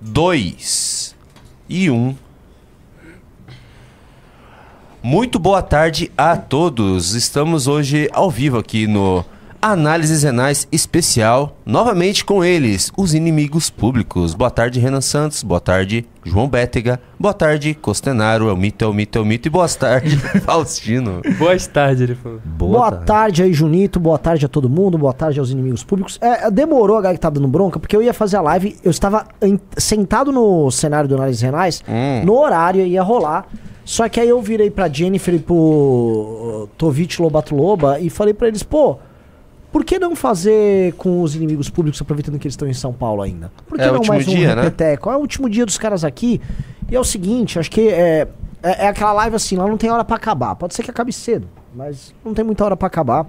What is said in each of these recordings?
2 e 1. Um. Muito boa tarde a todos. Estamos hoje ao vivo aqui no Análises Renais Especial, novamente com eles, os inimigos públicos. Boa tarde, Renan Santos. Boa tarde, João Bétega. Boa tarde, Costenaro. É o mito, é o mito, é o mito. E boa tarde, Faustino. Boa tarde, ele falou. Boa, boa tarde. tarde. aí, Junito. Boa tarde a todo mundo. Boa tarde aos inimigos públicos. É, demorou a galera que tá dando bronca, porque eu ia fazer a live. Eu estava em, sentado no cenário do Análises Renais, hum. no horário, ia rolar. Só que aí eu virei pra Jennifer e pro Tovich Lobato Loba e falei pra eles, pô por que não fazer com os inimigos públicos, aproveitando que eles estão em São Paulo ainda? Por que é não mais um dia, né? repeteco? Né? É o último dia dos caras aqui. E é o seguinte, acho que é, é, é aquela live assim, lá não tem hora para acabar. Pode ser que acabe cedo, mas não tem muita hora para acabar.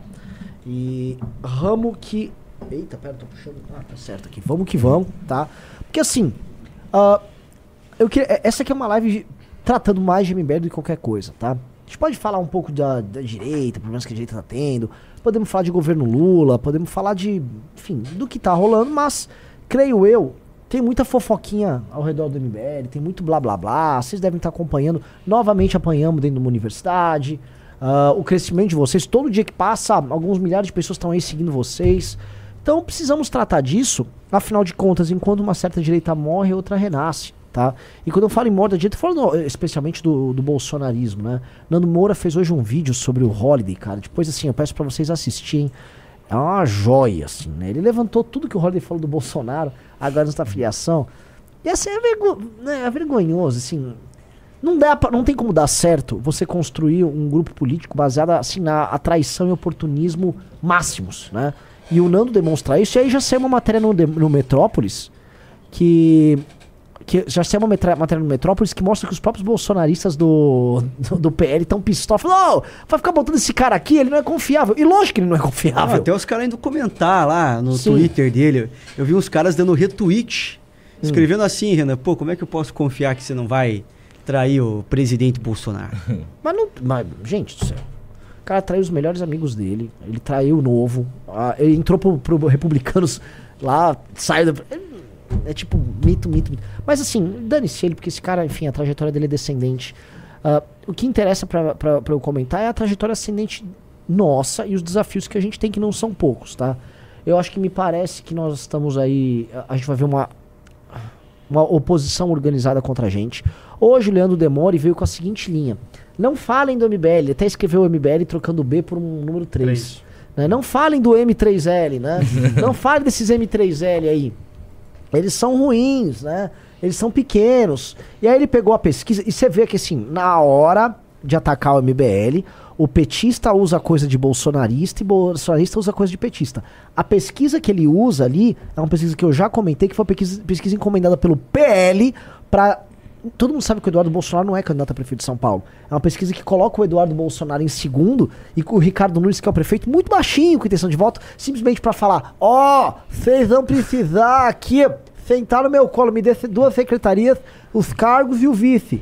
E ramo que. Eita, pera, tô puxando. Ah, tá certo aqui. Vamos que vamos, tá? Porque assim. Uh, eu queria, é, essa aqui é uma live tratando mais de MBL do que qualquer coisa, tá? A gente pode falar um pouco da, da direita, problemas que a direita tá tendo podemos falar de governo Lula, podemos falar de, enfim, do que tá rolando, mas creio eu, tem muita fofoquinha ao redor do MBL, tem muito blá blá blá, vocês devem estar acompanhando, novamente apanhamos dentro de uma universidade, uh, o crescimento de vocês, todo dia que passa, alguns milhares de pessoas estão aí seguindo vocês, então precisamos tratar disso, afinal de contas, enquanto uma certa direita morre, outra renasce tá? E quando eu falo em morte da direita, eu falo especialmente do, do bolsonarismo, né? Nando Moura fez hoje um vídeo sobre o Holiday, cara. Depois, assim, eu peço para vocês assistirem. É uma joia, assim, né? Ele levantou tudo que o Holiday falou do Bolsonaro, agora nessa filiação. E assim, é, vergo né, é vergonhoso, assim. Não, dá pra, não tem como dar certo você construir um grupo político baseado assim na traição e oportunismo máximos, né? E o Nando demonstra isso, e aí já saiu uma matéria no, no Metrópolis que que já saiu uma matéria no Metrópolis que mostra que os próprios bolsonaristas do, do, do PL estão pistola. oh, vai ficar botando esse cara aqui, ele não é confiável. E lógico que ele não é confiável. Ah, até os caras indo comentar lá no Sim. Twitter dele. Eu vi uns caras dando retweet, hum. escrevendo hum. assim, Renan, pô, como é que eu posso confiar que você não vai trair o presidente Bolsonaro? mas não. Mas, gente do céu. O cara traiu os melhores amigos dele, ele traiu o novo, ele entrou pro, pro republicanos lá, saiu. É tipo mito, mito, mito. Mas assim, dane-se ele, porque esse cara, enfim, a trajetória dele é descendente. Uh, o que interessa para eu comentar é a trajetória ascendente nossa e os desafios que a gente tem, que não são poucos, tá? Eu acho que me parece que nós estamos aí. A gente vai ver uma, uma oposição organizada contra a gente. Hoje o Leandro Demore veio com a seguinte linha: Não falem do MBL, até escreveu o MBL trocando o B por um número 3. 3. Né? Não falem do M3L, né? não falem desses M3L aí. Eles são ruins, né? Eles são pequenos. E aí ele pegou a pesquisa e você vê que assim, na hora de atacar o MBL, o petista usa coisa de bolsonarista e bolsonarista usa coisa de petista. A pesquisa que ele usa ali é uma pesquisa que eu já comentei, que foi uma pesquisa, pesquisa encomendada pelo PL para Todo mundo sabe que o Eduardo Bolsonaro não é candidato a prefeito de São Paulo. É uma pesquisa que coloca o Eduardo Bolsonaro em segundo e o Ricardo Nunes, que é o prefeito, muito baixinho com intenção de voto, simplesmente para falar: Ó, oh, vocês vão precisar aqui sentar no meu colo, me dê duas secretarias, os cargos e o vice.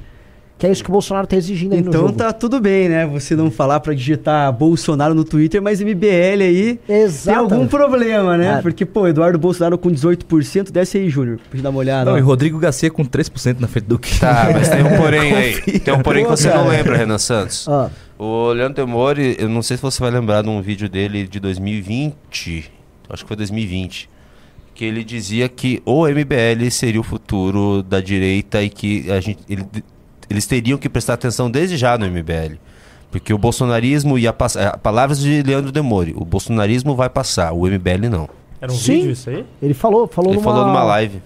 Que é isso que o Bolsonaro está exigindo aí então. Então tá tudo bem, né? Você não falar para digitar Bolsonaro no Twitter, mas MBL aí Exatamente. tem algum problema, né? Porque, pô, Eduardo Bolsonaro com 18%, desce aí, Júnior, pra gente dar uma olhada. Não, ó. e Rodrigo Garcia com 3% na frente do que. Tá, mas tem um porém aí. Tem um porém que você não lembra, Renan Santos. Ah. O Leandro Temori, eu não sei se você vai lembrar de um vídeo dele de 2020. Acho que foi 2020 que ele dizia que o MBL seria o futuro da direita e que a gente, ele, eles teriam que prestar atenção desde já no MBL. Porque o bolsonarismo ia passar. É, palavras de Leandro Demore: o bolsonarismo vai passar, o MBL não. Era um Sim, vídeo isso aí? Ele falou, falou ele numa... falou numa live.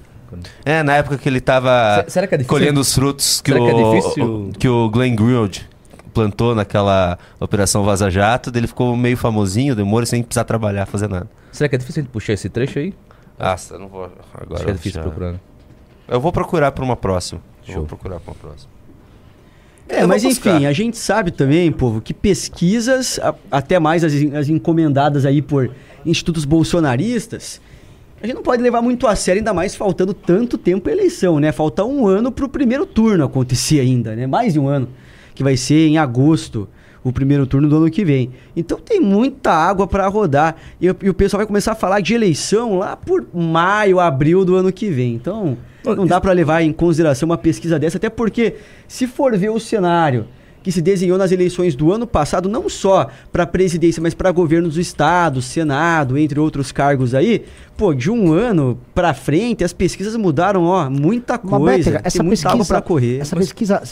É, na época que ele estava é colhendo os frutos que o, que, é difícil... que o Glenn Greenwald plantou naquela Operação Vaza Jato, ele ficou meio famosinho, demora sem precisar trabalhar, fazer nada. Será que é difícil a gente puxar esse trecho aí? Ah, não vou. Agora Acho que é difícil já... procurar. Né? Eu vou procurar para uma próxima. Show. Vou procurar para uma próxima. É, mas enfim, a gente sabe também, povo, que pesquisas, a, até mais as, as, encomendadas aí por institutos bolsonaristas, a gente não pode levar muito a sério, ainda mais faltando tanto tempo a eleição, né? Falta um ano para o primeiro turno acontecer ainda, né? Mais de um ano, que vai ser em agosto. O primeiro turno do ano que vem. Então tem muita água para rodar e, e, o pessoal vai começar a falar de eleição lá por maio, abril do ano que vem. Então não dá para levar em consideração uma pesquisa dessa, até porque se for ver o cenário que se desenhou nas eleições do ano passado, não só para presidência, mas para governos do estado, senado, entre outros cargos aí, pô, de um ano para frente as pesquisas mudaram, ó, muita coisa. Better, essa tem pesquisa para correr. Essa mas... pesquisa,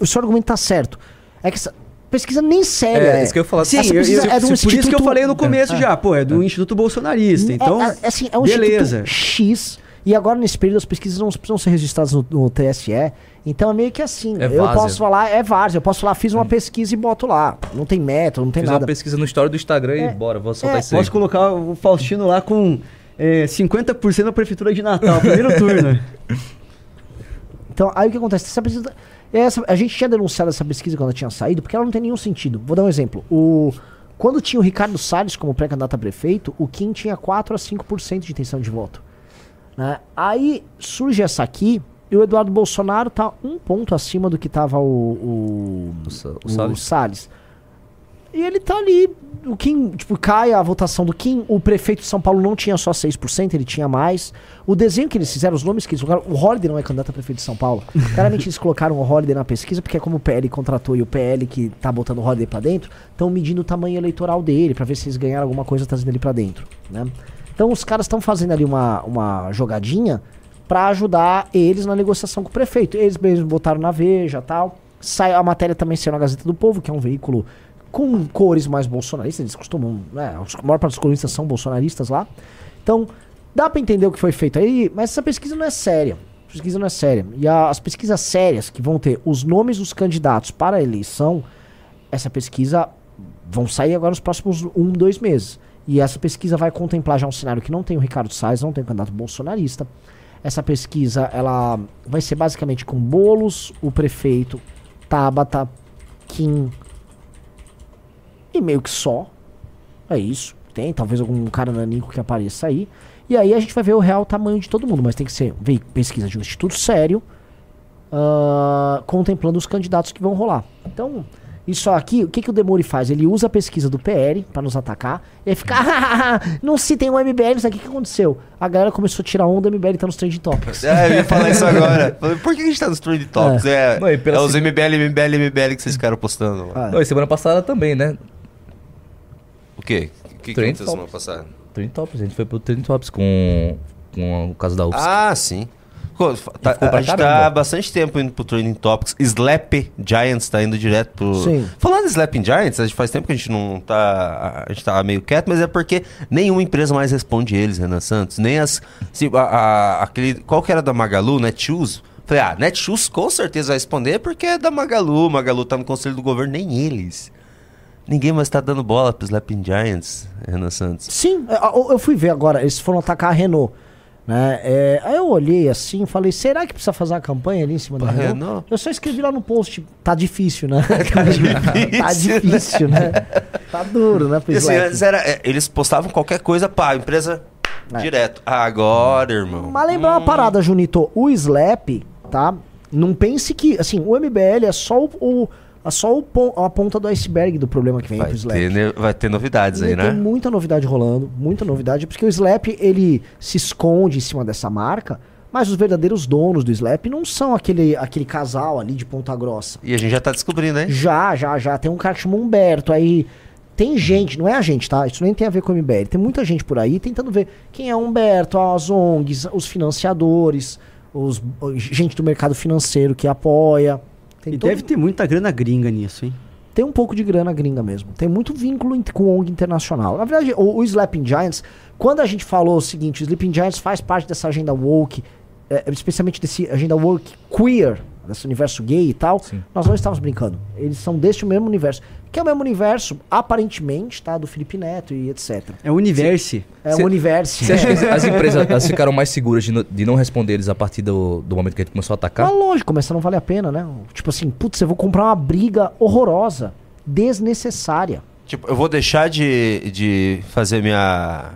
o seu argumento tá certo. É que essa pesquisa nem séria. É, é. isso que eu falar. Sim, eu, eu, é do por isso que eu falei no começo é, já, pô, é do é. Instituto Bolsonarista. Então, é, é, assim, é um beleza. X. E agora, nesse período, as pesquisas não precisam ser registradas no, no TSE. Então é meio que assim. É eu posso falar, é várzea. Eu posso falar, fiz uma pesquisa e boto lá. Não tem método, não tem fiz nada. Fiz uma pesquisa no story do Instagram é, e bora, vou soltar é, isso aí. Posso colocar o Faustino lá com é, 50% da prefeitura de Natal, primeiro turno. Então, aí o que acontece? Essa pesquisa, essa, a gente tinha denunciado essa pesquisa quando ela tinha saído, porque ela não tem nenhum sentido. Vou dar um exemplo. O, quando tinha o Ricardo Salles como pré-candidato a prefeito, o Kim tinha 4 a 5% de intenção de voto. Né? Aí surge essa aqui, e o Eduardo Bolsonaro tá um ponto acima do que tava o, o, o, o Salles. Salles. E ele tá ali. O Kim, tipo, cai a votação do Kim. O prefeito de São Paulo não tinha só 6%, ele tinha mais. O desenho que eles fizeram, os nomes que eles colocaram. O Holliday não é candidato a prefeito de São Paulo. Claramente eles colocaram o Holliday na pesquisa, porque é como o PL contratou e o PL que tá botando o Holliday pra dentro, estão medindo o tamanho eleitoral dele, para ver se eles ganharam alguma coisa trazendo ele pra dentro, né? Então os caras estão fazendo ali uma, uma jogadinha para ajudar eles na negociação com o prefeito. Eles mesmos botaram na Veja tal. Sai, a matéria também saiu na Gazeta do Povo, que é um veículo com cores mais bolsonaristas. Eles costumam, né? A maior parte dos colunistas são bolsonaristas lá. Então, dá para entender o que foi feito aí, mas essa pesquisa não é séria. Pesquisa não é séria. E a, as pesquisas sérias, que vão ter os nomes dos candidatos para a eleição, essa pesquisa vão sair agora nos próximos um, dois meses. E essa pesquisa vai contemplar já um cenário que não tem o Ricardo Salles, não tem o candidato bolsonarista. Essa pesquisa ela vai ser basicamente com Bolos, o prefeito, Tabata, Kim e meio que só. É isso. Tem talvez algum cara nanico que apareça aí. E aí a gente vai ver o real tamanho de todo mundo, mas tem que ser pesquisa de um instituto sério, uh, contemplando os candidatos que vão rolar. Então, isso aqui, o que, que o Demori faz? Ele usa a pesquisa do PL para nos atacar. E aí fica, não se tem um MBL, não sei o que, que aconteceu. A galera começou a tirar onda, o MBL tá nos Trending Topics. É, eu ia falar isso agora. Por que a gente tá nos Trending Topics? É, é, não, é os MBL, MBL, MBL que vocês ficaram postando. Ah. Não, e semana passada também, né? O quê? O que, que aconteceu semana passada? Trending Topics, a gente foi pro Trending Topics com, com o caso da UFSC. Ah, sim. Tá, a gente tá bastante tempo indo pro Training Topics. Slap Giants tá indo direto pro. Sim. Falando em Slap Giants, a gente faz tempo que a gente não tá. A gente tá meio quieto, mas é porque nenhuma empresa mais responde eles, Renan Santos. Nem as. Assim, a, a, aquele, qual que era da Magalu, Netshoes? Falei, ah, Netshoes com certeza vai responder porque é da Magalu. Magalu tá no conselho do governo, nem eles. Ninguém mais tá dando bola pros Slapping Giants, Renan Santos. Sim, eu fui ver agora, eles foram atacar a Renault. Né? É, aí eu olhei assim falei, será que precisa fazer uma campanha ali em cima da Renault? Renault? Eu só escrevi lá no post, tá difícil, né? tá difícil, tá difícil né? Tá duro, né? Assim, era, é, eles postavam qualquer coisa, pá, empresa é. direto. Agora, irmão. Mas lembra hum. uma parada, Junito, o Slap, tá? Não pense que, assim, o MBL é só o, o é só o, a ponta do iceberg do problema que vem vai pro Slap. Ter, vai ter novidades aí, né? Tem muita novidade rolando, muita novidade, porque o Slap, ele se esconde em cima dessa marca, mas os verdadeiros donos do Slap não são aquele, aquele casal ali de Ponta Grossa. E a gente já tá descobrindo, hein? Já, já, já. Tem um cara que chama Humberto, aí... Tem gente, não é a gente, tá? Isso nem tem a ver com o MBL. Tem muita gente por aí tentando ver quem é Humberto, as ONGs, os financiadores, os, gente do mercado financeiro que apoia. Tem e todo... deve ter muita grana gringa nisso, hein? Tem um pouco de grana gringa mesmo. Tem muito vínculo com ONG internacional. Na verdade, o, o Slapping Giants, quando a gente falou o seguinte, o Sleeping Giants faz parte dessa agenda woke, é, especialmente desse agenda woke queer, desse universo gay e tal, Sim. nós não estamos brincando. Eles são deste mesmo universo. Que é o mesmo universo, aparentemente, tá? Do Felipe Neto e etc. É o universo. É o universo. Você acha que as empresas elas ficaram mais seguras de, no, de não responder eles a partir do, do momento que a gente começou a atacar? Mas lógico, começa a não vale a pena, né? Tipo assim, putz, eu vou comprar uma briga horrorosa, desnecessária. Tipo, eu vou deixar de, de fazer minha.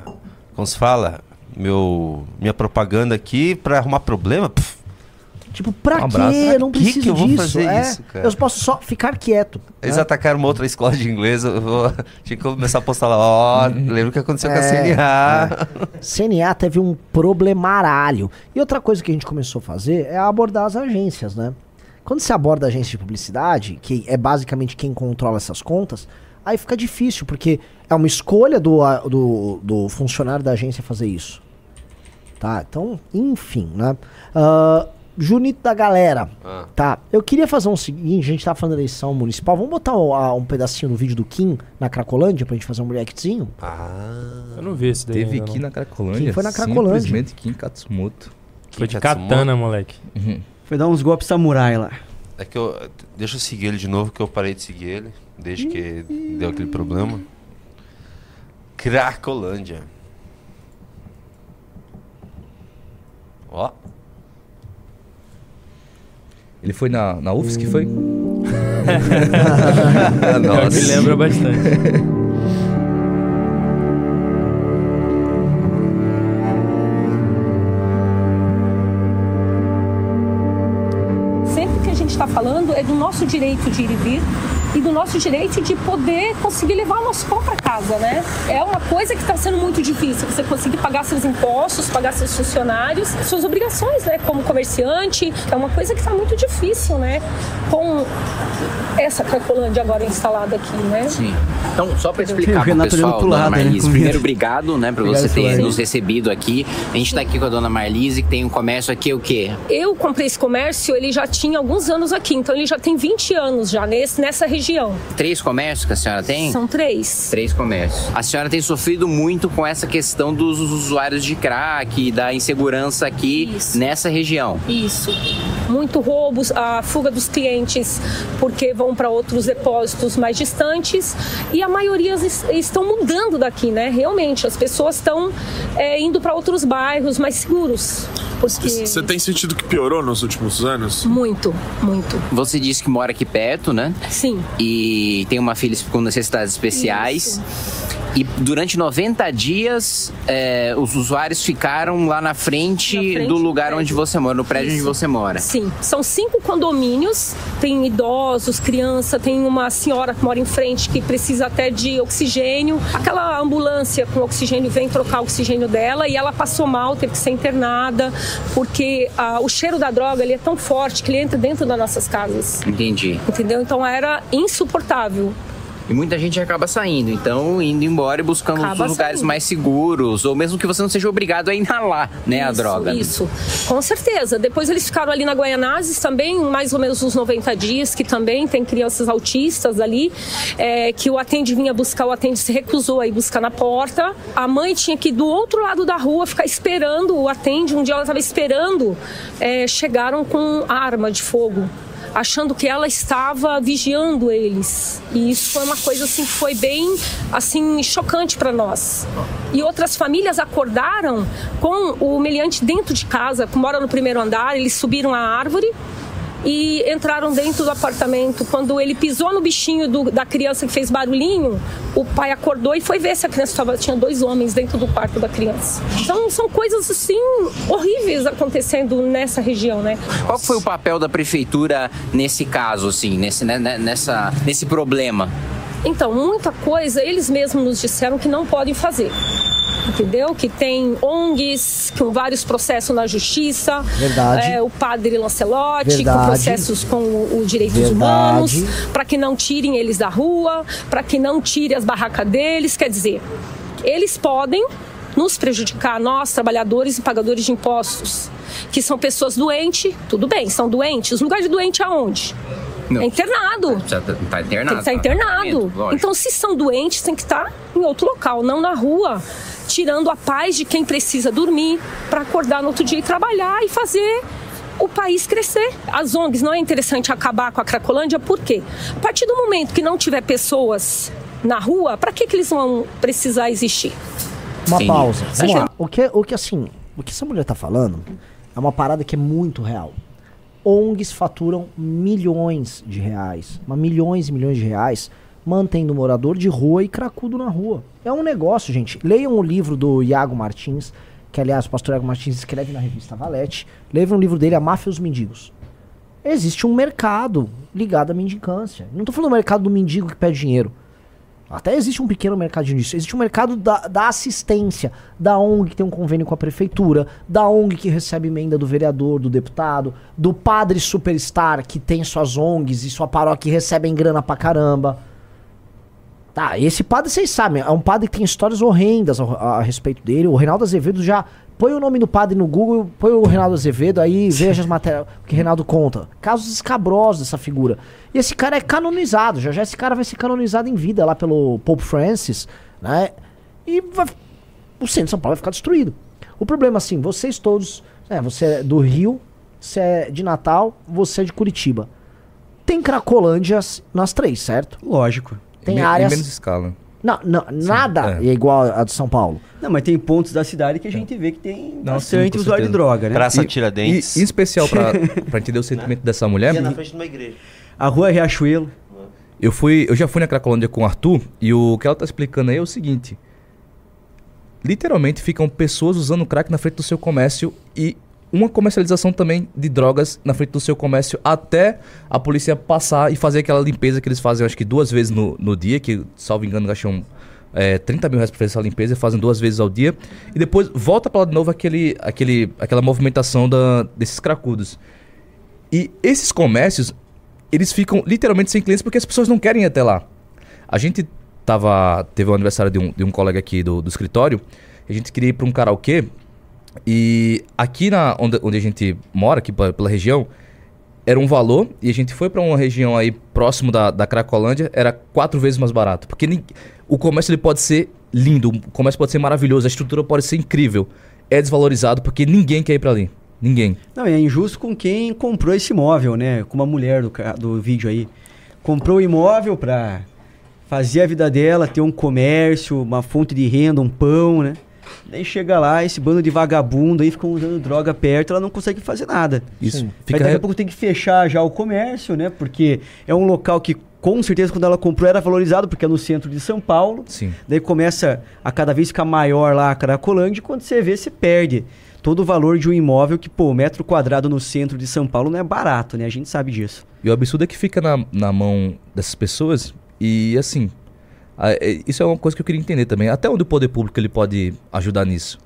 Como se fala? Meu, minha propaganda aqui pra arrumar problema? Pff Tipo, pra um quê? Eu não preciso que eu vou disso. Fazer é, isso, cara? Eu posso só ficar quieto. Eles né? atacaram uma outra escola de inglês, eu vou... tinha que começar a postar lá, ó, oh, lembra o que aconteceu é, com a CNA. É. CNA teve um problemaralho. E outra coisa que a gente começou a fazer é abordar as agências, né? Quando você aborda a agência de publicidade, que é basicamente quem controla essas contas, aí fica difícil, porque é uma escolha do, do, do funcionário da agência fazer isso. Tá? Então, enfim, né? Uh, Junito da galera. Ah. Tá. Eu queria fazer um seguinte, a gente tá falando da eleição municipal. Vamos botar um, um pedacinho no vídeo do Kim na Cracolândia pra gente fazer um reactzinho? Ah. Eu não vi esse daí. Teve Kim na Cracolândia. Kim foi na Cracolândia. Simplesmente Kim Katsumoto. Foi de katana, moleque. Uhum. Foi dar uns golpes samurai lá. É que eu. Deixa eu seguir ele de novo, que eu parei de seguir ele. Desde que deu aquele problema. Cracolândia. Ó. Ele foi na, na UFS que foi? Nossa. Me lembra bastante. está falando é do nosso direito de ir e vir e do nosso direito de poder conseguir levar o nosso pão para casa, né? É uma coisa que está sendo muito difícil, você conseguir pagar seus impostos, pagar seus funcionários, suas obrigações, né? Como comerciante, é uma coisa que está muito difícil, né? Com essa Cracolândia agora instalada aqui, né? Sim. Então, só para explicar para o pessoal, dona lado, Marlise, né? primeiro, obrigado, né, por você ter nos recebido aqui. A gente está aqui com a dona Marlise, que tem um comércio aqui, o quê? Eu comprei esse comércio, ele já tinha alguns anos aqui, então ele já tem 20 anos já nesse, nessa região. Três comércios que a senhora tem? São três. Três comércios. A senhora tem sofrido muito com essa questão dos usuários de crack, da insegurança aqui Isso. nessa região. Isso. Muito roubos, a fuga dos clientes porque vão para outros depósitos mais distantes e a maioria estão mudando daqui, né? Realmente, as pessoas estão é, indo para outros bairros mais seguros. Você tem sentido que piorou nos últimos anos? Muito, muito. Você disse que mora aqui perto, né? Sim. E tem uma filha com necessidades especiais. Isso. E durante 90 dias, é, os usuários ficaram lá na frente, na frente do lugar do onde você mora, no prédio Isso. onde você mora. Sim, são cinco condomínios, tem idosos, criança, tem uma senhora que mora em frente que precisa até de oxigênio. Aquela ambulância com oxigênio vem trocar o oxigênio dela e ela passou mal, teve que ser internada, porque ah, o cheiro da droga ele é tão forte que ele entra dentro das casas. Entendi. Entendeu? Então era insuportável. E muita gente acaba saindo, então indo embora e buscando acaba outros lugares saindo. mais seguros, ou mesmo que você não seja obrigado a inalar, né, isso, a droga. Isso, com certeza. Depois eles ficaram ali na Guaianazes também, mais ou menos uns 90 dias, que também tem crianças autistas ali, é, que o atende vinha buscar, o atende se recusou a ir buscar na porta. A mãe tinha que ir do outro lado da rua ficar esperando o atende. Um dia ela estava esperando, é, chegaram com arma de fogo achando que ela estava vigiando eles. E isso foi uma coisa assim que foi bem assim chocante para nós. E outras famílias acordaram com o meliante dentro de casa, que mora no primeiro andar, eles subiram a árvore e entraram dentro do apartamento. Quando ele pisou no bichinho do, da criança que fez barulhinho, o pai acordou e foi ver se a criança estava. Tinha dois homens dentro do quarto da criança. Então são coisas assim horríveis acontecendo nessa região, né? Qual foi o papel da prefeitura nesse caso, assim, nesse, né, né nessa, nesse problema? Então, muita coisa eles mesmos nos disseram que não podem fazer entendeu? Que tem ONGs com vários processos na justiça. Verdade. É, o padre Lancelotti Verdade. com processos com os direitos Verdade. humanos, para que não tirem eles da rua, para que não tirem as barracas deles. Quer dizer, eles podem nos prejudicar, nós, trabalhadores e pagadores de impostos, que são pessoas doentes, tudo bem, são doentes. O lugar de doente é aonde? Não. É internado. Já tá, tá internado. Tem que estar tá internado. Então, se são doentes, tem que estar em outro local, não na rua tirando a paz de quem precisa dormir para acordar no outro dia e trabalhar e fazer o país crescer. As ONGs não é interessante acabar com a Cracolândia, por quê? A partir do momento que não tiver pessoas na rua, para que, que eles vão precisar existir? Uma Sim. pausa. Vamos lá. O que, o que assim, o que essa mulher tá falando é uma parada que é muito real. ONGs faturam milhões de reais, mas milhões e milhões de reais mantendo morador de rua e cracudo na rua. É um negócio, gente. Leiam o livro do Iago Martins, que aliás o pastor Ego Martins escreve na revista Valete, leve um livro dele, A Máfia e os Mendigos. Existe um mercado ligado à mendicância. Não estou falando do mercado do mendigo que pede dinheiro. Até existe um pequeno mercado nisso. Existe um mercado da, da, assistência, da ONG que tem um convênio com a prefeitura, da ONG que recebe emenda do vereador, do deputado, do padre superstar que tem suas ONGs e sua paróquia que recebem grana pra caramba. Tá, esse padre vocês sabem, é um padre que tem histórias horrendas a, a, a respeito dele. O Reinaldo Azevedo já Põe o nome do padre no Google, põe o Reinaldo Azevedo, aí veja as matérias que Reinaldo conta. Casos escabrosos dessa figura. E esse cara é canonizado, já já esse cara vai ser canonizado em vida lá pelo Pope Francis, né? E vai, o centro de São Paulo vai ficar destruído. O problema, assim, vocês todos, né, você é do Rio, você é de Natal, você é de Curitiba. Tem Cracolândias nas três, certo? Lógico. Tem áreas. Em menos escala. Não, não nada é. é. igual a de São Paulo. Não, mas tem pontos da cidade que a gente vê que tem não, bastante sim, usuário de droga, né? Praça Tiradentes. E, em especial para entender o sentimento dessa mulher. E é na frente de uma igreja. A rua é Riachuelo. Eu, fui, eu já fui na Cracolândia com o Arthur e o que ela tá explicando aí é o seguinte. Literalmente ficam pessoas usando crack na frente do seu comércio e uma comercialização também de drogas na frente do seu comércio até a polícia passar e fazer aquela limpeza que eles fazem, acho que duas vezes no, no dia, que, salvo engano, gastam é, 30 mil reais para fazer essa limpeza, fazem duas vezes ao dia, e depois volta para lá de novo aquele, aquele, aquela movimentação da, desses cracudos. E esses comércios, eles ficam literalmente sem clientes porque as pessoas não querem ir até lá. A gente tava, teve o um aniversário de um, de um colega aqui do, do escritório, a gente queria ir para um karaokê e aqui na, onde, onde a gente mora, aqui pela região, era um valor e a gente foi para uma região aí próximo da, da Cracolândia, era quatro vezes mais barato. Porque ni, o comércio ele pode ser lindo, o comércio pode ser maravilhoso, a estrutura pode ser incrível. É desvalorizado porque ninguém quer ir para ali. Ninguém. Não, é injusto com quem comprou esse imóvel, né? Como a mulher do, do vídeo aí. Comprou o imóvel para fazer a vida dela, ter um comércio, uma fonte de renda, um pão, né? Daí chega lá, esse bando de vagabundo aí ficam usando droga perto, ela não consegue fazer nada. Isso. Fica daqui a pouco tem que fechar já o comércio, né? Porque é um local que com certeza quando ela comprou era valorizado, porque é no centro de São Paulo. Sim. Daí começa a cada vez ficar maior lá a Caracolândia e quando você vê, você perde todo o valor de um imóvel que, pô, metro quadrado no centro de São Paulo não é barato, né? A gente sabe disso. E o absurdo é que fica na, na mão dessas pessoas e, assim, isso é uma coisa que eu queria entender também. Até onde o poder público ele pode ajudar nisso?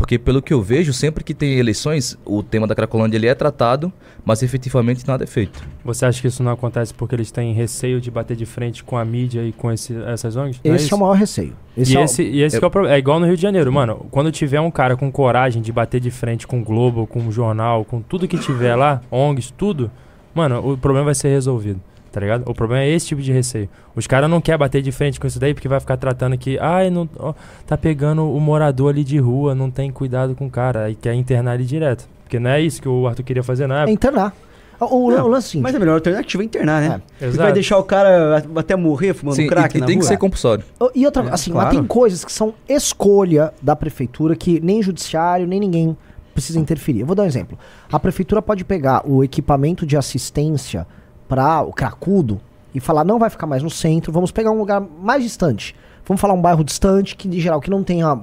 Porque pelo que eu vejo, sempre que tem eleições, o tema da Cracolândia ele é tratado, mas efetivamente nada é feito. Você acha que isso não acontece porque eles têm receio de bater de frente com a mídia e com esse, essas ONGs? É esse é, é, o maior receio. Esse e, é esse, e esse é... É, é igual no Rio de Janeiro, mano. Quando tiver um cara com coragem de bater de frente com o Globo, com o jornal, com tudo que tiver lá, ONGs, tudo, mano, o problema vai ser resolvido tá ligado? O problema é esse tipo de receio. Os caras não querem bater de frente com isso daí porque vai ficar tratando que, ai, não, ó, tá pegando o morador ali de rua, não tem cuidado com o cara, aí quer internar ele direto. Porque não é isso que o Arthur queria fazer na época. É internar. O, não, o lance é Mas a melhor alternativa é internar, né? É, vai deixar o cara até morrer fumando Sim, crack e, e tem rua. que ser compulsório. E outra, é, assim, claro. mas tem coisas que são escolha da prefeitura que nem judiciário, nem ninguém precisa interferir. Eu vou dar um exemplo. A prefeitura pode pegar o equipamento de assistência para o cracudo e falar, não vai ficar mais no centro, vamos pegar um lugar mais distante. Vamos falar um bairro distante, que de geral que não tenha.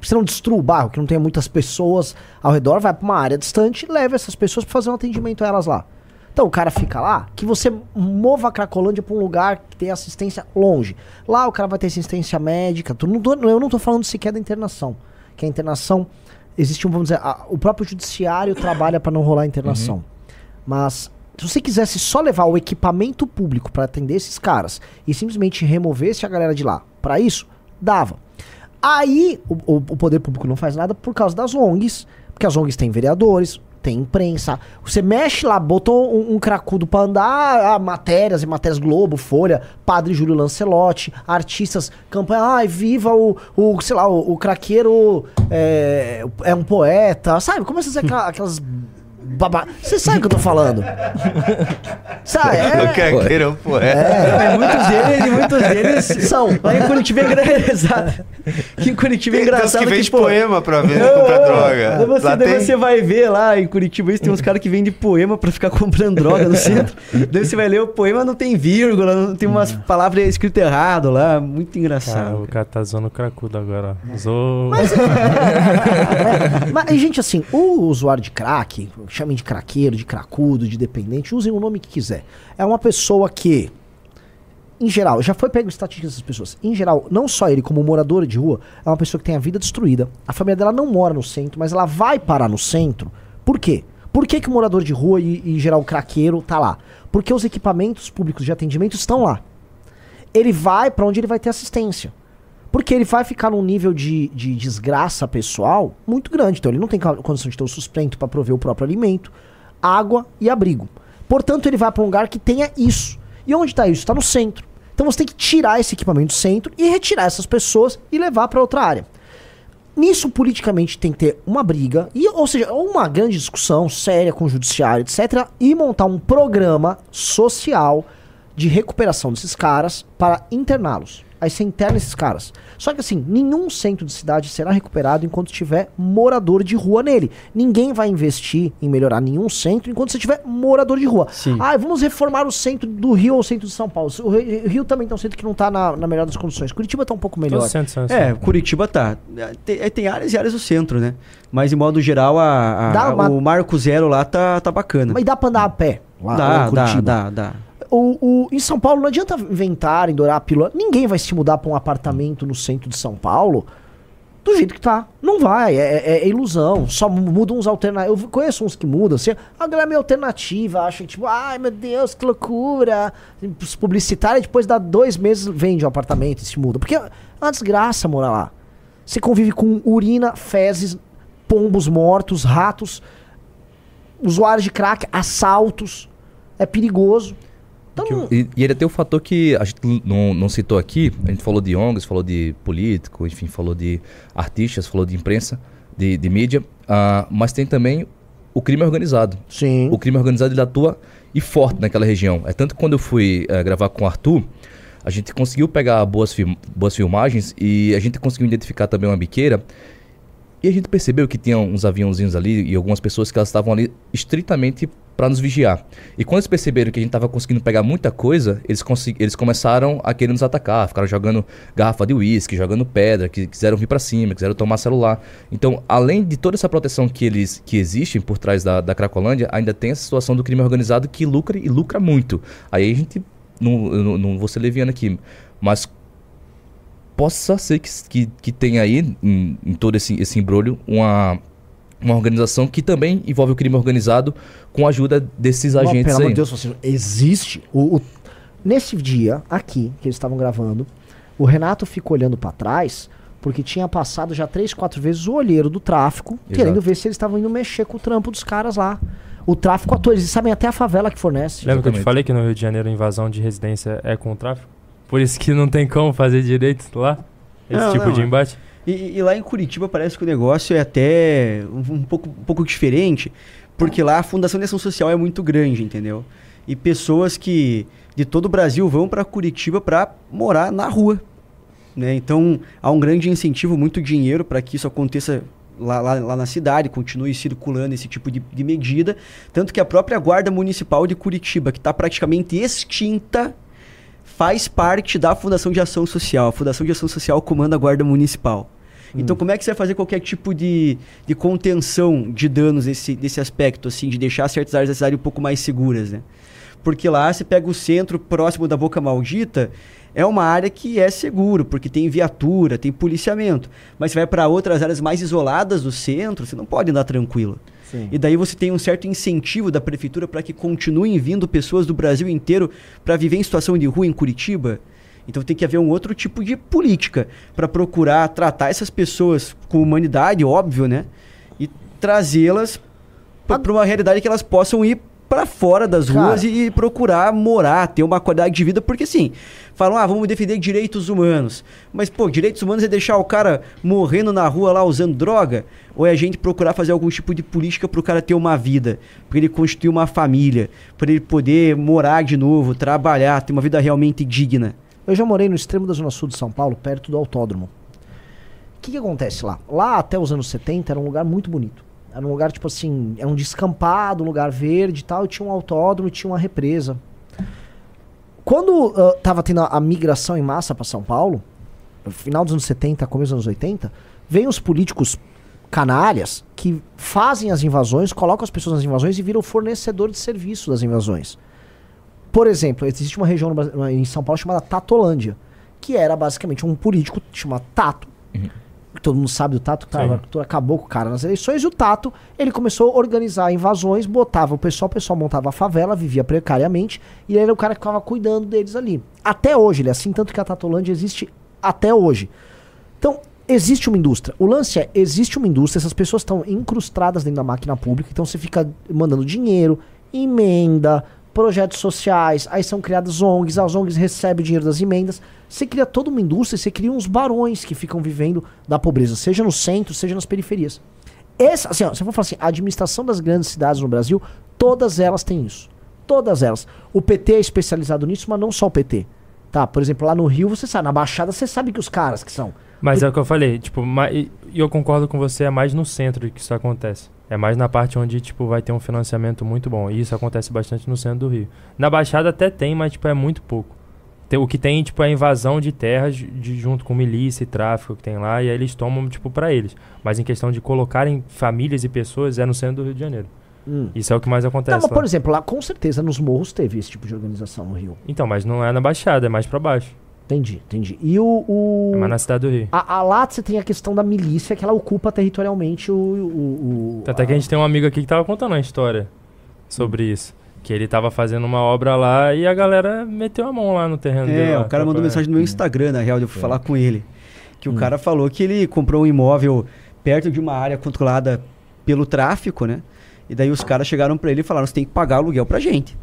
Você não destrua o bairro, que não tenha muitas pessoas ao redor, vai para uma área distante e leva essas pessoas para fazer um atendimento a elas lá. Então o cara fica lá, que você mova a Cracolândia para um lugar que tem assistência longe. Lá o cara vai ter assistência médica. Tu não tô, eu não estou falando sequer da internação. Que a internação. Existe um, vamos dizer, a, o próprio judiciário trabalha para não rolar a internação. Uhum. Mas se você quisesse só levar o equipamento público para atender esses caras e simplesmente removesse a galera de lá, para isso, dava. Aí o, o, o, poder público não faz nada por causa das ONGs, porque as ONGs têm vereadores, tem imprensa. Você mexe lá, botou um, um cracudo pra andar, ah, matérias e matérias Globo, Folha, Padre Júlio Lancelotti, artistas, campanha, ai, viva o, o sei lá, o, o craqueiro é, é um poeta, sabe? Começa a ser aquelas baba... Você sabe o que eu tô falando? sabe? É, o craqueiro é um poeta. É, é, muitos deles, muitos deles são. Lá em Curitiba é engraçado. Que em Curitiba é engraçado. Tem que vende poema pra ver comprar droga. Você, lá daí tem... você vai ver lá em Curitiba, tem uns caras que vendem poema pra ficar comprando droga no centro. daí você vai ler o poema, não tem vírgula, não tem umas palavras escritas errado lá. Muito engraçado. Cara, o cara tá zoando cracudo agora. Usou. Mas, Mas, gente, assim, o usuário de crack, chamem de craqueiro, de cracudo, de dependente, usem o nome que quiser. É uma pessoa que em geral, já foi pego estatísticas dessas pessoas. Em geral, não só ele, como morador de rua, é uma pessoa que tem a vida destruída. A família dela não mora no centro, mas ela vai parar no centro. Por quê? Por que, que o morador de rua e, em geral, o craqueiro tá lá? Porque os equipamentos públicos de atendimento estão lá. Ele vai para onde ele vai ter assistência. Porque ele vai ficar num nível de, de desgraça pessoal muito grande. Então ele não tem condição de ter o sustento para prover o próprio alimento, água e abrigo. Portanto, ele vai para um lugar que tenha isso. E onde está isso? Está no centro. Então você tem que tirar esse equipamento do centro e retirar essas pessoas e levar para outra área. Nisso, politicamente, tem que ter uma briga, e, ou seja, uma grande discussão séria com o judiciário, etc., e montar um programa social de recuperação desses caras para interná-los. Aí você interna esses caras. Só que assim, nenhum centro de cidade será recuperado enquanto tiver morador de rua nele. Ninguém vai investir em melhorar nenhum centro enquanto você tiver morador de rua. Sim. Ah, vamos reformar o centro do Rio ou o centro de São Paulo. O Rio também tá um centro que não está na, na melhor das condições. Curitiba está um pouco melhor. Centro, é, Curitiba tá. Tem, é, tem, áreas e áreas do centro, né? Mas, em modo geral, a, a, uma... o Marco Zero lá tá, tá bacana. Mas dá para andar a pé lá, dá, lá? Dá, dá, dá o, o, em São Paulo não adianta inventarem, dourar a pílula. Ninguém vai se mudar para um apartamento no centro de São Paulo do jeito que tá. Não vai, é, é, é ilusão. Só mudam uns alternativos. Eu conheço uns que mudam, assim. A galera é meio alternativa, acha tipo, ai meu Deus, que loucura. Os publicitários, depois dá dois meses, vende o um apartamento e se muda. Porque é uma desgraça morar lá. Você convive com urina, fezes, pombos mortos, ratos, usuários de crack, assaltos. É perigoso. Então... E, e ele tem o fator que a gente não, não citou aqui, a gente falou de ONGs, falou de político, enfim, falou de artistas, falou de imprensa, de, de mídia, uh, mas tem também o crime organizado. Sim. O crime organizado ele atua e forte naquela região. É tanto que quando eu fui uh, gravar com o Arthur, a gente conseguiu pegar boas, film boas filmagens e a gente conseguiu identificar também uma biqueira e a gente percebeu que tinha uns aviãozinhos ali e algumas pessoas que elas estavam ali estritamente para nos vigiar. E quando eles perceberam que a gente estava conseguindo pegar muita coisa, eles, eles começaram a querer nos atacar, ficaram jogando garrafa de uísque, jogando pedra, que quiseram vir para cima, quiseram tomar celular. Então, além de toda essa proteção que eles que existem por trás da, da Cracolândia, ainda tem essa situação do crime organizado que lucra e lucra muito. Aí a gente não, não, não vou ser leviano aqui, mas possa ser que, que, que tenha aí, em, em todo esse, esse embrulho, uma, uma organização que também envolve o crime organizado com a ajuda desses Não, agentes pelo aí. Pelo amor de Deus, existe. O, o, nesse dia, aqui, que eles estavam gravando, o Renato ficou olhando para trás porque tinha passado já três, quatro vezes o olheiro do tráfico, Exato. querendo ver se eles estavam indo mexer com o trampo dos caras lá. O tráfico atua, eles sabem até a favela que fornece. Lembra que eu te falei que no Rio de Janeiro a invasão de residência é com o tráfico? Por isso que não tem como fazer direito lá? Esse não, tipo não, de embate? E, e, lá em Curitiba parece que o negócio é até um, um, pouco, um pouco diferente, porque lá a Fundação de Ação Social é muito grande, entendeu? E pessoas que de todo o Brasil vão para Curitiba para morar na rua. Né? Então há um grande incentivo, muito dinheiro para que isso aconteça Lá, lá, lá, na cidade, continue circulando esse tipo de, de medida. Tanto que a própria Guarda Municipal de Curitiba, que está praticamente extinta faz parte da Fundação de Ação Social. A Fundação de Ação Social comanda a Guarda Municipal. Hum. Então, como é que você vai fazer qualquer tipo de, de contenção de danos nesse, nesse aspecto, assim, de deixar certas áreas da cidade um pouco mais seguras, né? Porque lá você pega o centro próximo da Boca Maldita, é uma área que é seguro, porque tem viatura, tem policiamento. Mas você vai para outras áreas mais isoladas do centro, você não pode andar tranquilo. Sim. E daí você tem um certo incentivo da prefeitura para que continuem vindo pessoas do Brasil inteiro para viver em situação de rua em Curitiba. Então tem que haver um outro tipo de política para procurar tratar essas pessoas com humanidade, óbvio, né? E trazê-las para uma realidade que elas possam ir para fora das Cara. ruas e, e, procurar morar, ter uma qualidade de vida, porque assim, falam, ah, vamos defender direitos humanos. Mas, pô, direitos humanos é deixar o cara morrendo na rua lá usando droga? Ou é a gente procurar fazer algum tipo de política para o cara ter uma vida, para ele constituir uma família, para ele poder morar de novo, trabalhar, ter uma vida realmente digna? Eu já morei no extremo da zona sul de São Paulo, perto do autódromo. O que, que acontece lá? Lá até os anos 70 era um lugar muito bonito. Era um lugar, tipo assim, é um descampado, um lugar verde e tal, tinha um autódromo tinha uma represa. Quando uh, tava tendo a, a, migração em massa para São Paulo, final dos anos 70, começo dos anos 80, vem os políticos canalhas que fazem as invasões, colocam as pessoas nas invasões e viram fornecedor de serviço das invasões. Por exemplo, existe uma região no, em São Paulo chamada Tatolândia, que era basicamente um político chamado Tato, uhum todo mundo sabe do Tato, cara, acabou com o cara nas eleições, e o Tato, ele começou a organizar invasões, botava o pessoal, o pessoal montava a favela, vivia precariamente, e ele era o cara que ficava cuidando deles ali. Até hoje, ele é assim, tanto que a Tatolândia existe até hoje. Então, existe uma indústria. O lance é, existe uma indústria, essas pessoas estão incrustadas dentro da máquina pública, então você fica mandando dinheiro, emenda, projetos sociais, aí são criadas ONGs, as ONGs recebem dinheiro das emendas. Você cria toda uma indústria, você cria uns barões que ficam vivendo da pobreza, seja no centro, seja nas periferias. Essa, assim, ó, se eu for falar assim, a administração das grandes cidades no Brasil, todas elas têm isso. Todas elas. O PT é especializado nisso, mas não só o PT. Tá, por exemplo, lá no Rio, você sabe, na Baixada, você sabe que os caras que são. Mas é o que eu falei, tipo, e eu concordo com você, é mais no centro que isso acontece. É mais na parte onde, tipo, vai ter um financiamento muito bom. E isso acontece bastante no centro do Rio. Na Baixada até tem, mas, tipo, é muito pouco. O que tem, tipo, é a invasão de terras de, junto com milícia e tráfico que tem lá, e aí eles tomam, tipo, para eles. Mas em questão de colocarem famílias e pessoas, é no centro do Rio de Janeiro. Hum. Isso é o que mais acontece. Não, mas, por exemplo, lá com certeza nos morros teve esse tipo de organização no Rio. Então, mas não é na Baixada, é mais para baixo. Entendi, entendi. E o. o... É mais na cidade do Rio. A, a lá você tem a questão da milícia, que ela ocupa territorialmente o. o, o Até a... que a gente tem um amigo aqui que tava contando uma história sobre hum. isso. Que ele tava fazendo uma obra lá e a galera meteu a mão lá no terreno é, dele. É, o cara mandou mensagem no meu Instagram, na real, eu fui é. falar com ele. Que hum. o cara falou que ele comprou um imóvel perto de uma área controlada pelo tráfico, né? E daí os caras chegaram para ele e falaram: você tem que pagar aluguel pra gente.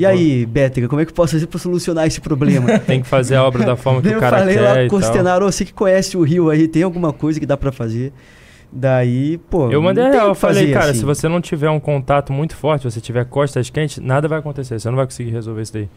E aí, Bétrica, como é que eu posso fazer para solucionar esse problema? tem que fazer a obra da forma que o cara quer. Eu falei lá com o Stenaro, você que conhece o Rio aí, tem alguma coisa que dá para fazer? Daí, pô. Eu mandei real, eu falei, cara, assim. se você não tiver um contato muito forte, você tiver costas quentes, nada vai acontecer. Você não vai conseguir resolver isso daí.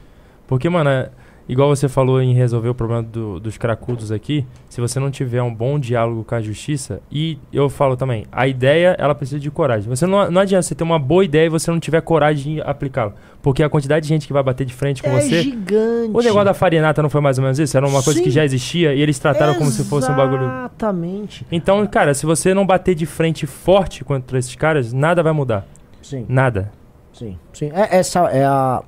Porque, mano, é, igual você falou em resolver o problema do, dos cracudos aqui, se você não tiver um bom diálogo com a justiça, e eu falo também, a ideia, ela precisa de coragem. Você não, não adianta você ter uma boa ideia e você não tiver coragem de aplicá-la. Porque a quantidade de gente que vai bater de frente com é você. gigante. O negócio da farinata não foi mais ou menos isso? Era uma Sim. coisa que já existia e eles trataram Exatamente. como se fosse um bagulho. Exatamente. Então, cara, se você não bater de frente forte contra esses caras, nada vai mudar. Sim. Nada. Sim, sim. É, essa é a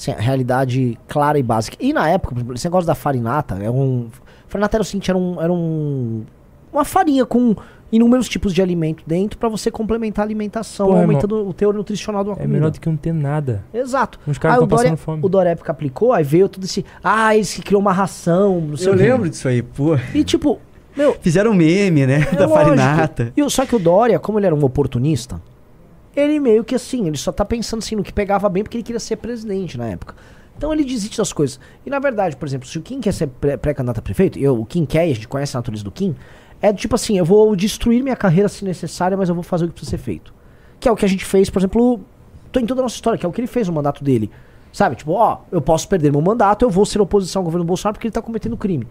Assim, realidade clara e básica. E na época, esse negócio da farinata, é um. Farinata era o seguinte, era um. Era um uma farinha com inúmeros tipos de alimento dentro para você complementar a alimentação, Porra, aumentando irmão, o teor nutricional de uma é comida. É melhor do que não ter nada. Exato. Os caras estão passando fome. O Dorep aplicou, aí veio tudo esse. Ah, eles que criou uma ração. Não sei Eu lembro disso aí, pô. E tipo. Meu, Fizeram um meme, né? É da lógico. farinata. E, só que o Dória, como ele era um oportunista, ele meio que assim, ele só tá pensando assim no que pegava bem porque ele queria ser presidente na época. Então ele desiste das coisas. E na verdade, por exemplo, se o Kim quer ser pré-candidato a prefeito, eu, o Kim quer, a gente conhece a natureza do Kim, é tipo assim, eu vou destruir minha carreira se necessário, mas eu vou fazer o que precisa ser feito. Que é o que a gente fez, por exemplo, em toda a nossa história, que é o que ele fez no mandato dele. Sabe? Tipo, ó, eu posso perder meu mandato, eu vou ser oposição ao governo Bolsonaro porque ele tá cometendo crime.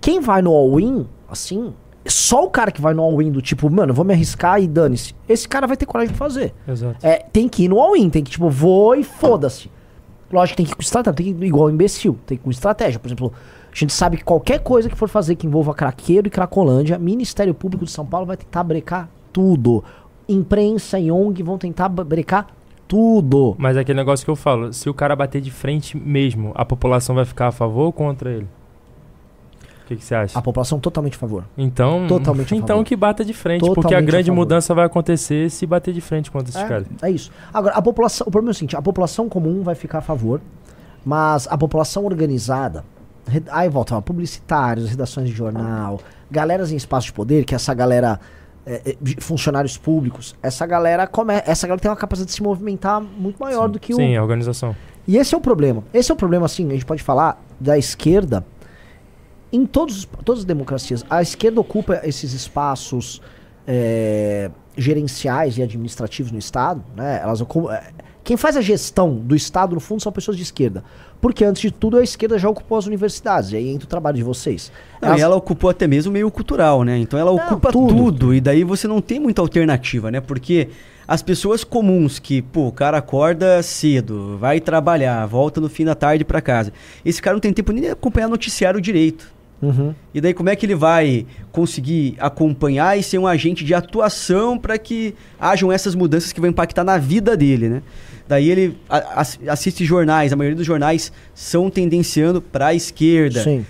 Quem vai no all-in, assim, só o cara que vai no all-in do tipo, mano, vou me arriscar e dane-se. Esse cara vai ter coragem de fazer. Exato. É, tem que ir no all-in, tem que, tipo, vou e foda-se. Lógico tem que ir com estratégia, tem que ir igual imbecil, tem que ir com estratégia. Por exemplo, a gente sabe que qualquer coisa que for fazer que envolva craqueiro e cracolândia, Ministério Público de São Paulo vai tentar brecar tudo. Imprensa e ONG vão tentar brecar tudo. Mas é aquele negócio que eu falo, se o cara bater de frente mesmo, a população vai ficar a favor ou contra ele? Que, que você acha? A população totalmente a favor. Então, totalmente então que bata de frente, totalmente porque a grande a mudança vai acontecer se bater de frente contra esses é, caras. É isso. Agora, a população, o problema é o seguinte, a população comum vai ficar a favor, mas a população organizada, aí volta, ó, publicitários, redações de jornal, galeras em espaço de poder, que essa galera é, é funcionários públicos, essa galera come, essa galera tem uma capacidade de se movimentar muito maior sim, do que o. Sim, a organização. E esse é o problema. Esse é o problema, assim, a gente pode falar da esquerda em todos, todas as democracias. A esquerda ocupa esses espaços é, gerenciais e administrativos no Estado, né? Elas ocupam, é, quem faz a gestão do Estado, no fundo, são pessoas de esquerda. Porque, antes de tudo, a esquerda já ocupou as universidades. E aí entra o trabalho de vocês. Não, Elas... E ela ocupou até mesmo o meio cultural, né? Então ela não, ocupa tudo. tudo. E daí você não tem muita alternativa, né? Porque as pessoas comuns que, pô, o cara acorda cedo, vai trabalhar, volta no fim da tarde para casa. Esse cara não tem tempo nem de acompanhar noticiário direito. Uhum. E daí como é que ele vai conseguir acompanhar e ser um agente de atuação para que hajam essas mudanças que vão impactar na vida dele, né? Daí ele assiste jornais, a maioria dos jornais são tendenciando para a esquerda. Sim.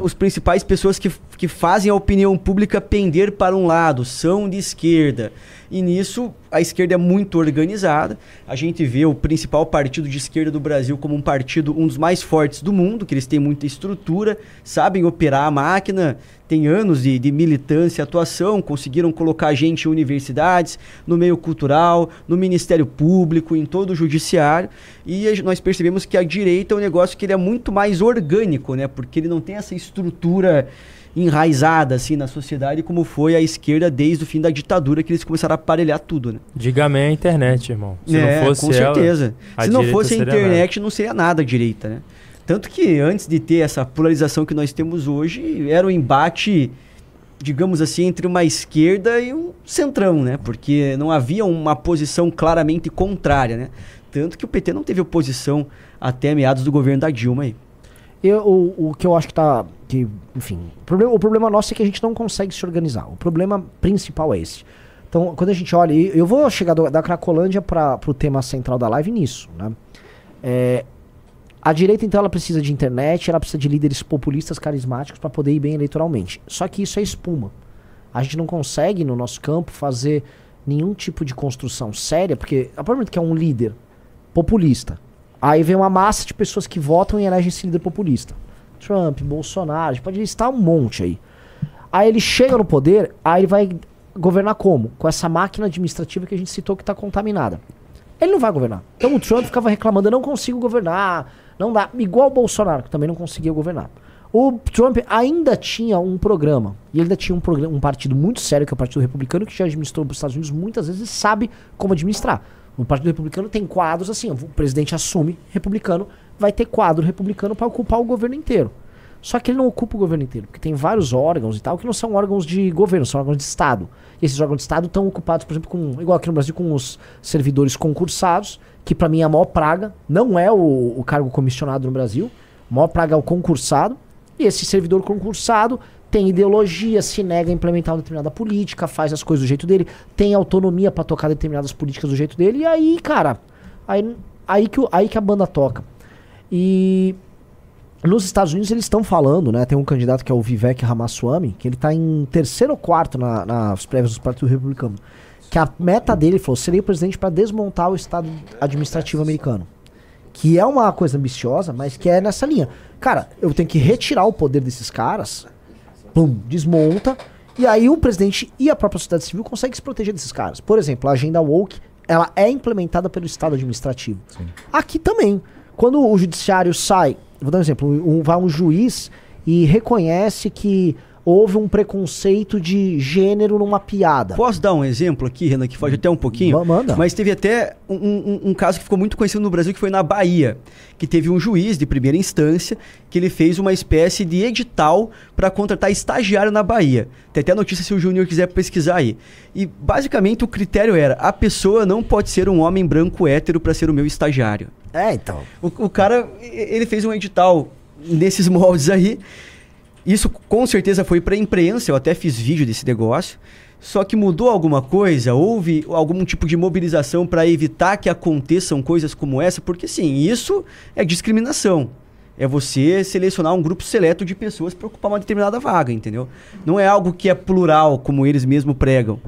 Os principais pessoas que, que fazem a opinião pública pender para um lado são de esquerda. E nisso a esquerda é muito organizada. A gente vê o principal partido de esquerda do Brasil como um partido um dos mais fortes do mundo, que eles têm muita estrutura, sabem operar a máquina, têm anos de, de militância e atuação, conseguiram colocar gente em universidades, no meio cultural, no Ministério Público, em todo o judiciário. E a, nós percebemos que a direita é um negócio que ele é muito mais orgânico, né? Porque ele não tem essa estrutura enraizada assim na sociedade como foi a esquerda desde o fim da ditadura que eles começaram a aparelhar tudo, né? Diga amém a internet, irmão. Se é, não fosse com certeza. Ela, Se não fosse a internet, nada. não seria nada a direita, né? Tanto que antes de ter essa polarização que nós temos hoje, era um embate, digamos assim, entre uma esquerda e um centrão, né? Porque não havia uma posição claramente contrária, né? Tanto que o PT não teve oposição até meados do governo da Dilma aí. Eu, o, o que eu acho que tá. Que, enfim, o problema, o problema nosso é que a gente não consegue se organizar. O problema principal é esse. Então, quando a gente olha, eu vou chegar do, da Cracolândia para o tema central da live nisso, né? É, a direita, então, ela precisa de internet, ela precisa de líderes populistas carismáticos para poder ir bem eleitoralmente. Só que isso é espuma. A gente não consegue, no nosso campo, fazer nenhum tipo de construção séria, porque a partir do momento que é um líder populista, Aí vem uma massa de pessoas que votam e elegem esse líder populista. Trump, Bolsonaro, a gente pode listar um monte aí. Aí ele chega no poder, aí ele vai governar como? Com essa máquina administrativa que a gente citou que está contaminada. Ele não vai governar. Então o Trump ficava reclamando, eu não consigo governar, não dá. Igual o Bolsonaro, que também não conseguia governar. O Trump ainda tinha um programa, e ele ainda tinha um, programa, um partido muito sério, que é o Partido Republicano, que já administrou os Estados Unidos muitas vezes e sabe como administrar. O Partido Republicano tem quadros assim, o presidente assume republicano, vai ter quadro republicano para ocupar o governo inteiro. Só que ele não ocupa o governo inteiro, porque tem vários órgãos e tal que não são órgãos de governo, são órgãos de Estado. E esses órgãos de Estado estão ocupados, por exemplo, com, igual aqui no Brasil, com os servidores concursados, que para mim é a maior praga, não é o, o cargo comissionado no Brasil, a maior praga é o concursado. E esse servidor concursado tem ideologia, se nega a implementar uma determinada política, faz as coisas do jeito dele, tem autonomia para tocar determinadas políticas do jeito dele, e aí, cara, aí, aí, que, aí que a banda toca. E nos Estados Unidos eles estão falando, né? Tem um candidato que é o Vivek Ramaswamy, que ele está em terceiro ou quarto na, nas prévias do Partido Republicano. Que a meta dele falou: seria o presidente para desmontar o Estado administrativo americano. Que é uma coisa ambiciosa, mas que é nessa linha. Cara, eu tenho que retirar o poder desses caras pum, desmonta. E aí o presidente e a própria sociedade civil conseguem se proteger desses caras. Por exemplo, a agenda woke, ela é implementada pelo Estado administrativo. Sim. Aqui também. Quando o judiciário sai, vou dar um exemplo, um, vai um juiz e reconhece que houve um preconceito de gênero numa piada. Posso dar um exemplo aqui, Renan, que foge até um pouquinho? Manda. Mas teve até um, um, um, caso que ficou muito conhecido no Brasil, que foi na Bahia, que teve um juiz de primeira instância que ele fez uma espécie de edital para contratar estagiário na Bahia. Tem até a notícia se o Júnior quiser pesquisar aí. E basicamente o critério era: a pessoa não pode ser um homem branco hétero para ser o meu estagiário. É, então. O, o cara, ele fez um edital nesses moldes aí. Isso com certeza foi para a imprensa, eu até fiz vídeo desse negócio. Só que mudou alguma coisa? Houve algum tipo de mobilização para evitar que aconteçam coisas como essa? Porque sim, isso é discriminação. É você selecionar um grupo seleto de pessoas para ocupar uma determinada vaga, entendeu? Não é algo que é plural, como eles mesmos pregam.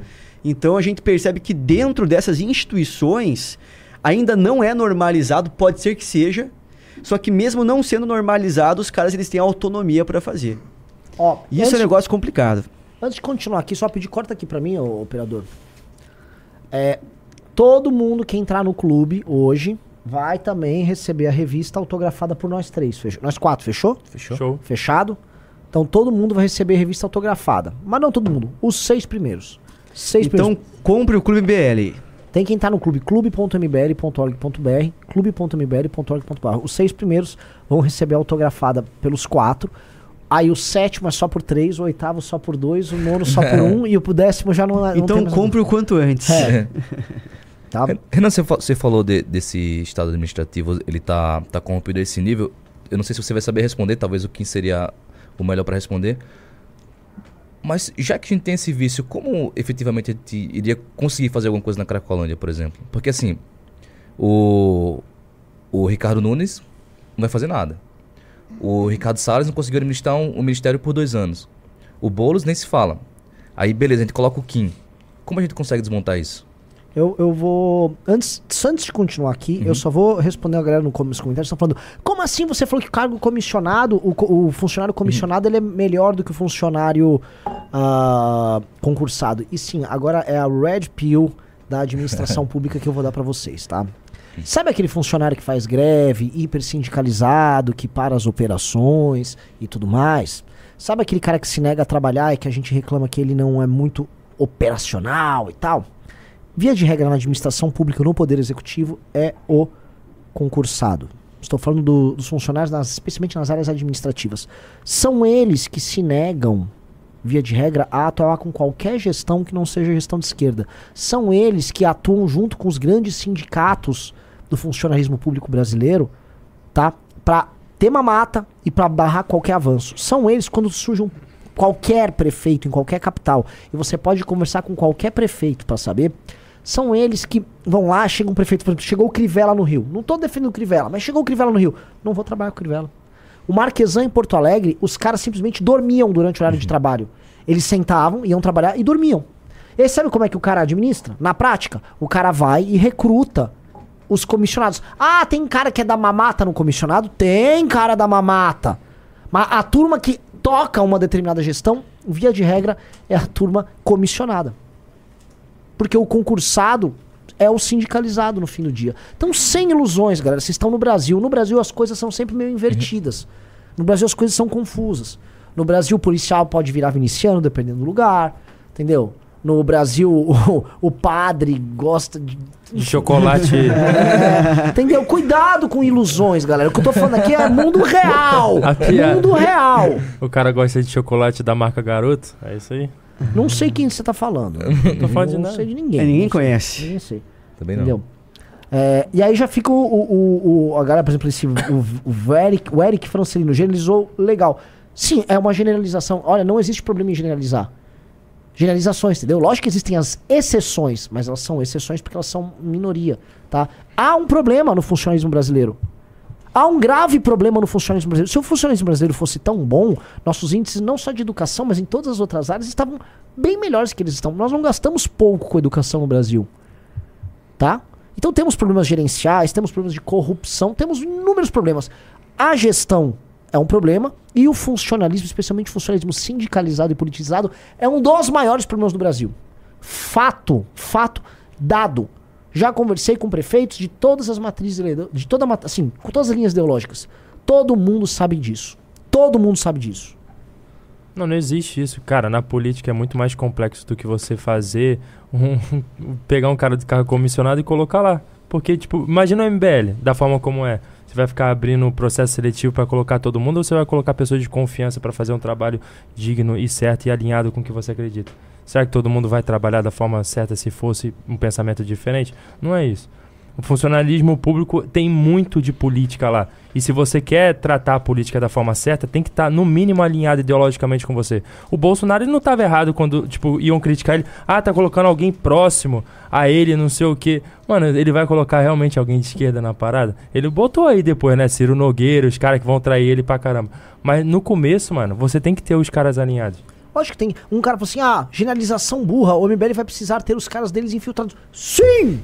Então a gente percebe que dentro dessas instituições ainda não é normalizado, pode ser que seja, só que mesmo não sendo normalizado, os caras eles têm autonomia para fazer. Ó, Isso é um negócio complicado. Antes de continuar aqui, só pedir, corta aqui pra mim, ô, operador. É, todo mundo que entrar no clube hoje vai também receber a revista autografada por nós três. Fechou? Nós quatro, fechou? Fechou. Show. Fechado? Então todo mundo vai receber a revista autografada. Mas não todo mundo, os seis primeiros. Seis Então primeiros. compre o Clube BL. Tem que entrar no clube, clube.mbl.org.br, clube.mbl.org.br. Os seis primeiros vão receber autografada pelos quatro. Aí o sétimo é só por três, o oitavo só por dois, o nono só por um e o décimo já não, não Então compre o quanto antes. É. Tá? Renan, você, fa- você falou de- desse estado administrativo, ele tá, tá corrompido a esse nível. Eu não sei se você vai saber responder, talvez o Kim seria o melhor para responder. Mas já que a gente tem esse vício, como efetivamente a gente iria conseguir fazer alguma coisa na Cracolândia, por exemplo? Porque assim, o, o Ricardo Nunes não vai fazer nada. O Ricardo Salles não conseguiu administrar um, um ministério por dois anos. O Boulos nem se fala. Aí, beleza, a gente coloca o Kim. Como a gente consegue desmontar isso? Eu, eu vou. Antes, antes de continuar aqui, eu só vou responder a galera no nos comentários. Estão falando, como assim você falou que o cargo comissionado, o, o funcionário comissionado, ele é melhor do que o funcionário ah, concursado? E sim, agora é a Red Pill da administração pública que eu vou dar pra vocês, tá? Sabe aquele funcionário que faz greve, hiper sindicalizado, que para as operações e tudo mais? Sabe aquele cara que se nega a trabalhar e que a gente reclama que ele não é muito operacional e tal? Via de regra na administração pública, no poder executivo, é o concursado. Estou falando do- dos funcionários, nas- especialmente nas áreas administrativas. São eles que se negam, via de regra, a atuar com qualquer gestão que não seja gestão de esquerda. São eles que atuam junto com os grandes sindicatos do funcionalismo público brasileiro, tá? Para ter mamata e para barrar qualquer avanço. São eles quando surge um qualquer prefeito em qualquer capital e você pode conversar com qualquer prefeito para saber. São eles que vão lá, chega um prefeito, por exemplo, chegou o Crivella no Rio. Não tô defendendo o Crivella, mas chegou o Crivella no Rio. Não vou trabalhar com o Crivella. O Marquesan em Porto Alegre, os caras simplesmente dormiam durante o horário de trabalho. Eles sentavam, iam trabalhar e dormiam. E aí sabe como é que o cara administra? Na prática, o cara vai e recruta os comissionados. Ah, tem cara que é da mamata no comissionado? Tem cara da mamata. Mas a turma que toca uma determinada gestão, via de regra, é a turma comissionada. Porque o concursado é o sindicalizado no fim do dia. Então, sem ilusões, galera. Vocês estão no Brasil. No Brasil as coisas são sempre meio invertidas. No Brasil as coisas são confusas. No Brasil o policial pode virar viniciano, dependendo do lugar. Entendeu? No Brasil o, o padre gosta de. De chocolate. É, entendeu? Cuidado com ilusões, galera. O que eu tô falando aqui é mundo real. Piada. Mundo real. o cara gosta de chocolate da marca Garoto. É isso aí. Não sei quem você tá falando. Não tô falando de Não nada. sei de ninguém. É, ninguém conhece. Ninguém sei. Também não. Entendeu? É, e aí já fica o, o, o, o- a galera, por exemplo, esse, o, o, Eric, o Eric Francelino generalizou legal. Sim, é uma generalização. Olha, não existe problema em generalizar. Generalizações, entendeu? Lógico que existem as exceções, mas elas são exceções porque elas são minoria, tá? Há um problema no funcionalismo brasileiro. Há um grave problema no funcionalismo brasileiro. Se o funcionalismo brasileiro fosse tão bom, nossos índices, não só de educação, mas em todas as outras áreas, estavam bem melhores que eles estão. Nós não gastamos pouco com educação no Brasil. Tá? Então temos problemas gerenciais, temos problemas de corrupção, temos inúmeros problemas. A gestão é um problema e o funcionalismo, especialmente o funcionalismo sindicalizado e politizado, é um dos maiores problemas do Brasil. Fato, fato, dado. Já conversei com prefeitos de todas as matrizes, de toda, assim, com todas as linhas ideológicas. Todo mundo sabe disso. Todo mundo sabe disso. Não, não existe isso. Cara, na política é muito mais complexo do que você fazer um, pegar um cara de cargo comissionado e colocar lá. Porque, tipo, imagina o MBL, da forma como é. Você vai ficar abrindo um processo seletivo para colocar todo mundo ou você vai colocar pessoas de confiança para fazer um trabalho digno e certo e alinhado com o que você acredita? Será que todo mundo vai trabalhar da forma certa se fosse um pensamento diferente? Não é isso. O funcionalismo público tem muito de política lá. E se você quer tratar a política da forma certa, tem que estar no mínimo alinhado ideologicamente com você. O Bolsonaro ele não estava errado quando, tipo, iam criticar ele. Ah, tá colocando alguém próximo a ele, não sei o quê. Mano, ele vai colocar realmente alguém de esquerda na parada? Ele botou aí depois, né? Ciro Nogueira, os caras que vão trair ele pra caramba. Mas no começo, mano, você tem que ter os caras alinhados. Lógico que tem. Um cara falou assim: ah, generalização burra, o MBL vai precisar ter os caras deles infiltrados. Sim!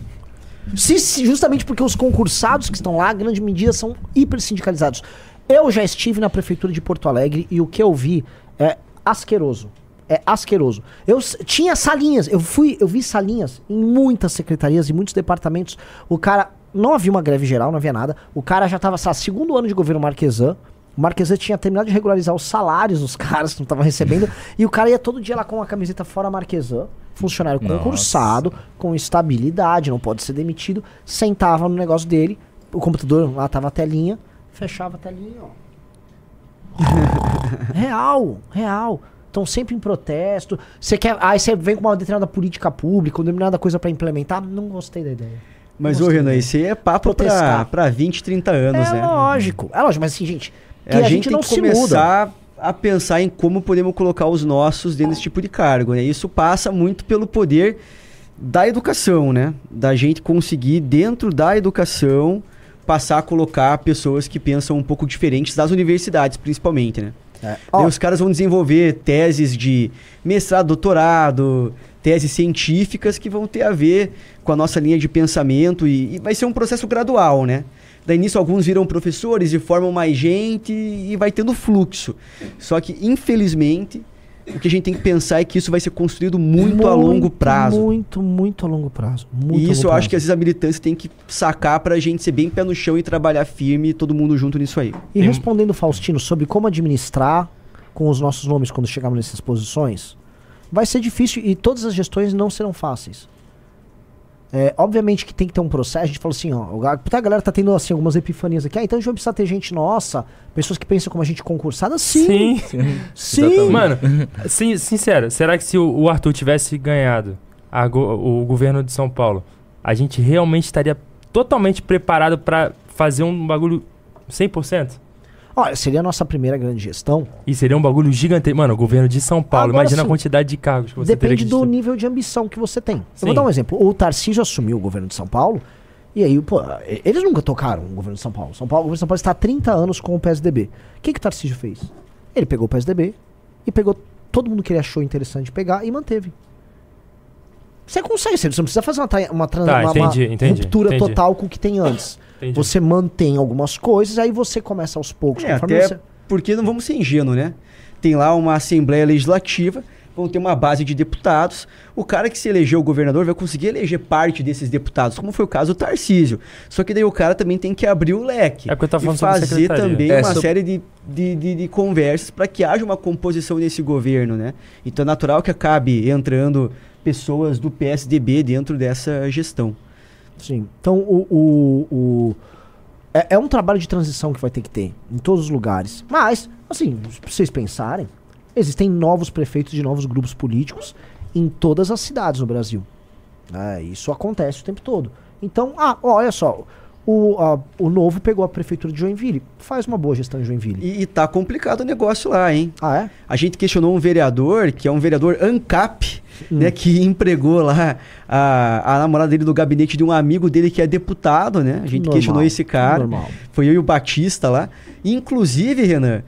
Se- se- justamente porque os concursados que estão lá, grande medida, são hiper sindicalizados. Eu já estive na prefeitura de Porto Alegre e o que eu vi é asqueroso. É asqueroso. Eu tinha salinhas, eu fui, eu vi salinhas em muitas secretarias e muitos departamentos. O cara não havia uma greve geral, não havia nada. O cara já estava, segundo ano de governo Marquesan. O Marquesan tinha terminado de regularizar os salários dos caras que não estavam recebendo. e o cara ia todo dia lá com a camiseta fora Marquesan, funcionário Nossa. concursado, com estabilidade, não pode ser demitido. Sentava no negócio dele, o computador lá tava a telinha, fechava a telinha, ó. real, real. Estão sempre em protesto. Você quer. Aí você vem com uma determinada política pública, uma determinada coisa para implementar. Não gostei da ideia. Mas, ô Renan, isso aí é papo pra, pra 20, 30 anos, é né? É lógico. É lógico, mas assim, gente. É, a, a, gente, gente não tem que começar muda. A pensar em como podemos colocar os nossos dentro desse tipo de cargo, né? Isso passa muito pelo poder da educação, né? Da gente conseguir, dentro da educação, passar a colocar pessoas que pensam um pouco diferentes das universidades, principalmente, né? É. Oh. os caras vão desenvolver teses de mestrado, doutorado, teses científicas que vão ter a ver com a nossa linha de pensamento e, e vai ser um processo gradual, né? Daí nisso alguns viram professores e formam mais gente e vai tendo fluxo. Só que, infelizmente, o que a gente tem que pensar é que isso vai ser construído muito, muito a longo prazo. Muito, muito a longo prazo. Muito e isso eu prazo. acho que às vezes a militância tem que sacar pra gente ser bem pé no chão e trabalhar firme todo mundo junto nisso aí. E respondendo, Faustino, sobre como administrar com os nossos nomes quando chegarmos nessas posições, vai ser difícil e todas as gestões não serão fáceis. É, obviamente que tem que ter um processo. A gente falou assim, ó, a galera tá tendo assim, algumas epifanias aqui. Ah, então a gente vai precisar ter gente nossa, pessoas que pensam como a gente concursada. Sim. Sim. Sim. Mano, sim, sincero, será que se o Arthur tivesse ganhado go o governo de São Paulo, a gente realmente estaria totalmente preparado para fazer um bagulho 100%? Olha, seria a nossa primeira grande gestão. E seria um bagulho gigante. Mano, o governo de São Paulo, Agora, imagina sim, a quantidade de cargos que você Depende do nível de ambição que você tem. Sim. Eu vou dar um exemplo. O Tarcísio assumiu o governo de São Paulo. E aí, pô, eles nunca tocaram o governo de São Paulo. São Paulo. O governo de São Paulo está há 30 anos com o PSDB. O que, que o Tarcísio fez? Ele pegou o PSDB e pegou todo mundo que ele achou interessante pegar e manteve. Você consegue, você não precisa fazer uma, uma, tá, uma, entendi, uma entendi, ruptura entendi. total com o que tem antes. Você mantém algumas coisas, aí você começa aos poucos. É, até você... porque não vamos ser ingênuos, né? Tem lá uma Assembleia Legislativa, vão ter uma base de deputados. O cara que se elegeu governador vai conseguir eleger parte desses deputados, como foi o caso do Tarcísio. Só que daí o cara também tem que abrir o leque. É porque eu e fazer também é, uma série de, de, de, de conversas para que haja uma composição nesse governo, né? Então é natural que acabe entrando pessoas do PSDB dentro dessa gestão. Sim. Então, o, o, o é, é, um trabalho de transição que vai ter que ter em todos os lugares. Mas, assim, pra vocês pensarem, existem novos prefeitos de novos grupos políticos em todas as cidades no Brasil. É, isso acontece o tempo todo. Então, ah, olha só, o, a, o novo pegou a prefeitura de Joinville. Faz uma boa gestão em Joinville. E, e tá complicado o negócio lá, hein? Ah, é? A gente questionou um vereador, que é um vereador ANCAP, hum. né? Que empregou lá a, a namorada dele do gabinete de um amigo dele que é deputado, né? A gente Normal. questionou esse cara. Normal. Foi eu e o Batista lá. Inclusive, Renan,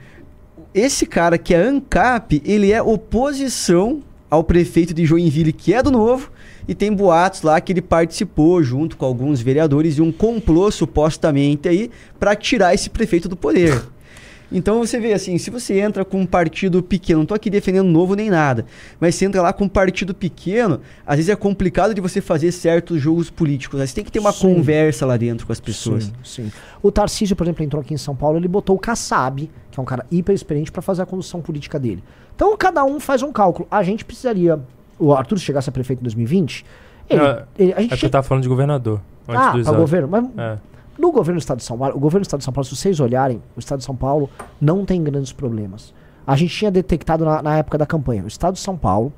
esse cara que é ANCAP, ele é oposição ao prefeito de Joinville, que é do Novo, e tem boatos lá que ele participou junto com alguns vereadores de um complô supostamente aí para tirar esse prefeito do poder. Então você vê assim, se você entra com um partido pequeno, não tô aqui defendendo novo nem nada, mas você entra lá com um partido pequeno, às vezes é complicado de você fazer certos jogos políticos. Você tem que ter uma sim. conversa lá dentro com as pessoas. Sim, sim. O Tarcísio, por exemplo, entrou aqui em São Paulo, ele botou o Kassab, que é um cara hiper experiente, para fazer a condução política dele. Então cada um faz um cálculo. A gente precisaria o Arthur chegasse a prefeito em 2020, ele, não, ele, a gente é eu tava falando de governador. ah, para governo. Mas é. No governo do Estado de São Paulo, o governo do Estado de São Paulo, se vocês olharem, o Estado de São Paulo não tem grandes problemas. A gente tinha detectado na, na época da campanha, o Estado de São Paulo,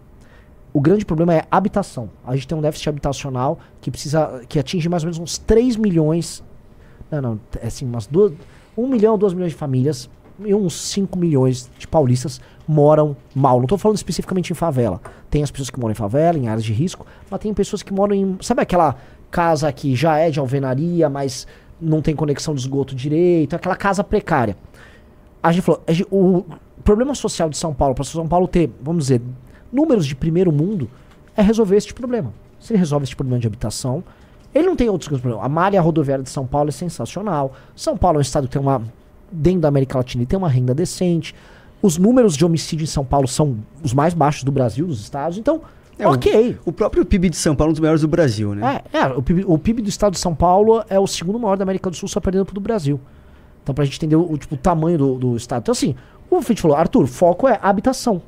o grande problema é habitação. A gente tem um déficit habitacional que precisa, que atinge mais ou menos uns 3 milhões, não, não, é assim, umas 2, 1 milhão, 2 milhões de famílias e uns 5 milhões de paulistas moram mal. Não estou falando especificamente em favela. Tem as pessoas que moram em favela, em áreas de risco, mas tem pessoas que moram em. Sabe aquela casa que já é de alvenaria, mas não tem conexão de esgoto direito, aquela casa precária. A gente falou, o problema social de São Paulo, para São Paulo ter, vamos dizer, números de primeiro mundo, é resolver esse problema. Se ele resolve esse problema de habitação, ele não tem outros problemas. A malha rodoviária de São Paulo é sensacional. São Paulo é um estado que tem uma, dentro da América Latina, tem uma renda decente Os números de homicídio em São Paulo são os mais baixos do Brasil, dos estados. Então, é, ok. O, o, próprio PIB de São Paulo é um dos maiores do Brasil, né? É, é o, PIB, o, PIB, do estado de São Paulo é o segundo maior da América do Sul, só perdendo pro do Brasil. Então, pra gente entender o, tipo, o tamanho do, do estado. Então, assim, o Fitch falou, Arthur, foco é habitação.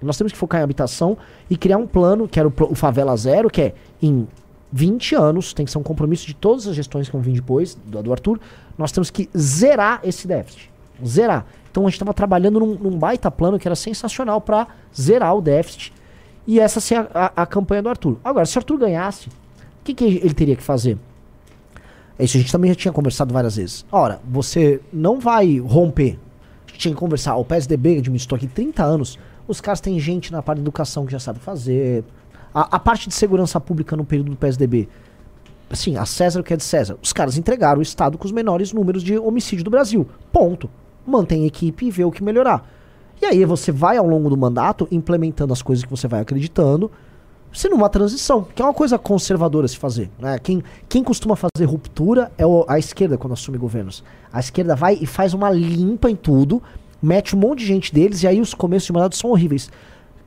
Nós temos que focar em habitação e criar um plano, que era o, o Favela Zero, que é em 20 anos, tem que ser um compromisso de todas as gestões que vão vir depois, do, do Arthur, nós temos que zerar esse déficit. Zerar. Então a gente estava trabalhando num, num, baita plano que era sensacional para zerar o déficit. E essa ser a, a, a, campanha do Arthur. Agora, se o Arthur ganhasse, o que, que ele teria que fazer? Isso a gente também já tinha conversado várias vezes. Ora, você não vai romper. A gente tinha que conversar. O PSDB administrou aqui 30 anos. Os caras têm gente na parte de educação que já sabe fazer. A, a parte de segurança pública no período do PSDB, assim, a César o que é de César. Os caras entregaram o Estado com os menores números de homicídio do Brasil. Ponto. Mantém a equipe e vê o que melhorar. E aí você vai ao longo do mandato implementando as coisas que você vai acreditando, sendo uma transição, que é uma coisa conservadora se fazer. Né? Quem, quem costuma fazer ruptura é o, a esquerda quando assume governos. A esquerda vai e faz uma limpa em tudo, mete um monte de gente deles e aí os começos de mandato são horríveis.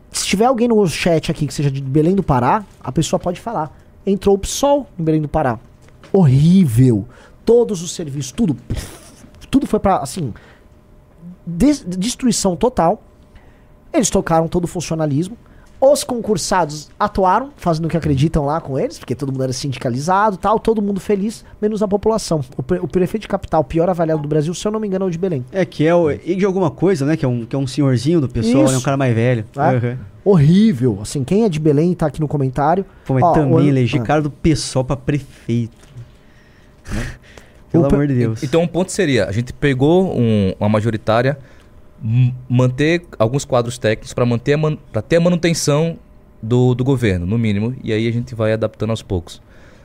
Se tiver alguém no chat aqui que seja de Belém do Pará, a pessoa pode falar. Entrou o PSOL em Belém do Pará. Horrível. Todos os serviços, tudo. Tudo foi pra, assim. Destruição total. Eles tocaram todo o funcionalismo. Os concursados atuaram, fazendo o que acreditam lá com eles, porque todo mundo era sindicalizado tal, todo mundo feliz, menos a população. O, pre o prefeito de capital, pior avaliado do Brasil, se eu não me engano, é o de Belém. É, que é o. E de alguma coisa, né? Que é um, que é um senhorzinho do pessoal, né? Um cara mais velho. É. Uhum. Horrível. Assim, quem é de Belém tá aqui no comentário. Pô, mas Ó, também o... eleger ah. cara do pessoal pra prefeito. Né? Pelo amor de Deus. Então, um ponto seria: a gente pegou um, uma majoritária manter alguns quadros técnicos para manter a man, ter a manutenção do, do governo, no mínimo, e aí a gente vai adaptando aos poucos.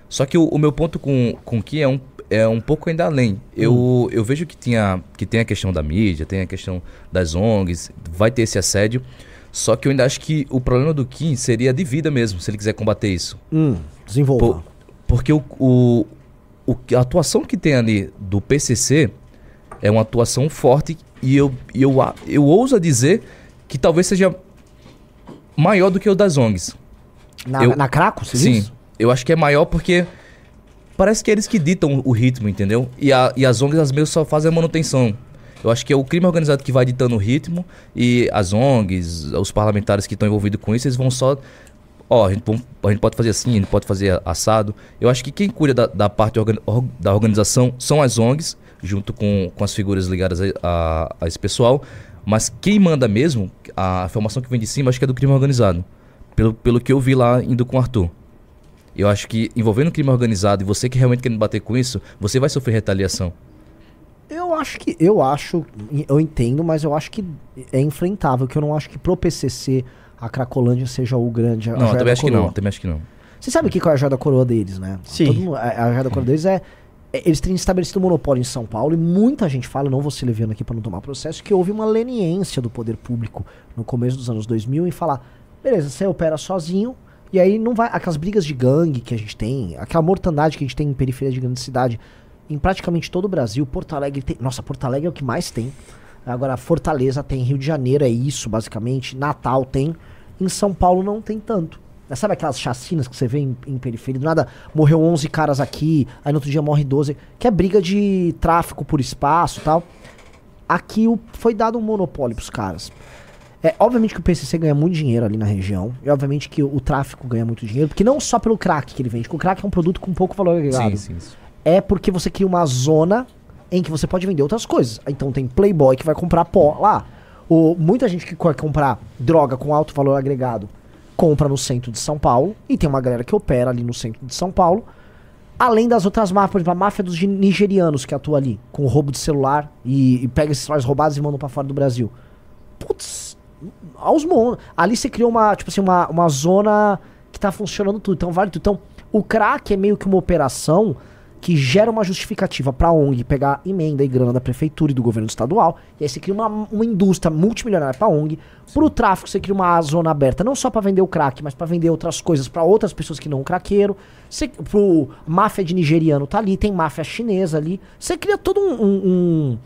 Só que o, o meu ponto com, com o Ki é um, é um pouco ainda além. Eu, hum. eu vejo que, tinha, que tem a questão da mídia, tem a questão das ONGs, vai ter esse assédio. Só que eu ainda acho que o problema do Kim seria de vida mesmo, se ele quiser combater isso. Hum, desenvolva. Por, porque o, o, o, a atuação que tem ali do PCC é uma atuação forte e eu, eu, eu ouso dizer que talvez seja maior do que o das ONGs. Na, eu, na Craco, você Sim. Diz? Eu acho que é maior porque parece que é eles que ditam o ritmo, entendeu? E, a, e as ONGs, as mesmas, só fazem a manutenção. Eu acho que é o crime organizado que vai ditando o ritmo e as ONGs, os parlamentares que estão envolvidos com isso, eles vão só. Ó, a gente, a gente pode fazer assim, a gente pode fazer assado. Eu acho que quem cuida da, da parte organ, da organização são as ONGs junto com, com as figuras ligadas a, a, a esse pessoal. Mas quem manda mesmo, a informação que vem de cima, acho que é do crime organizado. Pelo, pelo que eu vi lá indo com o Arthur. Eu acho que envolvendo crime organizado e você que realmente quer bater com isso, você vai sofrer retaliação. Eu acho que. Eu acho. Eu entendo, mas eu acho que é enfrentável. Que eu não acho que pro PCC a Cracolândia seja o grande. não, também acho coroa. que não. Também acho que não. Você sabe o que é a joia da coroa deles, né? Sim. Mundo, a, a joia da coroa deles é é, eles têm estabelecido um monopólio em São Paulo e muita gente fala, não vou se levando aqui para não tomar processo, que houve uma leniência do poder público no começo dos anos 2000 em falar, beleza, você opera sozinho e aí não vai aquelas brigas de gangue que a gente tem, aquela mortandade que a gente tem em periferia de grande cidade, em praticamente todo o Brasil, Porto Alegre tem, nossa, Porto Alegre é o que mais tem. Agora Fortaleza tem, Rio de Janeiro é isso, basicamente, Natal tem, em São Paulo não tem tanto. Sabe aquelas chacinas que você vê em, em periferia? Do nada morreu 11 caras aqui, aí no outro dia morre 12. Que é briga de tráfico por espaço tal. Aqui o, foi dado um monopólio pros caras. É, obviamente que o PCC ganha muito dinheiro ali na região. E obviamente que o, o, tráfico ganha muito dinheiro. Porque não só pelo crack que ele vende. Porque o crack é um produto com pouco valor agregado. Sim, sim, É porque você cria uma zona em que você pode vender outras coisas. Então tem Playboy que vai comprar pó lá. O, muita gente que quer comprar droga com alto valor agregado compra no centro de São Paulo, e tem uma galera que opera ali no centro de São Paulo, além das outras máfias, por exemplo, a máfia dos nigerianos que atua ali, com roubo de celular e, e pega esses celulares roubados e mandam para fora do Brasil. Putz, aos mon... Ali você criou uma, tipo assim, uma, uma zona que tá funcionando tudo, então vale tudo. Então, o crack é meio que uma operação que gera uma justificativa para a ONG pegar emenda e grana da prefeitura e do governo estadual, e aí você cria uma, uma indústria multimilionária para a ONG. Para o tráfico, você cria uma zona aberta, não só para vender o crack, mas para vender outras coisas para outras pessoas que não craqueiro. Você, pro máfia de nigeriano tá ali, tem máfia chinesa ali. Você cria todo um, um,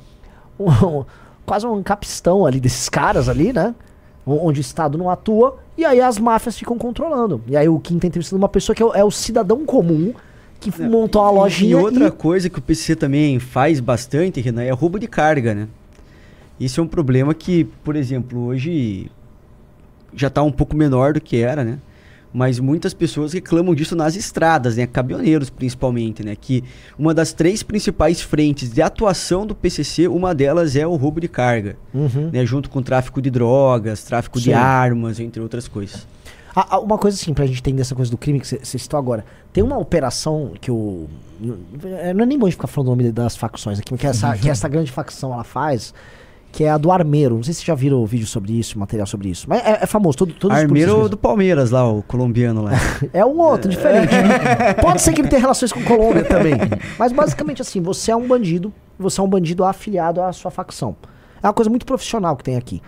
um, quase um capistão ali desses caras ali, né? Onde o Estado não atua, e aí as máfias ficam controlando. E aí o Kim tem entrevistado uma pessoa que é o, é o cidadão comum que é, montou lojinha. E outra e... coisa que o PCC também faz bastante, Renan, é roubo de carga, né? Isso é um problema que, por exemplo, hoje já está um pouco menor do que era, né? mas muitas pessoas reclamam disso nas estradas, né? Caminhoneiros principalmente, né? Que uma das três principais frentes de atuação do PCC, uma delas é o roubo de carga, uhum. né? Junto com tráfico de drogas, tráfico Sim. de armas, entre outras coisas. Ah, ah, uma coisa assim, pra gente entender essa coisa do crime que você citou agora. Tem uma operação que o... Não é nem bom de ficar falando o nome das facções aqui, que essa, que essa grande facção ela faz que é a do Armeiro. Não sei se vocês já viram o vídeo sobre isso, material sobre isso. Mas é, é famoso. Todo, todos Armeiro do Palmeiras lá, o colombiano lá. é um outro, diferente. Pode ser que ele tenha relações com Colômbia também. Mas basicamente assim, você é um bandido, você é um bandido afiliado à sua facção. É uma coisa muito profissional que tem aqui.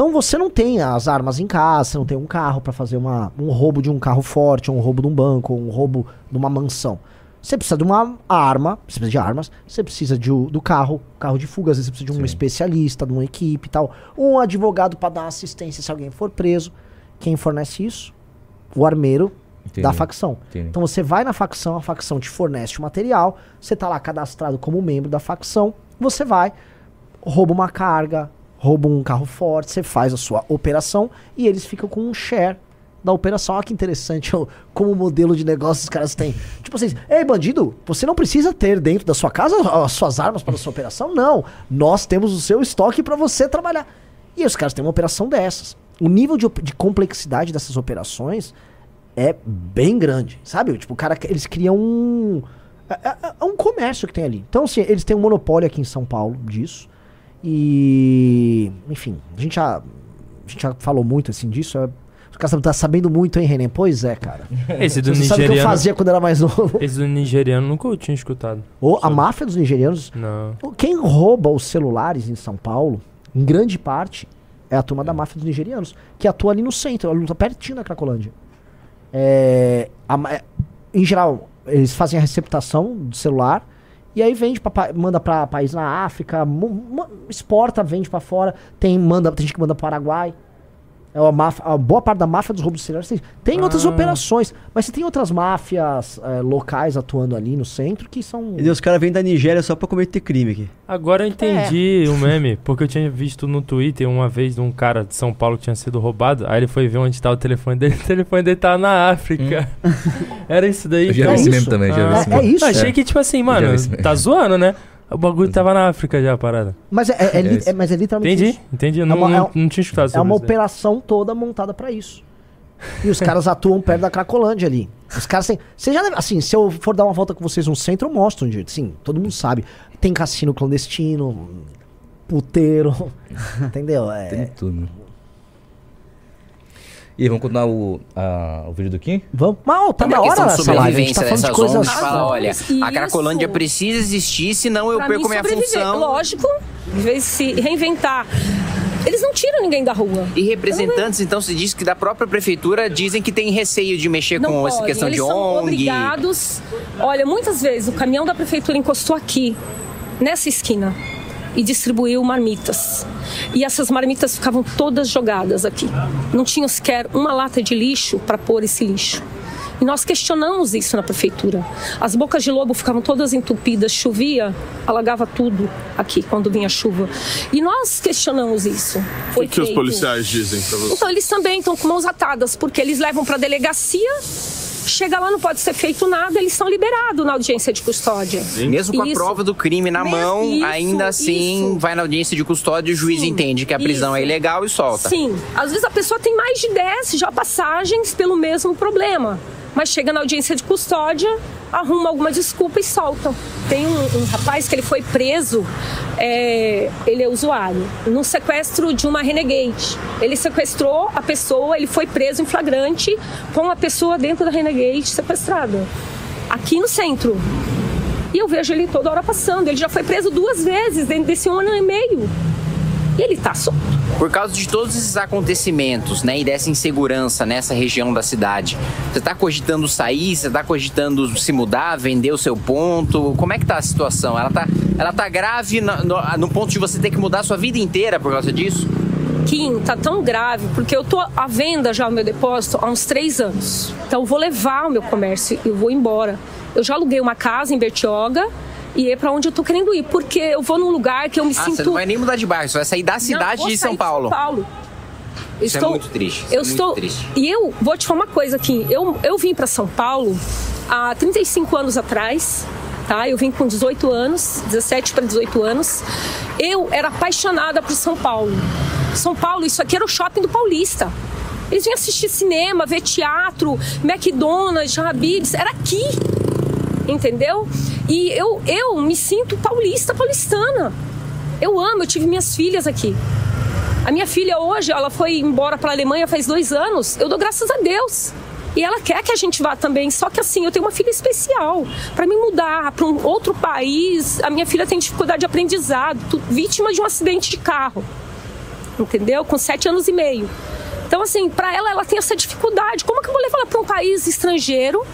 Então você não tem as armas em casa, você não tem um carro para fazer uma, um roubo de um carro forte, um roubo de um banco, um roubo de uma mansão. Você precisa de uma arma, você precisa de armas, você precisa de, do carro, carro de fuga, às vezes você precisa de um Sim. especialista, de uma equipe e tal. Um advogado para dar assistência se alguém for preso. Quem fornece isso? O armeiro Entendi. da facção. Entendi. Então você vai na facção, a facção te fornece o material, você tá lá cadastrado como membro da facção, você vai, rouba uma carga, rouba um carro forte, você faz a sua operação e eles ficam com um share da operação. Olha que interessante como modelo de negócio os caras têm. Tipo assim, ei bandido, você não precisa ter dentro da sua casa as suas armas para a sua operação? Não. Nós temos o seu estoque para você trabalhar. E os caras têm uma operação dessas. O nível de, de complexidade dessas operações é bem grande, sabe? Tipo, o cara, eles criam um... É, é, é um comércio que tem ali. Então, assim, eles têm um monopólio aqui em São Paulo disso. E, enfim, a gente já, a gente já falou muito assim disso. É cara tá sabendo muito, hein, Renan? Pois é, cara. Esse do Você nigeriano. Sabe o que eu fazia quando era mais novo? Esse do nigeriano nunca eu tinha escutado. Ou a máfia dos nigerianos. Não. Quem rouba os celulares em São Paulo, em grande parte, é a turma da máfia dos nigerianos, que atua ali no centro, luta pertinho da Cracolândia. É, a, é, em geral, eles fazem a receptação do celular e aí vende pra, manda para país na África, exporta, vende para fora. Tem manda, tem gente que manda para Paraguai. É a, máfia, a boa parte da máfia dos roubos celulares tem, tem ah. outras operações, mas você tem outras máfias é, locais atuando ali no centro que são. E os caras vêm da Nigéria só pra cometer crime aqui. Agora eu entendi é. o meme, porque eu tinha visto no Twitter uma vez de um cara de São Paulo que tinha sido roubado, aí ele foi ver onde tá o telefone dele, o telefone dele tá na África. Hum. Era isso daí. Eu já vi é esse meme também, já vi esse meme. É, é isso. achei que, tipo assim, mano, tá zoando, né? O bagulho tava na África já, a parada. Mas é, é, é, é mas é literalmente Entendi, isso. entendi. Não, é uma, não, não tinha escutado É uma operação toda montada para isso. E os caras atuam perto da Cracolândia ali. Os caras têm. Você já deve, assim, se eu for dar uma volta com vocês no centro, eu mostro onde. Sim, todo mundo sabe. Tem cassino clandestino, puteiro. entendeu? É, Tem tudo. E vamos continuar o, a, o vídeo do Kim? Vamos. Mas, tá na hora essa live, a gente tá falando de coisas... Fala, olha, Isso. a Cracolândia precisa existir, senão eu pra perco minha função. Lógico, em vez de se reinventar. Eles não tiram ninguém da rua. E representantes, então, se diz que da própria prefeitura dizem que tem receio de mexer não com essa questão Eles de são ONG. obrigados. Olha, muitas vezes o caminhão da prefeitura encostou aqui, nessa esquina e distribuiu marmitas. E essas marmitas ficavam todas jogadas aqui. Não tinham sequer uma lata de lixo para pôr esse lixo. E nós questionamos isso na prefeitura. As bocas de lobo ficavam todas entupidas, chovia, alagava tudo aqui quando vinha chuva. E nós questionamos isso. o que, que os policiais dizem para você? Então eles também estão com mãos atadas, porque eles levam para a delegacia chega lá, não pode ser feito nada, eles são liberados na audiência de custódia. Mesmo com isso. a prova do crime na mão, isso, ainda assim isso. vai na audiência de custódia e o juiz Sim, entende que a prisão é ilegal e solta. Sim, às vezes a pessoa tem mais de 10 já passagens pelo mesmo problema mas chega na audiência de custódia, arruma alguma desculpa e soltam. Tem um, um rapaz que ele foi preso, é, ele é usuário, no sequestro de uma Renegade. Ele sequestrou a pessoa, ele foi preso em flagrante com a pessoa dentro da Renegade sequestrada. Aqui no centro. E eu vejo ele toda hora passando. Ele já foi preso duas vezes dentro desse um ano e meio. E ele tá solto. Por causa de todos esses acontecimentos, né, e dessa insegurança nessa região da cidade, você tá cogitando sair, você tá cogitando se mudar, vender o seu ponto? Como é que tá a situação? Ela tá, ela tá grave no, no, no ponto de você ter que mudar a sua vida inteira por causa disso? Kim, tá tão grave, porque eu tô à venda já o meu depósito há uns três anos. Então eu vou levar o meu comércio e eu vou embora. Eu já aluguei uma casa em Bertioga e é para onde eu tô querendo ir, porque eu vou num lugar que eu me ah, sinto. Você não vai nem mudar de bairro, você vai sair da cidade de São Paulo. São Paulo. Isso é estou, é muito triste. Eu é estou. Triste. E eu vou te falar uma coisa aqui. Eu, eu vim para São Paulo há 35 anos atrás. Tá? Eu vim com 18 anos, 17 para 18 anos. Eu era apaixonada por São Paulo. São Paulo, isso aqui era o shopping do Paulista. Eles vinham assistir cinema, ver teatro, McDonald's, Habib's, era aqui. Entendeu? E eu, eu me sinto paulista, paulistana. Eu amo, eu tive minhas filhas aqui. A minha filha hoje, ela foi embora para a Alemanha faz dois anos. Eu dou graças a Deus. E ela quer que a gente vá também. Só que assim, eu tenho uma filha especial. Para me mudar para um outro país, a minha filha tem dificuldade de aprendizado, vítima de um acidente de carro entendeu? Com sete anos e meio. Então, assim, para ela, ela tem essa dificuldade. Como que eu vou levar ela para um país estrangeiro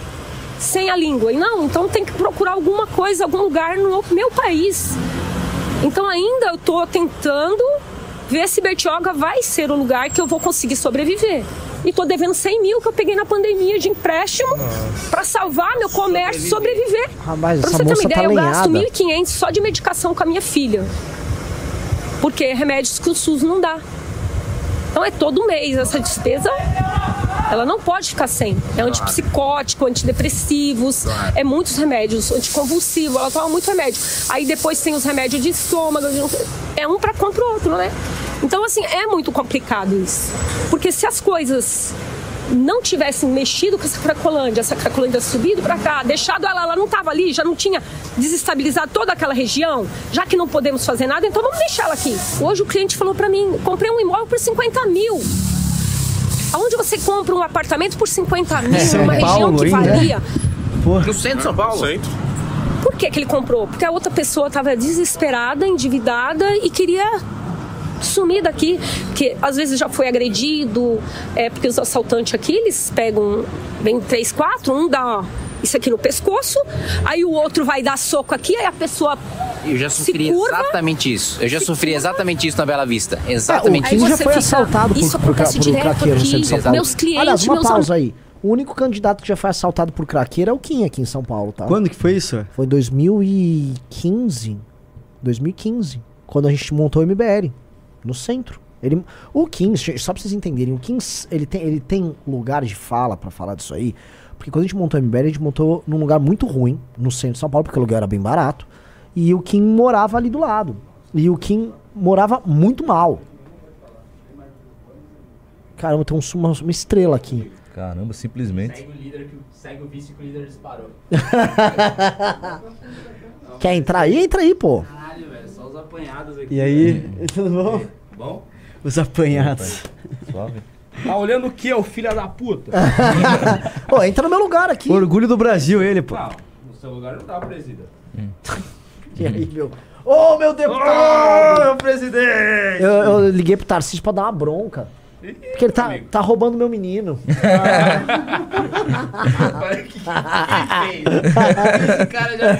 sem a língua? E não, então tem que procurar alguma coisa, algum lugar no meu país. Então, ainda eu estou tentando ver se Bertioga vai ser o lugar que eu vou conseguir sobreviver. E tô devendo 100 mil que eu peguei na pandemia de empréstimo para salvar meu comércio e sobreviver. Rapaz, pra você ter uma ideia, tá eu gasto 1.500 só de medicação com a minha filha porque remédios que o SUS não dá. Então é todo mês essa despesa. Ela não pode ficar sem. É antipsicótico, antidepressivos, é muitos remédios, anticonvulsivo, ela toma muito remédio. Aí depois tem os remédios de estômago, é um para contra o outro, né? Então, assim, é muito complicado isso. Porque se as coisas não tivessem mexido com essa Cracolândia, essa Cracolândia subido para cá, deixado ela, ela não estava ali, já não tinha desestabilizado toda aquela região, já que não podemos fazer nada, então vamos deixar ela aqui. Hoje o cliente falou para mim, comprei um imóvel por 50 mil. Aonde você compra um apartamento por 50 mil, é, numa região que valia? No centro de São Paulo? Centro. Por que, que ele comprou? Porque a outra pessoa estava desesperada, endividada e queria sumir daqui, porque às vezes já foi agredido, é, porque os assaltantes aqui, eles pegam, vem três, quatro, um dá isso aqui no pescoço, aí o outro vai dar soco aqui, aí a pessoa eu já sofri curva, exatamente isso. Eu já sofri curva. exatamente isso na Bela Vista. Exatamente é, o Kim já foi fica, assaltado por, isso por, por, por craqueiro no centro de São Paulo. Meus clientes, Aliás, uma meus pausa aí. O único candidato que já foi assaltado por craqueiro é o Kim aqui em São Paulo, tá? Quando que foi isso? Foi 2015. 2015. Quando a gente montou o MBL no centro. Ele, o Kim, só pra vocês entenderem, o Kim ele tem, ele tem lugar de fala para falar disso aí. Porque quando a gente montou o MBL, a gente montou num lugar muito ruim, no centro de São Paulo, porque o lugar era bem barato. E o Kim morava ali do lado. E o Kim morava muito mal. Caramba, tem um, uma, uma estrela aqui. Caramba, simplesmente. Segue o líder que segue o vice que o líder disparou. Quer entrar aí? Entra aí, pô apanhados aqui. E aí, tudo bom? Bom? Os apanhados. Suave. Tá olhando o que, ô filho da puta? Ô, entra no meu lugar aqui. Orgulho do Brasil, ele, pô. Não, no seu lugar não tá, presida. E aí, meu... Ô, oh, meu deputado! Ô, oh, meu presidente! Eu, eu liguei pro Tarcísio pra dar uma bronca. Porque ele tá, tá roubando meu menino. que, Esse cara já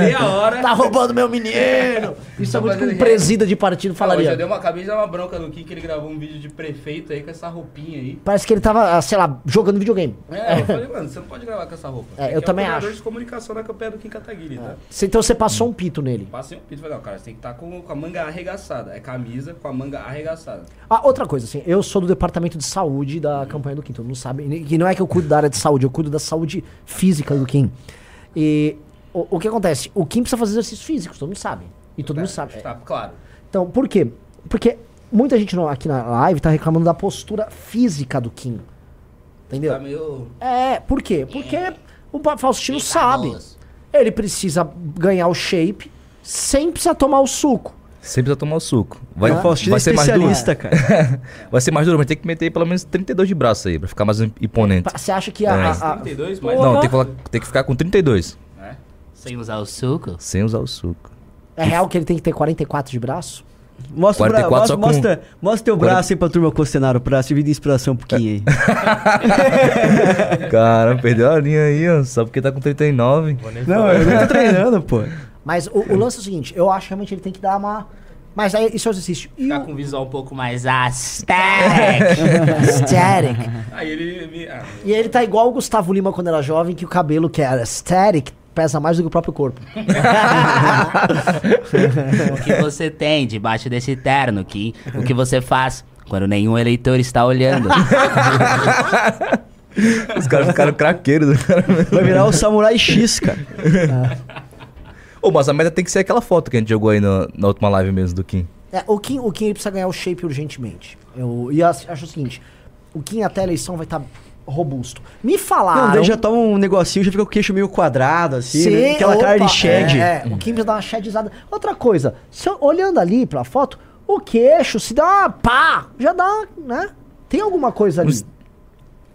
meia hora. Tá roubando meu menino. Isso é muito que um presida de partido falaria. Eu já deu uma cabeça uma bronca no Kim que ele gravou um vídeo de prefeito aí com essa roupinha aí. Parece que ele tava, sei lá, jogando videogame. É, eu falei, mano, você não pode gravar com essa roupa. É, eu também é acho. de comunicação na campanha do Kim Kataguiri, tá? É. Então você passou um pito nele. Passei um pito. Falei, não, cara, você tem que estar tá com, com a manga arregaçada. É camisa com a manga arregaçada. Ah, outra coisa, assim, eu sou do departamento de saúde da campanha do Kim, todo mundo sabe. E não é que eu cuido da área de saúde, eu cuido da saúde física do Kim. E o, o que acontece? O Kim precisa fazer exercícios físicos, todo mundo sabe. E todo é, mundo sabe. Tá, claro. Então, por quê? Porque muita gente no, aqui na live tá reclamando da postura física do Kim. Entendeu? Tá meio... É, por quê? Porque é. o Faustino sabe. Ele precisa ganhar o shape sem precisar tomar o suco. Sempre precisa tomar o suco. Vai, ah, vai ser mais duro. cara. vai ser mais duro, mas tem que meter pelo menos 32 de braço aí, pra ficar mais imponente. Você acha que a. É. a, a 32? Mas... Não, tem que, tem que ficar com 32. É? Sem usar o suco? Sem usar o suco. É real que ele tem que ter 44 de braço? Mostra, o bra... mostra, com... mostra, mostra teu 40... braço aí pra turma Costenaro pra servir de inspiração um pouquinho aí. Cara, perdeu a linha aí, ó. Só porque tá com 39. Não, eu não tô treinando, pô. Mas o, o, lance é o seguinte, eu acho que realmente ele tem que dar uma. Mas aí isso é o exercício. E Ficar o... com visual um pouco mais aesthetic. aesthetic. Aí ele, ah, e ele tá igual o Gustavo Lima quando era jovem, que o cabelo que era aesthetic pesa mais do que o próprio corpo. o que você tem debaixo desse terno, Kim? O que você faz quando nenhum eleitor está olhando? Os caras ficaram craqueiros. Vai virar o Samurai X, cara. Ô, mas a meta tem que ser aquela foto que a gente jogou aí no, na última live mesmo do Kim. É, o Kim, o Kim ele precisa ganhar o shape urgentemente. Eu, e acho, acho o seguinte: o Kim até a eleição vai estar tá robusto. Me falaram. Não, daí já toma um negocinho, já fica com o queixo meio quadrado, assim, Sim, né? Aquela opa, cara de shed. É, é, o Kim precisa dar uma shedzada. Outra coisa, eu, olhando ali pra foto, o queixo, se dá uma pá, já dá, né? Tem alguma coisa ali. Os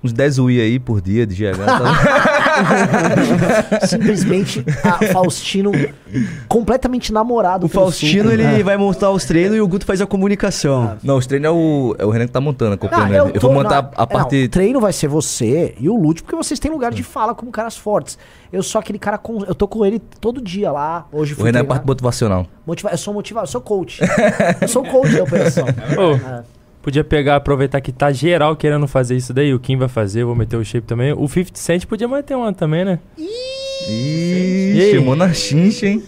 uns 10 UI aí por dia de GH. Tá? Simplesmente a Faustino completamente namorado. O Faustino ele é. vai montar os treinos e o Guto faz a comunicação. Ah. Não, os treinos é o, é o Renan que tá montando, acompanhando. Ah, eu, eu, vou montar não, a parte. Não, o treino vai ser você e o Lute, porque vocês têm lugar de fala como caras fortes. Eu sou aquele cara com. Eu tô com ele todo dia lá. Hoje O Renan é parte motivacional. Motiva... Eu sou motivador, eu sou coach. eu sou coach da operação. Oh. É. Podia pegar, aproveitar que tá geral querendo fazer isso daí. O Kim vai fazer, eu vou meter o shape também. O 50 Cent podia meter uma também, né? Ih, chamou na chincha, hein?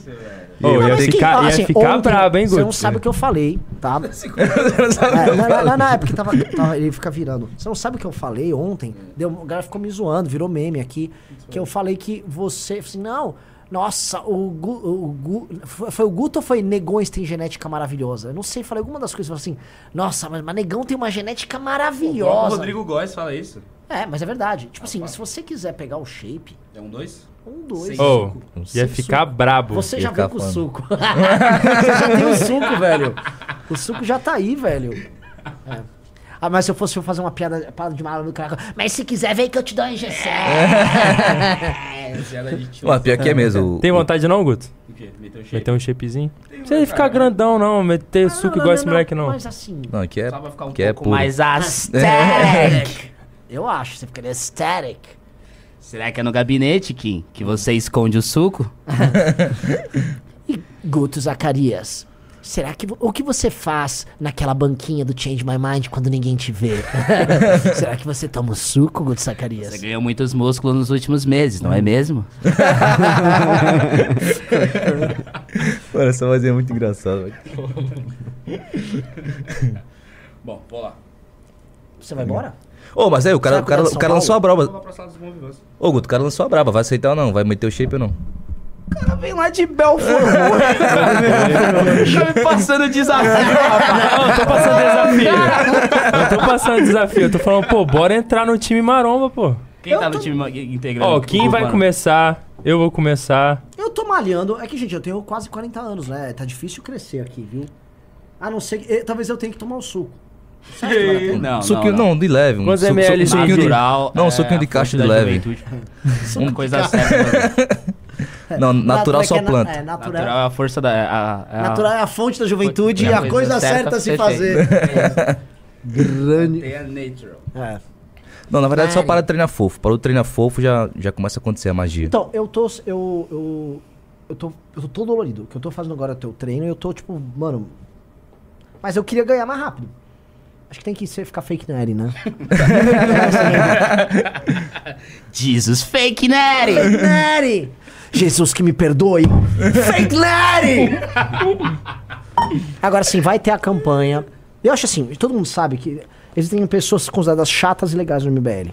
Oh, ia, ficar, ia assim, ficar brabo, hein, Guto? Você não sabe o que eu falei, tá? é, não, não, não, é porque tava, tava, ele fica virando. Você não sabe o que eu falei ontem? Deu, o cara ficou me zoando, virou meme aqui. Que eu falei que você. Assim, não, nossa, o, Gu, o Gu, foi o Guto ou foi Negões tem genética maravilhosa? Eu não sei, falei alguma das coisas, assim, nossa, mas, mas Negão tem uma genética maravilhosa. O Rodrigo Góes fala isso. É, mas é verdade. Tipo assim, se você quiser pegar o shape... É um dois? Um dois. Oh, ia ficar brabo. Você já veio com o suco. você já tem o suco, velho. O suco já tá aí, velho. É. Ah, mas se eu fosse fazer uma piada, piada de mala no cara, mas se quiser, vem que eu te dou a injeção. Ué, pior que é mesmo. Tem vontade não, Guto? O quê? Meter um shape? Meter um shapezinho? Não precisa ficar grandão, não. Meter não, suco não, igual não, esse moleque, não. Mas assim. Não, aqui é. Só vai ficar um pouco é puro. mais aesthetic. eu acho, você ficaria aesthetic. Será que é no gabinete, Kim, que você esconde o suco? e Guto Zacarias, Será que o que você faz naquela banquinha do Change My Mind quando ninguém te vê? Será que você toma o suco, Guto Zacarias? Você ganhou muitos músculos nos últimos meses, não é mesmo? Mano, essa voz é muito engraçada. Bom, vou lá. Você vai embora? Ô, oh, mas aí, o cara, o cara, o cara lançou a braba. Ô, Guto, o cara lançou a braba. Vai aceitar ou não? Vai meter o shape ou não? O cara vem lá de Belfort Tá me passando desafio, rapaz. Não, eu tô passando desafio. Eu tô passando desafio. Eu tô falando, pô, bora entrar no time maromba, pô. Quem eu tá tô... no time integrando? Ó, quem vai começar? Eu vou começar. Eu tô malhando. É que, gente, eu tenho quase 40 anos, né? Tá difícil crescer aqui, viu? A não ser que... Eh, talvez eu tenha que tomar o suco. Não, suquinho, não, não, de leve. Quantos um ml de natural? Não, é, suquinho de caixa de leve. Uma coisa séria. Não, natural só planta. É, natural. natural é a força da. A, a, natural é a fonte da juventude e a, a coisa, certa, a se fazer. Grande. É natural. É. Não, na verdade, só para de treinar fofo. Para o treinar fofo já, já começa a acontecer a magia. Então, eu tô. Eu, eu, eu, tô, eu tô todo dolorido. O que eu tô fazendo agora é o teu treino e eu tô, tipo, mano. Mas eu queria ganhar mais rápido. Acho que tem que ser ficar fake nerd, né? Jesus, fake nerd! Fake nerd! Jesus que me perdoe. Fake Larry! Agora sim, vai ter a campanha. Eu acho assim, todo mundo sabe que existem pessoas consideradas chatas e legais no MBL.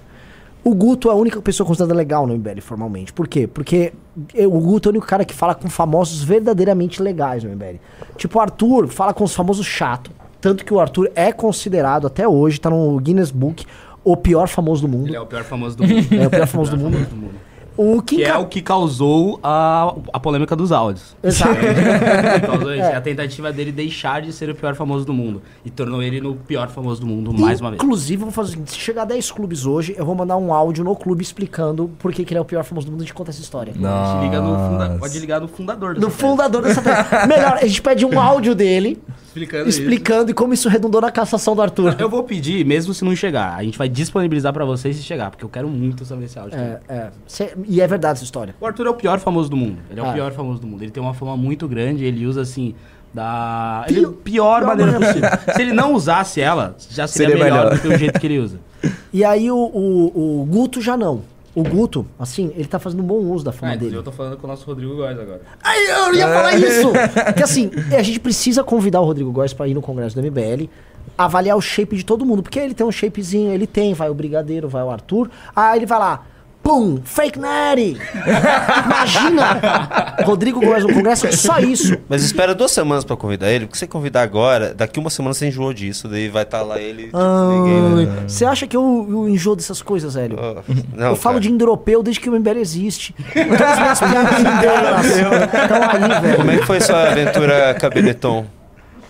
O Guto é a única pessoa considerada legal no MBL, formalmente. Por quê? Porque o Guto é o único cara que fala com famosos verdadeiramente legais no MBL. Tipo, o Arthur fala com os famosos chato. Tanto que o Arthur é considerado até hoje, tá no Guinness Book, o pior famoso do mundo. Ele é o pior famoso do mundo. É o pior famoso do mundo. O que, que é o que causou a, a polêmica dos áudios. Exato. é. A tentativa dele deixar de ser o pior famoso do mundo. E tornou ele no pior famoso do mundo mais uma vez. Inclusive, vamos fazer o seguinte: se chegar a 10 clubes hoje, eu vou mandar um áudio no clube explicando por que, que ele é o pior famoso do mundo e a gente conta essa história. Liga no funda... Pode ligar no fundador No fundador dessa Melhor, a gente pede um áudio dele explicando, explicando e como isso redundou na cassação do Arthur. Eu vou pedir, mesmo se não chegar. A gente vai disponibilizar para vocês se chegar, porque eu quero muito saber esse áudio. É, é. Cê, e é verdade essa história. O Arthur é o pior famoso do mundo. Ele é ah. o pior famoso do mundo. Ele tem uma fama muito grande, ele usa assim da ele, pior, pior maneira possível. Se ele não usasse ela, já seria, seria melhor, melhor do que o jeito que ele usa. E aí o, o, o Guto já não. O Guto, assim, ele tá fazendo um bom uso da fama ah, dele. Eu tô falando com o nosso Rodrigo Góes agora. Ai, eu ia falar isso! Porque assim, a gente precisa convidar o Rodrigo Góes pra ir no congresso do MBL, avaliar o shape de todo mundo. Porque ele tem um shapezinho, ele tem, vai o Brigadeiro, vai o Arthur. Aí ele vai lá, Pum! Fake Natty! Imagina! Rodrigo Góes no Congresso, só isso. Mas espera duas semanas pra convidar ele, porque você convidar agora, daqui uma semana você enjoou disso, daí vai estar tá lá ele. Tipo, né? Você acha que eu, eu enjoo dessas coisas, velho? Oh, não, eu falo de indo-europeu desde que o MBL existe. Todas as minhas piadas estão aí, velho. Como é que foi sua aventura com a Benetton?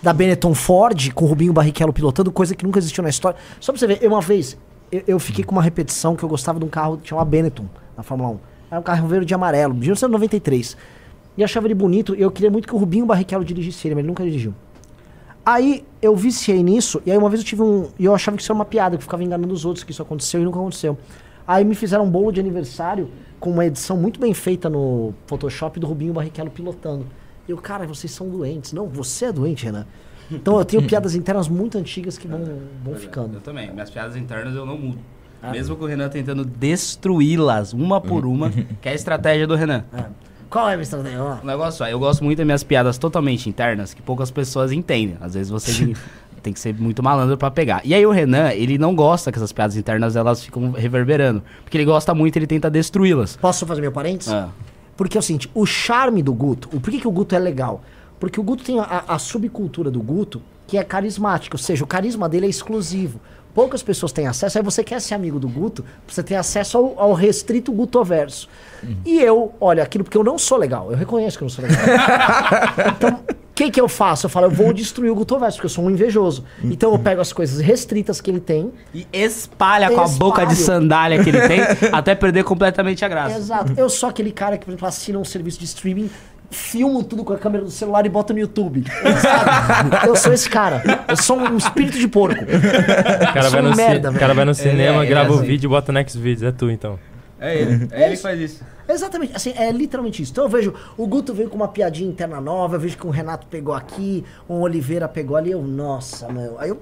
Da Benetton Ford, com o Rubinho Barrichello pilotando, coisa que nunca existiu na história. Só pra você ver, uma vez, eu, eu, fiquei com uma repetição que eu gostava de um carro que chama Benetton, na Fórmula 1. Era um carro verde e amarelo, de 1993. E achava ele bonito, eu queria muito que o Rubinho Barrichello dirigisse ele, mas ele nunca dirigiu. Aí eu viciei nisso, e aí uma vez eu tive um. E eu achava que isso era uma piada, que eu ficava enganando os outros que isso aconteceu e nunca aconteceu. Aí me fizeram um bolo de aniversário com uma edição muito bem feita no Photoshop do Rubinho Barrichello pilotando. E eu, cara, vocês são doentes. Não, você é doente, Renan. Então eu tenho piadas internas muito antigas que vão, vão ficando. Eu também. Minhas piadas internas eu não mudo. Ah. Mesmo com o Renan tentando destruí-las uma por uma, que é a estratégia do Renan. Ah. Qual é a minha estratégia? O negócio é, eu gosto muito das minhas piadas totalmente internas, que poucas pessoas entendem. Às vezes você tem que ser muito malandro para pegar. E aí o Renan, ele não gosta que essas piadas internas elas ficam reverberando. Porque ele gosta muito, ele tenta destruí-las. Posso fazer meu parênteses? Ah. Porque é o seguinte, o charme do Guto, o porquê que o Guto é legal? Porque o Guto tem a, a subcultura do Guto que é carismática, ou seja, o carisma dele é exclusivo. Poucas pessoas têm acesso, aí você quer ser amigo do Guto, você tem acesso ao, ao restrito Gutoverso. Uhum. E eu, olha, aquilo porque eu não sou legal, eu reconheço que eu não sou legal. então, o que que eu faço? Eu falo, eu vou destruir o Gutoverso, porque eu sou um invejoso. Uhum. Então eu pego as coisas restritas que ele tem e espalha com a boca de sandália que ele tem, até perder completamente a graça. Exato. Eu sou aquele cara que, por exemplo, assina um serviço de streaming filmo tudo com a câmera do celular e bota no YouTube. Sabe? eu sou esse cara. Eu sou um espírito de porco. O cara, vai no, merda, cara vai no cinema, é, grava o assim. vídeo e bota no Next Videos. É tu, então. É ele. É, é ele que faz isso. Exatamente. Assim, é literalmente isso. Então eu vejo, o Guto veio com uma piadinha interna nova, eu vejo que o Renato pegou aqui, o Oliveira pegou ali, eu, nossa, meu. Aí eu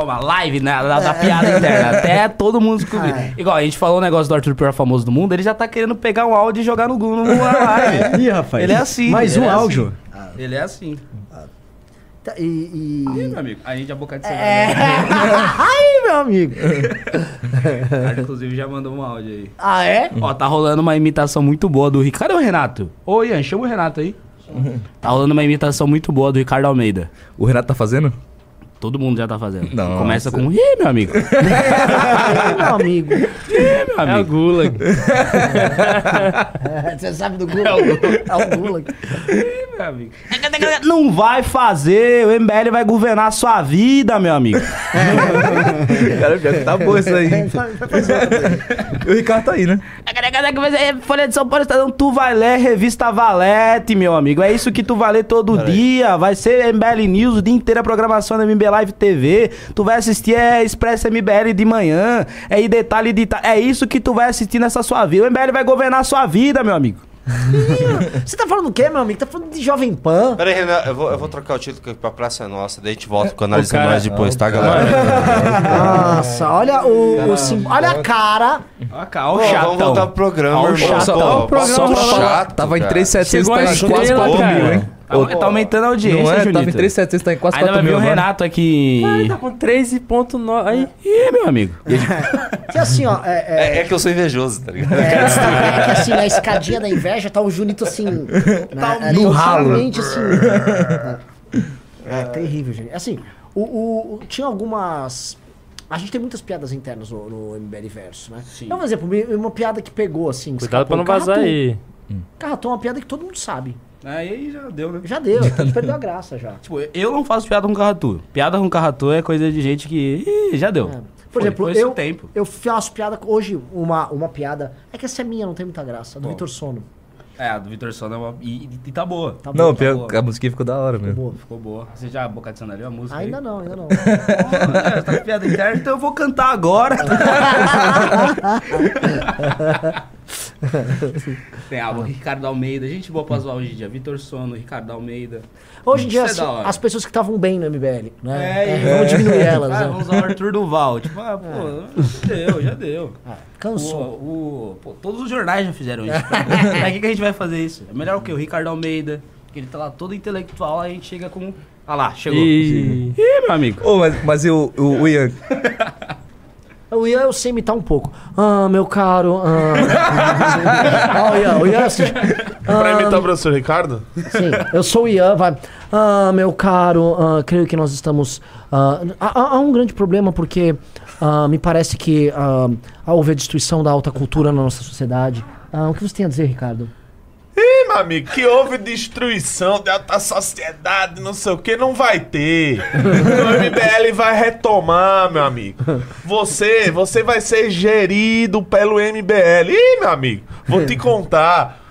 Toma, live né, da, da piada interna. Até todo mundo descobrir. Ah, é. Igual, a gente falou o um negócio do Arthur Pior famoso do mundo, ele já tá querendo pegar um áudio e jogar no Google no live. Ih, rapaz. Ele é assim. Mais um é áudio. Assim. Ele é assim. Tá, e, e... Ih, meu amigo, a gente é boca de é... Ai, meu amigo. Cara, inclusive já mandou um áudio aí. Ah, é? Ó, tá rolando uma imitação muito boa do Ricardo. Cadê o Renato? Ô, Ian, chama o Renato aí. Tá rolando uma imitação muito boa do Ricardo Almeida. O Renato tá fazendo? Todo mundo já tá fazendo. Não. Começa com, ih, meu amigo. Ih, meu amigo. Ih, meu amigo. É o Gulag. Você sabe do Gulag? É o Gulag. É o Gulag. Meu amigo. Não vai fazer, o MBL vai governar a sua vida, meu amigo. Cara, pior que tá bom isso aí. o Ricardo tá aí, né? Folha de São Paulo está dando Tu Vai Ler, Revista Valete, meu amigo. É isso que tu vai ler todo dia. Vai ser MBL News o dia inteiro a programação da MBL Live TV. Tu vai assistir é Expresso MBL de manhã. É e detalhe de. É isso que tu vai assistir nessa sua vida. O MBL vai governar a sua vida, meu amigo. Você tá falando o quê, meu amigo? Tá falando de Jovem Pan? Pera aí, Renan, eu vou, eu vou trocar o título pra Praça é Nossa, daí a gente volta com a análise mais depois, tá, galera? Nossa, olha o, o sim, olha a cara. Olha a cara, olha o chato. Vamos voltar pro programa, irmão. Chato, pô, só chato. Tava em 3,700, tá em quase 4 mil, hein? Tá, tá aumentando a audiência, Não é? Junito. Tava em 3,700, tá em quase Ainda 4 mil. Ainda vai vir o Renato aqui. Ai, tá com 13,9. Aí. Ih, meu amigo. que assim, ó. É, é... é, que eu sou invejoso, tá ligado? É, é que assim, na escadinha da inveja tá o Junito assim. Tá na, no ralo. assim. é, terrível, gente. Assim, o, o, tinha algumas. A gente tem muitas piadas internas no, no MBL Verso, né? Sim. Então, por exemplo, uma piada que pegou, assim. Cuidado pra não vazar aí. Carraton é uma piada que todo mundo sabe. Aí já deu, né? Já deu, então perdeu a graça já. Tipo, eu não faço piada com carratu. Piada com carratu é coisa de gente que. Ih, já deu. É. Por foi, exemplo, foi eu, tempo. eu faço piada. Hoje, uma, uma piada. É que essa é minha, não tem muita graça. Do Vitor Sono. É, a do Vitor Sono é uma... e, e tá boa. Tá não, boa, tá boa. a música ficou da hora mesmo. Ficou boa. Ficou boa. Você já boca adicionaria a música Ainda aí? não, ainda não. é, tá com piada interna, então eu vou cantar agora. Tem álbum Ricardo Almeida, gente boa pra zoar hoje em dia. Vitor Sono, Ricardo Almeida. Hoje em dia, é as pessoas que estavam bem no MBL, né? É, é, vamos diminuir elas. Ah, né? Vamos usar o Arthur Duval. Tipo, ah, pô, já deu, já deu. Ah, cansou. O, o, pô, todos os jornais já fizeram isso. Pra que, que a gente vai fazer isso? É melhor o que? O Ricardo Almeida, que ele tá lá todo intelectual, a gente chega com. Ah lá, chegou. E... Ih, meu amigo. Oh, mas, mas o, o, o Ian. O Ian eu sei imitar um pouco. Ah, meu caro. Ah, o Ian, o Ian assim. Ah, pra imitar o professor Ricardo? Sim, eu sou o Ian, vai. Ah, meu caro, ah, creio que nós estamos. Ah, há, há, um grande problema porque ah, me parece que ah, houve a destruição da alta cultura na nossa sociedade. Ah, o que você tem a dizer, Ricardo? Ih, meu amigo, que houve destruição de alta sociedade, não sei o que, não vai ter. O MBL vai retomar, meu amigo. Você, você vai ser gerido pelo MBL. Ih, meu amigo, vou te contar.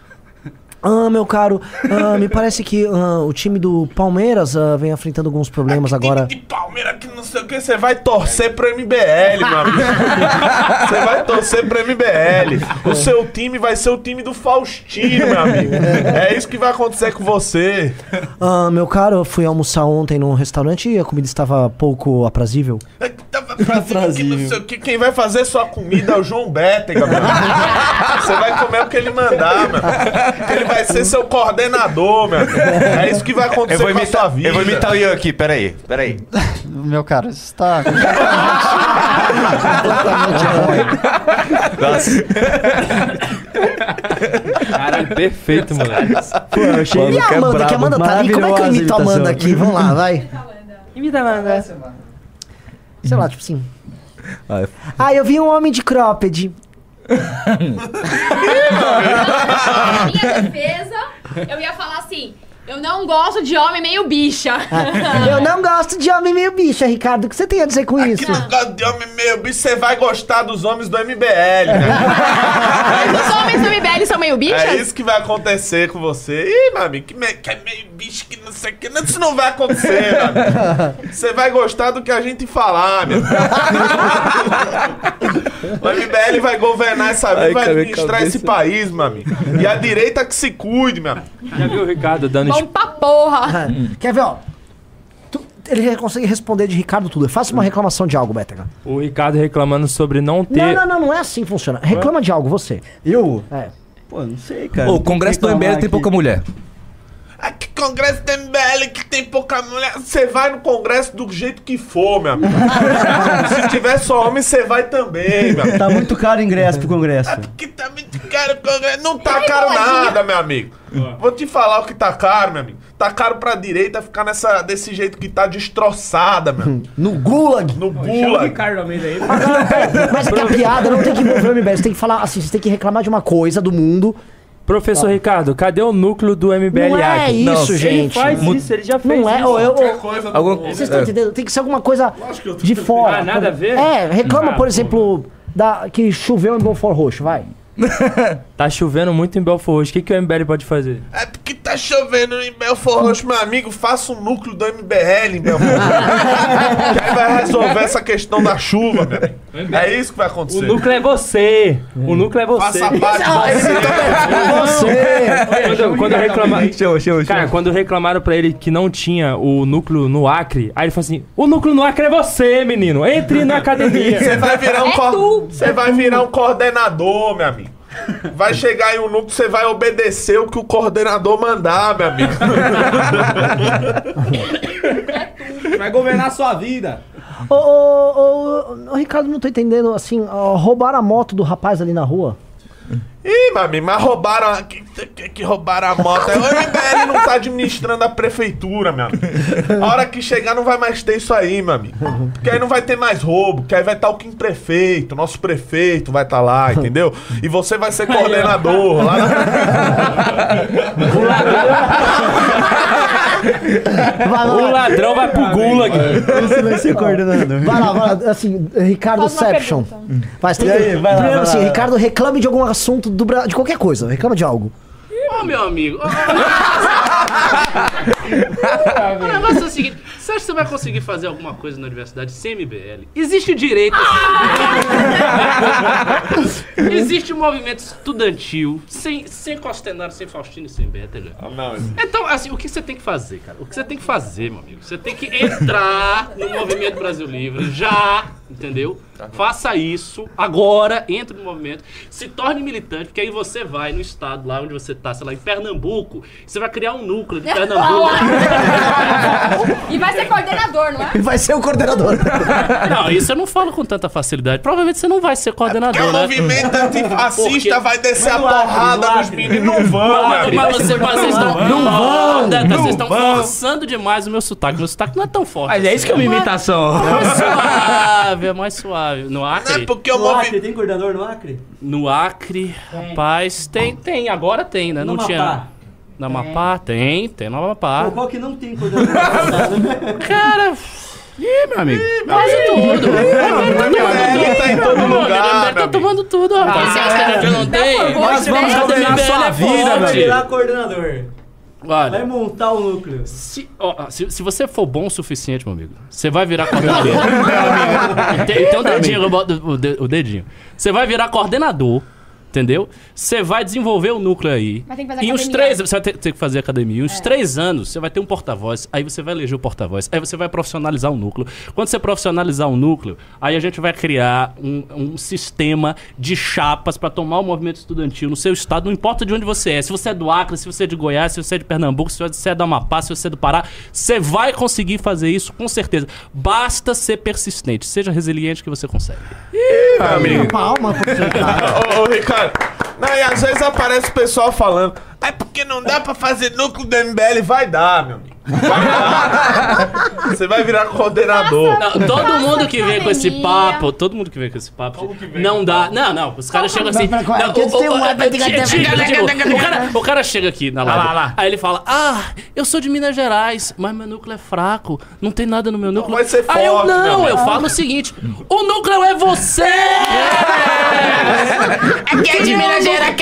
Ah, meu caro, ah, me parece que ah, o time do Palmeiras ah, vem enfrentando alguns problemas é agora. Time de Palmeiras que não sei o que, você vai torcer pro MBL, meu amigo. Você vai torcer pro MBL. O seu time vai ser o time do Faustino, meu amigo. É isso que vai acontecer com você. Ah, meu caro, eu fui almoçar ontem num restaurante e a comida estava pouco aprazível. É, que não sei o que. Quem vai fazer sua comida é o João Bétega, amigo. Você vai comer o que ele mandar, meu. Ele vai ser seu coordenador, meu amigo. É isso que vai acontecer com imitar, a sua vida. Eu vou imitar o Ian aqui, peraí, peraí. Meu cara, isso tá... Caralho, perfeito, moleque. Pô, eu achei... E a é Amanda, que a Amanda tá ali, como é que eu imito a Amanda aqui? Vamos lá, vai. Imita a Amanda. Sei lá, tipo assim... Ah, eu vi um homem de cropped. minha defesa, eu ia falar assim: eu não gosto de homem meio bicha. eu não gosto de homem meio bicha, Ricardo. O que você tem a dizer com isso? não gosta de homem meio bicha, você vai gostar dos homens do MBL, né? Os homens do MBL são meio bichas? É isso que vai acontecer com você. Ih, meu amigo, que, me, que é meio bicho, que não sei o que. Isso não vai acontecer, meu. Você vai gostar do que a gente falar, meu O MBL vai governar essa vida, vai administrar esse país, meu amigo. E a direita que se cuide, meu amigo. Já viu o Ricardo dando Vamos pra porra! Quer ver, ó? ele consegue responder de Ricardo tudo. Faça uma reclamação de algo, Bétega. O Ricardo reclamando sobre não ter. Não, não, não, não é assim que funciona. Reclama de algo, você. Eu? É. Pô, não sei, cara. O Congresso do MBL tem pouca mulher. Aqui, Congresso do MBL que tem pouca mulher. Você vai no Congresso do jeito que for, meu amigo. Se tiver só homem, você vai também, meu amigo. Tá muito caro o ingresso pro Congresso. Aqui tá muito caro o Congresso. Não tá caro nada, meu amigo. Vou te falar o que tá caro, meu amigo. Tá caro pra direita ficar nessa, desse jeito que tá destroçada, meu. No gulag. No gulag. Ricardo Almeida aí. Mas é que a piada não tem que envolver o MBL. Você tem que falar assim, você tem que reclamar de uma coisa do mundo Professor Ricardo, cadê o núcleo do MBL Não é isso, não, gente. Ele faz isso, ele já fez não é, isso. Eu, eu, coisa alguma... Vocês estão é. entendendo? Tem que ser alguma coisa de fora. Ah, nada a ver? É, reclama, ah, por exemplo, da, que choveu em Belfort Roxo, vai. tá chovendo muito em Belfort Roxo. O que, que o MBL pode fazer? É porque tá chovendo em Belfort Roxo, meu amigo. Faça um núcleo do MBL em Belfort Roxo. que aí vai resolver essa questão da chuva, meu. É isso que vai acontecer. O núcleo é você. O núcleo é você. Faça parte de você. você. Quando, quando reclamaram... Show, show, show. Cara, quando reclamaram pra ele que não tinha o núcleo no Acre, aí ele falou assim, o núcleo no Acre é você, menino. Entre na academia. Você vai virar um... É Você vai virar um coordenador, meu amigo. Vai chegar em um núcleo, você vai obedecer o que o coordenador mandar, meu amigo. vai governar a sua vida. Ô, ô, ô, Ricardo, não tô entendendo, assim, ó, roubaram a moto do rapaz ali na rua. Ih, mami, mas roubaram. Que, que, que roubaram a moto? O MBL não tá administrando a prefeitura, meu amigo. A hora que chegar não vai mais ter isso aí, meu amigo. Porque aí não vai ter mais roubo, porque aí vai estar tá o Kim Prefeito, nosso prefeito vai estar tá lá, entendeu? E você vai ser coordenador lá na... Vai, o ladrão vai pro gulag. Você vai ser coordenador. Vai lá, vai lá. Assim, Ricardo. Vai, tem, aí, vai lá, vai assim, lá. Ricardo, reclame de algum assunto do, de qualquer coisa. Reclama de algo. Ô, meu amigo. ô, o negócio é o seguinte: você acha que você vai conseguir fazer alguma coisa na universidade sem MBL? Existe o direito. Existe o movimento estudantil sem, sem Costenaro, sem Faustino e sem Beta. Ah, não, Então, assim, o que você tem que fazer, cara? O que você tem que fazer, meu amigo? Você tem que entrar no Movimento Brasil Livre já, entendeu? Faça isso agora, entre no movimento, se torne militante, porque aí você vai no estado lá onde você tá, sei lá, em Pernambuco, você vai criar um núcleo de Pernambuco. E vai ser coordenador, não é? E vai ser o coordenador. Não, isso eu não falo com tanta facilidade. Provavelmente você não vai ser coordenador, Porque o né? movimento antifascista Porque- vai descer a Mas Acre, porrada no nos meninos. Não vão, Mas, mas você- mas vocês estão. Não vão, vocês estão forçando demais o meu sotaque. Meu sotaque não é tão forte. Mas é isso que é uma assim. imitação. É suave, é mais suave. No Não é Acre? porque o No Acre, tem coordenador no Acre? No Acre, rapaz, tem, tem, agora tem, né? No não tinha. Na Amapá? Tem, tem no Amapá. Pô, qual que não tem coordenador? Cara, Ih, meu amigo. quase tudo. MBL tá em todo Meu amigo, lugar, tá tomando tudo, rapaz. Você acha que a gente não tem? Nós vamos dominar sua é vida, forte. meu Vai coordenador. Vai Olha, montar o núcleo. se, ó, se, se você for bom o suficiente, meu amigo, você vai virar coordenador. tem, tem um dedinho, eu boto o, de- o dedinho. Você vai virar coordenador, entendeu? Você vai desenvolver o núcleo aí. Mas tem que fazer Em uns academia. três, você vai ter, ter que fazer academia. Em uns três anos, você vai ter um porta-voz. Aí você vai eleger o porta-voz. Aí você vai profissionalizar o núcleo. Quando você profissionalizar o núcleo, aí a gente vai criar um, um sistema de chapas para tomar o movimento estudantil no seu estado, não importa de onde você é. Se você é do Acre, se você é de Goiás, se você é de Pernambuco, se você é do Amapá, se você é do Pará, você vai conseguir fazer isso com certeza. Basta ser persistente. Seja resiliente que você consegue. Meu amigo. Palma. Ô, ô, Ricardo. Não, e às vezes aparece o pessoal falando. É porque não dá pra fazer núcleo do MBL. Vai dar, meu amigo. Você vai virar coordenador. Não, todo mundo que vem com esse papo, todo mundo que vem com esse papo, não dá. Não, não, os caras chegam assim. Não, o cara- O cara chega aqui na live, lá, lá. aí ele fala: Ah, eu sou de Minas Gerais, mas meu núcleo é fraco, não tem nada no meu núcleo. vai ser Aí eu forte, não, eu falo o seguinte: o núcleo é você! Aqui é de Minas Gerais,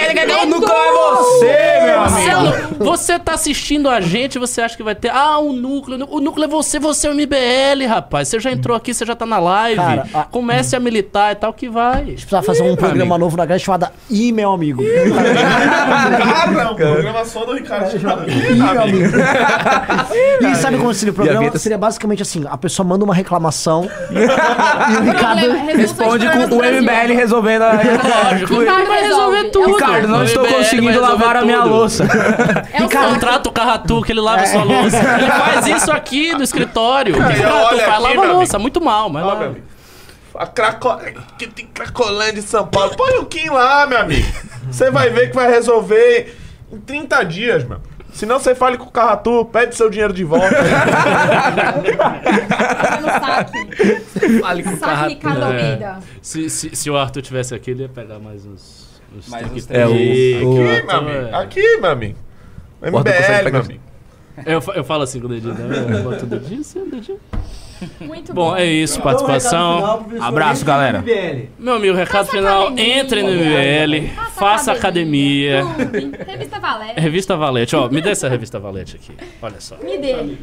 o núcleo é você, meu amigo. não- você tá assistindo a gente, você acha que vai ter. Ah, o núcleo. O núcleo é você, você é o MBL, rapaz. Você já entrou aqui, você já tá na live. Cara, a- Comece a militar e tal, que vai. Precisa fazer um programa novo na grade chamado Ih, meu amigo. Cara, programação do Ricardo. chamado Ih, meu amigo. E sabe como seria o programa? Seria basicamente assim: a pessoa manda uma reclamação e o Ricardo. Responde com o. MBL resolvendo a... Lógico. Ricardo vai resolve. resolver tudo. Ricardo, não O estou conseguindo lavar a minha louça. É o Cara, saco. contrata o Carratu que ele lava sua louça. Ele faz isso aqui no escritório. O Carratu olha faz? aqui, Lava louça, muito mal, mas Ó, lá- meu amigo. A Craco... que tem Cracolândia de São Paulo. Põe o Kim lá, meu amigo. Você vai ver que vai resolver em 30 dias, meu. Se não, você fale com o Carratu, pede seu dinheiro de volta. Fale com o Carratu. É. Se, se, se o Arthur tivesse aqui, ele ia pegar mais uns. uns Mais uns que É, o- ter. o- Aqui, meu amigo. Aqui, meu amigo. MBL, meu amigo. Eu, eu falo assim com o dedinho, né? Eu boto o dedinho, assim, o dedinho. Muito Bom, é isso, Então, recado participação. final Abraço, entre galera. MBL. Meu amigo, recado Faça final: academia. entre no MBL, faça academia. Clube, Revista Valete. Revista Valete, ó, me dê essa revista Valete aqui. Olha só. Me dê.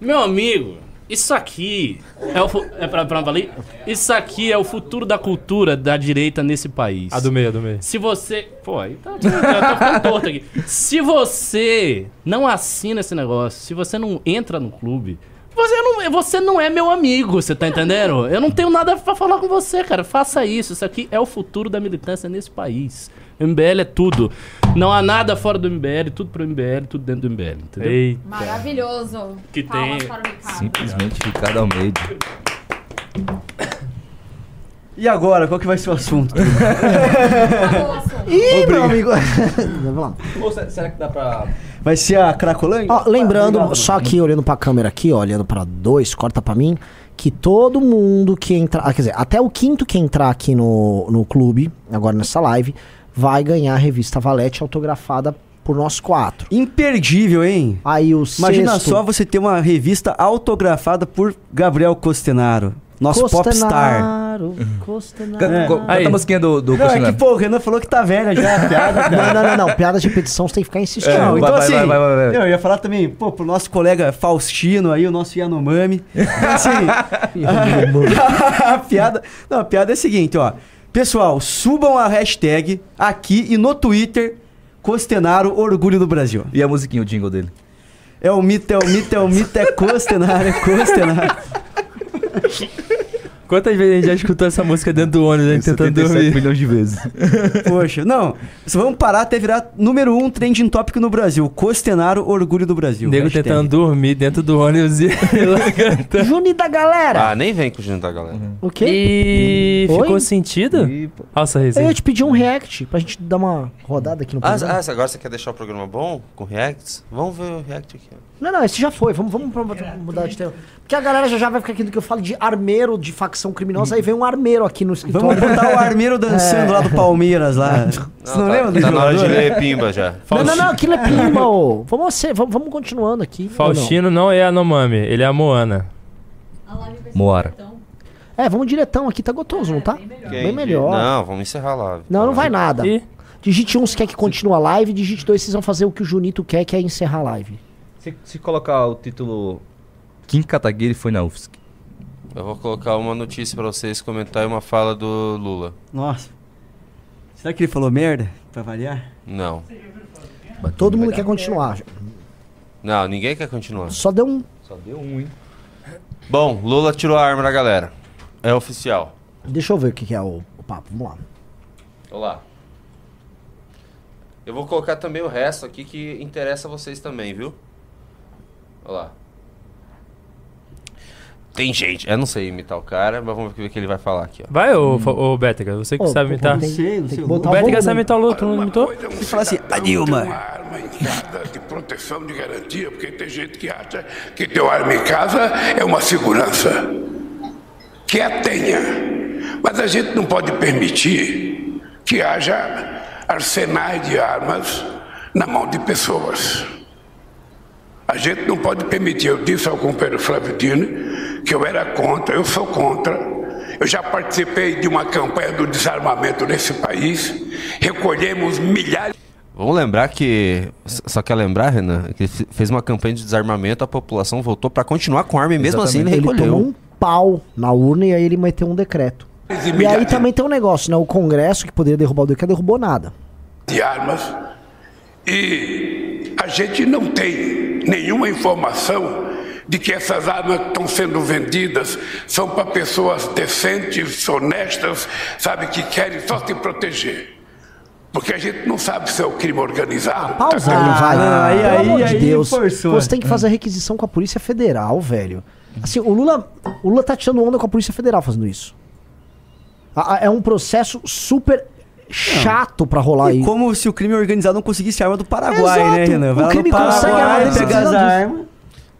Meu amigo, isso aqui é, o, é pra, pra valer? Isso aqui é o futuro da cultura da direita nesse país. A do meio, a do meio. Se você. Pô, aí tá. tá ficando torto aqui. Se você não assina esse negócio, se você não entra no clube. Você não, você não é meu amigo, você tá entendendo? Eu não tenho nada pra falar com você, cara. Faça isso. Isso aqui é o futuro da militância nesse país. MBL é tudo. Não há nada fora do MBL, tudo pro MBL, tudo dentro do MBL, entendeu? Eita. Maravilhoso. Que Palmas tem- para o Ricardo. Simplesmente Ricardo Almeida. E agora, qual que vai ser o assunto? Ih, meu amigo. Vamos lá. Ou se- será que dá pra. Vai ser a Cracolândia? Ó, lembrando, Obrigado. só aqui olhando pra câmera aqui, ó, olhando pra dois, corta pra mim, que todo mundo que entrar, ah, quer dizer, até o quinto que entrar aqui no, no clube, agora nessa live, vai ganhar a revista Valete autografada por nós quatro. Imperdível, hein? Aí o Imagina sexto, só você ter uma revista autografada por Gabriel Costenaro, nosso popstar. Costenaro. Costenaro, Costenaro. Canta, a musiquinha do, do Não, é Costenaro. que, pô, o Renan falou que tá velha já, a piada. Não, não, não, não. Piada de repetição, você tem que ficar insistindo. Vai, então vai, assim, vai, vai, vai, vai. eu ia falar também, pô, pro nosso colega Faustino aí, o nosso Yanomami. Assim, a, a piada, não, a piada é a seguinte, ó. Pessoal, subam a hashtag aqui e no Twitter, Costenaro Orgulho do Brasil. E a musiquinha, o jingle dele. É o mito, é o mito, é o mito, é Costenaro, é Costenaro. Quantas vezes a gente já escutou essa música dentro do ônibus, né, tentando 77 dormir? milhões de vezes. Poxa, não, vamos parar até virar número um trending topic no Brasil. Costenaro Orgulho do Brasil. Nego Hashtag. tentando dormir dentro do ônibus e lá cantando. Juni da galera. Ah, nem vem com o Júnior da galera. O quê? E Oi? ficou sentido? E, Olha essa Eu resenha. ia te pedir um react pra gente dar uma rodada aqui no Ah, programa. ah, agora você quer deixar o programa bom com reacts? Vamos ver o react aqui. Não, não, esse já foi. Vamos, vamos pra- mudar de tema. Porque a galera já, já vai ficar aqui do que eu falo de armeiro de facção criminosa. Aí vem um armeiro aqui no escritório. Vamos botar o Armeiro dançando lá do Palmeiras lá. Você não tá, lembra do tá na hora de jogador? ler Pimba já. Não, não, não, aquilo é pimba, ô. Vamos, ser, vamos, vamos continuando aqui. ou não? Faustino não é a Nomami, ele é a Moana. Moara. É, vamos diretão aqui, tá gostoso, não tá? Bem melhor. Não, vamos encerrar lá. Não, não vai nada. E Digite 1 se quer que continue a live, digite 2 vocês vão fazer o que o Junito quer, que é encerrar a live. Se, se colocar o título Kim Kataguiri foi na UFSC. Eu vou colocar uma notícia pra vocês comentar e uma fala do Lula. Nossa. Será que ele falou merda? Pra variar? Não. Todo mundo quer continuar. Não, ninguém quer continuar. Só deu um. Só deu um, hein? Bom, Lula tirou a arma da galera. É oficial. Deixa eu ver o que, que é o, o papo. Vamos lá. Olá. Eu vou colocar também o resto aqui que interessa a vocês também, viu? Olha lá. Tem gente. Eu não sei imitar o cara, mas vamos ver o que ele vai falar aqui, ó. Vai, ô, ô Bétega, você que Ô, sabe imitar. tem- sei, não tem sei que o botar O Bétega sabe imitar o Lula, tu não imitou? Você fala assim, a Dilma. Tem uma arma em casa de proteção, de garantia, porque tem gente que acha que ter uma arma em casa é uma segurança. Que a tenha. Mas a gente não pode permitir que haja arsenais de armas na mão de pessoas. A gente não pode permitir. Eu disse ao companheiro Flávio Dino que eu era contra, eu sou contra. Eu já participei de uma campanha do desarmamento nesse país. Recolhemos milhares. Vamos lembrar que. Só quer lembrar, Renan, que ele fe- fez uma campanha de desarmamento, a população votou pra continuar com arma e mesmo assim ele Ele recolheu. tomou um pau na urna e aí ele meteu um decreto. E aí também tem um negócio, né? O Congresso, que poderia derrubar o decreto, derrubou nada. de armas e a gente não tem nenhuma informação de que essas armas que estão sendo vendidas são para pessoas decentes, honestas, sabe, que querem só se proteger. Porque a gente não sabe se é o crime organizado. tá Pausa aí, vai. Ah, aí, Pelo aí, amor de aí Deus. forçou. Você tem que fazer a requisição com a Polícia Federal, velho. Assim, o Lula, o Lula tá tirando onda com a Polícia Federal fazendo isso. É um processo super chato pra rolar aí. E como se o crime organizado não conseguisse arma do Paraguai, Exato. né, Renan? O Vai no crime consegue arma, Paraguai, eles pega as precisam disso. armas.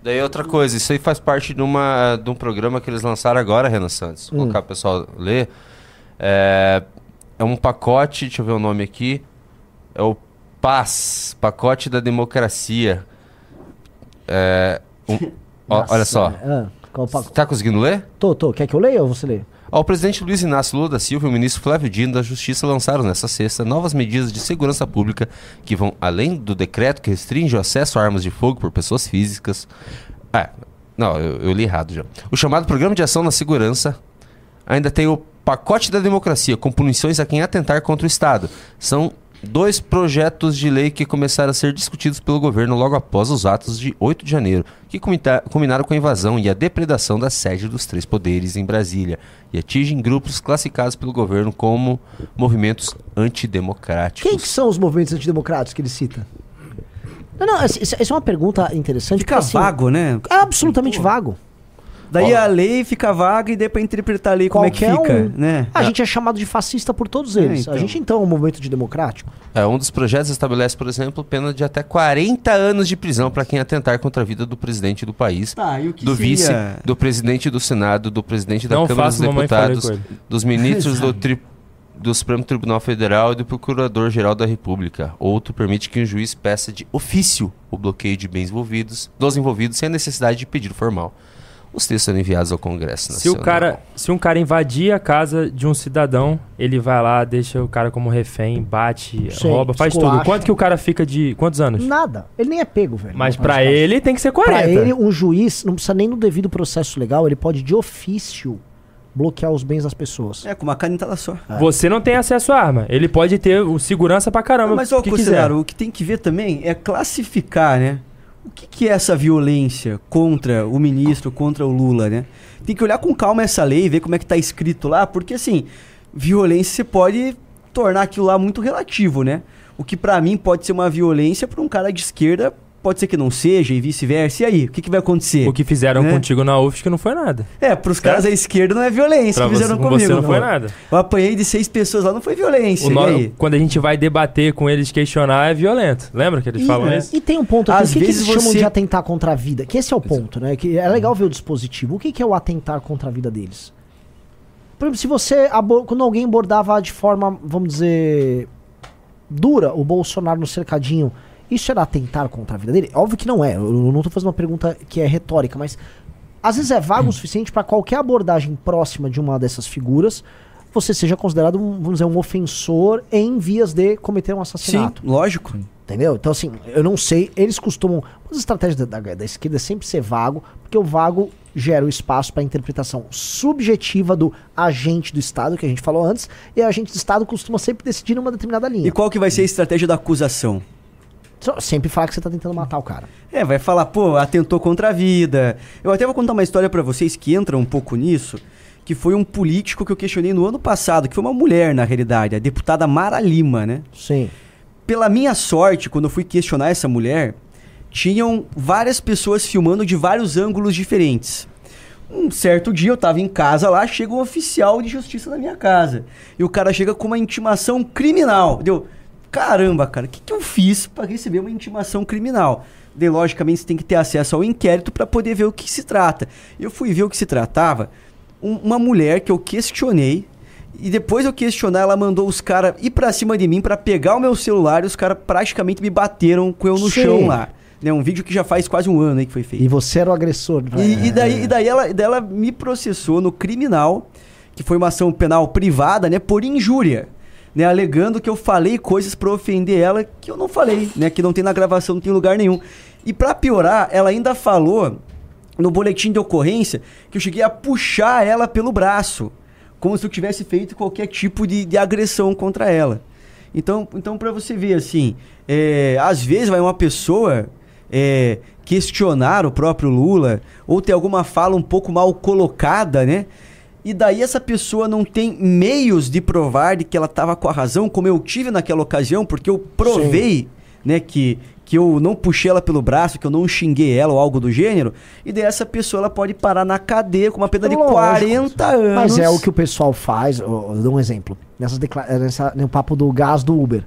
Daí outra coisa, isso aí faz parte de, uma, de um programa que eles lançaram agora, Renan Santos. Vou Hum. colocar o pessoal ler. É, é um pacote, deixa eu ver o nome aqui. É o PAS, Pacote da Democracia. É, um- ó, Nossa, olha só. ah, qual pa- Tá conseguindo ler? Tô, tô. Quer que eu leia ou você lê? Ó, o presidente Luiz Inácio Lula da Silva e o ministro Flávio Dino da Justiça lançaram nesta sexta novas medidas de segurança pública que vão além do decreto que restringe o acesso a armas de fogo por pessoas físicas. Ah, não, eu, eu li errado já. O chamado Programa de Ação na Segurança ainda tem o Pacote da Democracia, com punições a quem atentar contra o Estado. São dois projetos de lei que começaram a ser discutidos pelo governo logo após os atos de 8 de janeiro, que culminaram com a invasão e a depredação da sede dos três poderes em Brasília e atingem grupos classificados pelo governo como movimentos antidemocráticos. Quem que são os movimentos antidemocráticos que ele cita? Não, não, essa essa- é uma pergunta interessante. Fica porque, assim, vago, né? É absolutamente vago. Daí a lei fica vaga e daí pra interpretar a lei como é que Qualquer fica, um. né? A gente é chamado de fascista por todos eles. É, A então. gente então é um movimento de democrático. É, um dos projetos estabelece, por exemplo, pena de até 40 anos de prisão para quem atentar contra a vida do presidente do país, Tá, e o que do seria- vice, do presidente do Senado, do presidente da Não Câmara dos Deputados, dos ministros do, tri- do Supremo Tribunal Federal e do Procurador-Geral da República. Outro permite que um juiz peça de ofício o bloqueio de bens envolvidos, dos envolvidos sem a necessidade de pedido formal. Os textos serão enviados ao Congresso se Nacional. O cara, se um cara invadir a casa de um cidadão, ele vai lá, deixa o cara como refém, bate, Sim, rouba, faz esculacha. tudo. Quanto que o cara fica de. Quantos anos? Nada. Ele nem é pego, velho. Mas para ele tem que ser 40. Pra ele, um juiz, não precisa nem no devido processo legal, ele pode de ofício bloquear os bens das pessoas. É, com uma canetada só. É. Você não tem acesso à arma. Ele pode ter o segurança pra caramba. Mas, ó, que quiser. o que tem que ver também é classificar, né? O que, que, é essa violência contra o ministro, contra o Lula, né? Tem que olhar com calma essa lei, ver como é que tá escrito lá, porque assim, violência você pode tornar aquilo lá muito relativo, né? O que para mim pode ser uma violência para um cara de esquerda pode ser que não seja e vice-versa. E aí, o que, que vai acontecer? O que fizeram né? contigo na UFSC não foi nada. É, pros certo? caras à esquerda não é violência. Pra que fizeram você, comigo. Você não, não, foi nada. Eu apanhei de seis pessoas lá, não foi violência. No... Quando a gente vai debater com eles, questionar, é violento. Lembra que eles e, falam é. isso? E tem um ponto aqui. Às o que, vezes que eles você... chamam de atentar contra a vida? Que esse é o ponto, né? Que é legal ver o dispositivo. O que, que é o atentar contra a vida deles? Por exemplo, se você. Quando alguém abordava de forma, vamos dizer. dura o Bolsonaro no cercadinho isso era atentar contra a vida dele? Óbvio que não é. Eu não estou fazendo uma pergunta que é retórica, mas às vezes é vago o suficiente para qualquer abordagem próxima de uma dessas figuras você seja considerado um, vamos dizer, um ofensor em vias de cometer um assassinato. Sim, lógico. Entendeu? Então, assim, eu não sei. Eles costumam. As estratégias da, da, da esquerda é sempre ser vago, porque o vago gera o espaço para interpretação subjetiva do agente do Estado, que a gente falou antes, e o agente do Estado costuma sempre decidir numa determinada linha. E qual que vai ser a estratégia da acusação? Sempre fala que você tá tentando matar o cara. É, vai falar, pô, atentou contra a vida. Eu até vou contar uma história para vocês que entra um pouco nisso, que foi um político que eu questionei no ano passado, que foi uma mulher, na realidade, a deputada Mara Lima, né? Sim. Pela minha sorte, quando eu fui questionar essa mulher, tinham várias pessoas filmando de vários ângulos diferentes. Um certo dia eu tava em casa lá, chega um oficial de justiça na minha casa. E o cara chega com uma intimação criminal. Deu caramba, cara, o que, que eu fiz para receber uma intimação criminal? De, logicamente, você tem que ter acesso ao inquérito para poder ver o que se trata. Eu fui ver o que se tratava, um, uma mulher que eu questionei, e depois eu questionar, ela mandou os caras ir pra cima de mim para pegar o meu celular e os caras praticamente me bateram com eu no Sim. chão lá. Né, um vídeo que já faz quase um ano aí que foi feito. E você era o agressor. E, e daí, e daí ela, daí ela me processou no criminal, que foi uma ação penal privada, né, por injúria né, alegando que eu falei coisas para ofender ela que eu não falei, né, que não tem na gravação, não tem lugar nenhum. E para piorar, ela ainda falou no boletim de ocorrência que eu cheguei a puxar ela pelo braço, como se eu tivesse feito qualquer tipo de, de agressão contra ela. Então, então para você ver assim, é, às vezes vai uma pessoa é, questionar o próprio Lula ou ter alguma fala um pouco mal colocada, né? E daí essa pessoa não tem meios de provar de que ela estava com a razão, como eu tive naquela ocasião, porque eu provei, né, que, que eu não puxei ela pelo braço, que eu não xinguei ela ou algo do gênero, e daí essa pessoa ela pode parar na cadeia com uma pena de 40 anos. Mas é o que o pessoal faz, eu, eu dou um exemplo, nessas nessa, no papo do gás do Uber.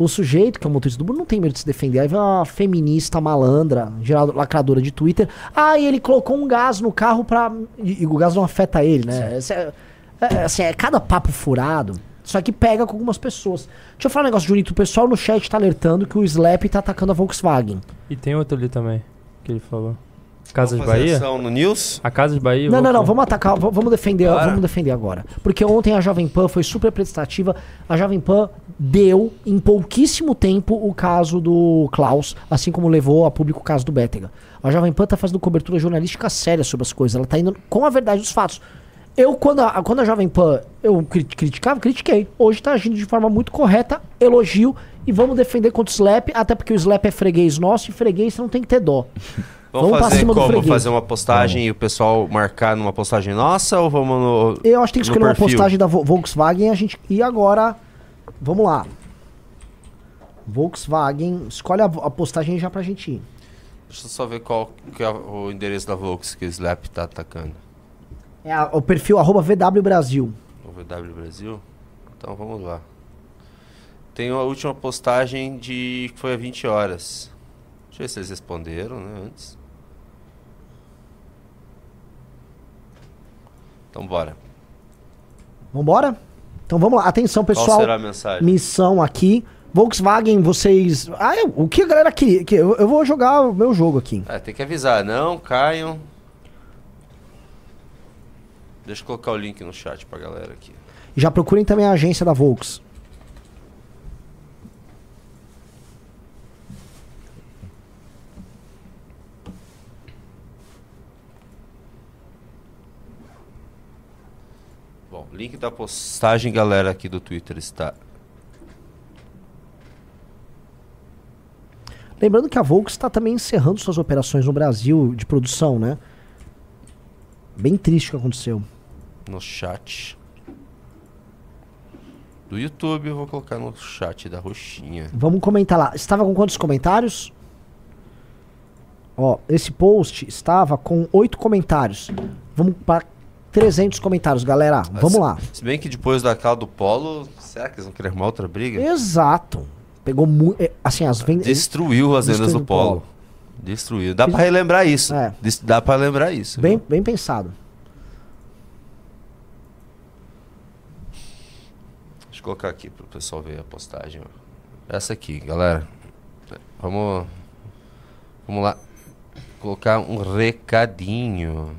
O sujeito, que é o motorista do Uber, não tem medo de se defender. Aí vem uma feminista malandra, geral, lacradora de Twitter. Ah, e ele colocou um gás no carro pra. E, e o gás não afeta ele, né? É, é, assim, é cada papo furado. Só que pega com algumas pessoas. Deixa eu falar um negócio, Junito. O pessoal no chat tá alertando que o Slap tá atacando a Volkswagen. E tem outro ali também, que ele falou. Casa de Bahia? no News? A Casa de Bahia? Não, não, não, vamos atacar, vamos defender, Para. vamos defender agora. Porque ontem a Jovem Pan foi super prestativa. A Jovem Pan deu em pouquíssimo tempo o caso do Klaus, assim como levou a público o caso do Bétega. A Jovem Pan tá fazendo cobertura jornalística séria sobre as coisas, ela tá indo com a verdade dos fatos. Eu, quando a, quando a Jovem Pan eu criticava, critiquei. Hoje tá agindo de forma muito correta, elogio e vamos defender contra o Slap, até porque o Slap é freguês nosso e freguês não tem que ter dó. Vamos, vamos fazer como? Fazer uma postagem e o pessoal marcar numa postagem nossa ou vamos no. Eu acho que tem que escolher perfil? uma postagem da Volkswagen e a gente. E agora. Vamos lá. Volkswagen. Escolhe a, a postagem já pra gente ir. Deixa eu só ver qual que é o endereço da Volks que o Slap tá atacando. É a, o perfil arroba VW Brasil. O VW Brasil? Então vamos lá. Tem a última postagem de que foi há 20 horas. Deixa eu ver se eles responderam, né, antes. Então bora. Vambora? Então vamos lá. Atenção, pessoal. Qual será a mensagem? Missão aqui. Volkswagen, vocês. Ah, eu, o que a galera queria? Que eu, vou jogar o meu jogo aqui. É, tem que avisar, não caiam. Deixa eu colocar o link no chat pra galera aqui. Já procurem também a agência da Volks. Bom, link da postagem, galera, aqui do Twitter está. Lembrando que a Volks está também encerrando suas operações no Brasil de produção, né? Bem triste o que aconteceu. No chat. Do YouTube eu vou colocar no chat da roxinha. Vamos comentar lá. Estava com quantos comentários? Ó, esse post estava com oito comentários. Vamos para 300 comentários, galera. Vamos lá. Se bem que depois da cala do Polo, será que eles vão querer arrumar outra briga? Exato. Pegou muito. Assim, as vendas. Destruiu as vendas do Polo. Polo. Destruiu. Dá para relembrar isso. É. Dá para lembrar isso. Bem, bem pensado. Deixa eu colocar aqui pro pessoal ver a postagem. Essa aqui, galera. Vamos. Vamos lá. Colocar um recadinho.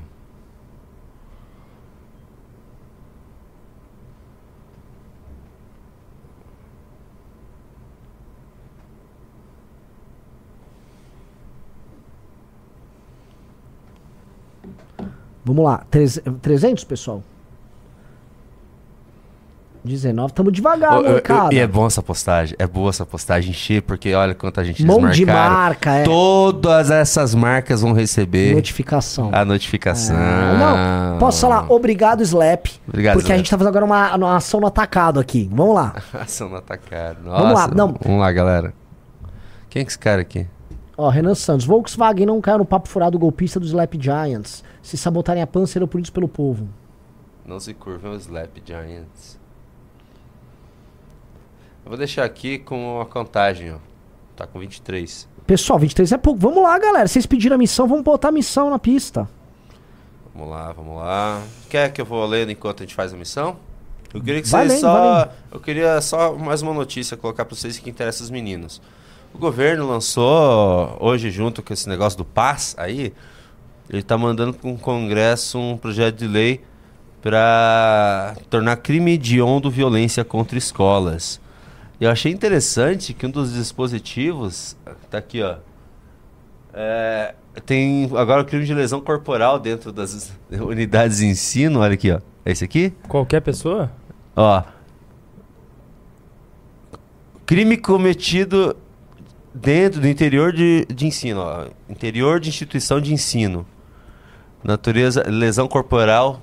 Vamos lá. 300, pessoal? 19, estamos devagar, oh, molecada. E é bom essa postagem, é boa essa postagem encher, porque olha quanta gente Mão de marca, é. Todas essas marcas vão receber notificação. A notificação. É. Não, posso falar obrigado Slap, obrigado, porque Slap. a gente tá fazendo agora uma, uma, ação no atacado aqui. Vamos lá. ação no atacado. Nossa, vamos lá, não. Vamos lá, galera. Quem é esse cara aqui? Ó, Renan Santos. Volkswagen não caiu no papo furado golpista dos Slap Giants. Se sabotarem a PAN, serão punidos pelo povo. Não se curvam os Slap Giants. Eu vou deixar aqui com a contagem, ó. Tá com 23. Pessoal, 23 é pouco. Vamos lá, galera. Vocês pediram a missão, vamos botar a missão na pista. Vamos lá, vamos lá. Quer que eu vou lendo enquanto a gente faz a missão? Eu queria que vocês só. Eu queria só mais uma notícia colocar para vocês que interessa os meninos. O governo lançou hoje, junto com esse negócio do PAS aí, ele está mandando para um Congresso um projeto de lei para tornar crime hediondo violência contra escolas. Eu achei interessante que um dos dispositivos. Tá aqui, ó. É, tem agora o crime de lesão corporal dentro das unidades de ensino. Olha aqui, ó. É esse aqui? Qualquer pessoa? Ó. Crime cometido dentro do interior de, de ensino, ó. Interior de instituição de ensino. Natureza, lesão corporal.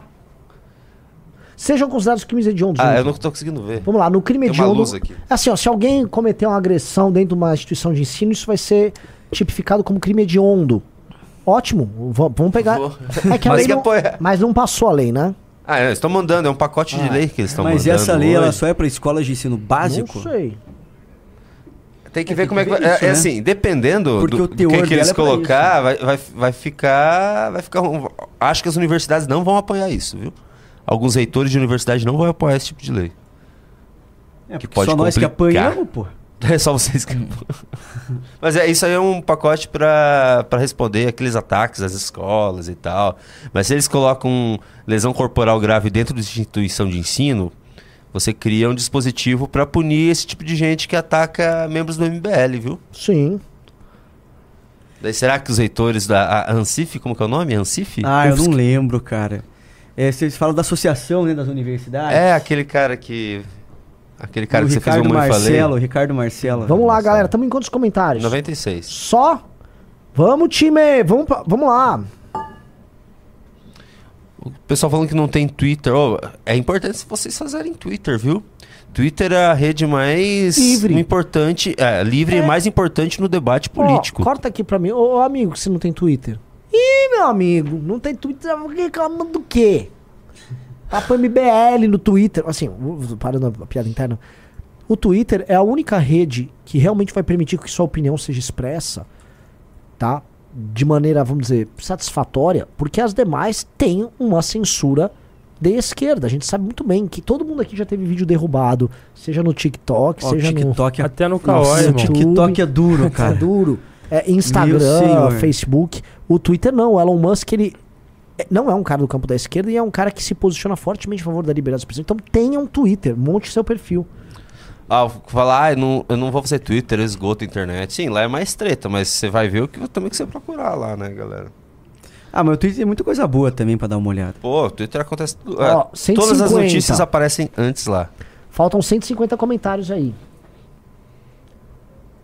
Sejam considerados crimes hediondos. Ah, eu não estou conseguindo ver. Vamos lá, no crime Tem hediondo. Uma luz aqui. Assim, ó, se alguém cometer uma agressão dentro de uma instituição de ensino, isso vai ser tipificado como crime hediondo. Ótimo, vamos pegar. Vou. É que a mas, lei não, mas não passou a lei, né? Ah, eles estão mandando, é um pacote ah, de lei que eles estão mandando. Mas essa lei, hoje. ela só é para escolas de ensino básico? Não sei. Tem que é, ver como que é que vai. Isso, é, né? assim, dependendo do, do, que, que eles é colocar, vai, vai, vai ficar. Vai ficar. Um, acho que as universidades não vão apoiar isso, viu? Alguns reitores de universidade não vão apoiar esse tipo de lei. É, que pode só complicar. nós que apanhamos, pô. É só vocês que. Mas é, isso aí é um pacote para responder aqueles ataques às escolas e tal. Mas se eles colocam lesão corporal grave dentro da instituição de ensino, você cria um dispositivo para punir esse tipo de gente que ataca membros do MBL, viu? Sim. Daí será que os reitores da Ancif, como que é o nome? Ancif? Ah, eu não lembro, cara. É, vocês falam da associação né, das universidades? É, aquele cara que. Aquele cara o que Ricardo você fez o Marcelo, Ricardo Marcelo. Vamos lá, galera. Estamos em quantos comentários? 96. Só? Vamos, time! Vamos. Vamos lá. O pessoal falando que não tem Twitter. Oh, é importante vocês fazerem Twitter, viu? Twitter é a rede mais livre. importante, é, livre é. e mais importante no debate político. Oh, corta aqui pra mim. Ô, oh, amigo, se não tem Twitter. Ih, meu amigo, não tem Twitter, reclamando do quê? Papo MBL no Twitter. Assim, parando a piada interna. O Twitter é a única rede que realmente vai permitir que sua opinião seja expressa, tá? De maneira, vamos dizer, satisfatória, porque as demais têm uma censura de esquerda. A gente sabe muito bem que todo mundo aqui já teve vídeo derrubado, seja no TikTok, oh, seja TikTok no. É... Até no Kawaii, O TikTok é duro, cara. é duro. É, Instagram, Facebook. O Twitter não. O Elon Musk, ele é, não é um cara do campo da esquerda e é um cara que se posiciona fortemente a favor da liberdade de expressão. Então tenha um Twitter, monte seu perfil. Ah, falar, ah, eu não, eu não vou fazer Twitter, esgoto a internet. Sim, lá é mais treta, mas você vai ver o que também que você procurar lá, né, galera? Ah, mas o Twitter tem muita coisa boa também pra dar uma olhada. Pô, o Twitter acontece. Ó, é, todas as notícias aparecem antes lá. Faltam 150 comentários aí.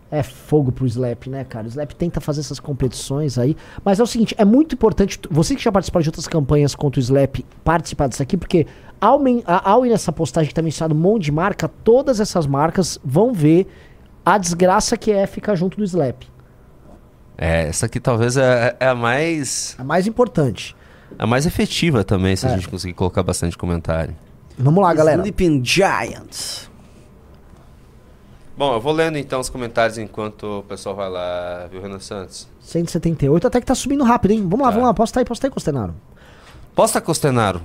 É fogo pro Slap, né, cara? O Slap tenta fazer essas competições aí. Mas é o seguinte, é muito importante. Você que já participou de outras campanhas contra o Slap, participar disso aqui, porque ao, ao ir nessa postagem que tá mencionado um monte de marca, todas essas marcas vão ver a desgraça que é ficar junto do Slap. É, essa aqui talvez é, é a mais. A mais importante. A mais efetiva também, se é. a gente conseguir colocar bastante comentário. Vamos lá, galera. Sleeping Giants. Bom, eu vou lendo então os comentários enquanto o pessoal vai lá, viu, Renan Santos? 178, até que tá subindo rápido, hein? Vamos lá, tá. vamos lá, posta aí, posta aí, Costenaro. Posta, Costenaro.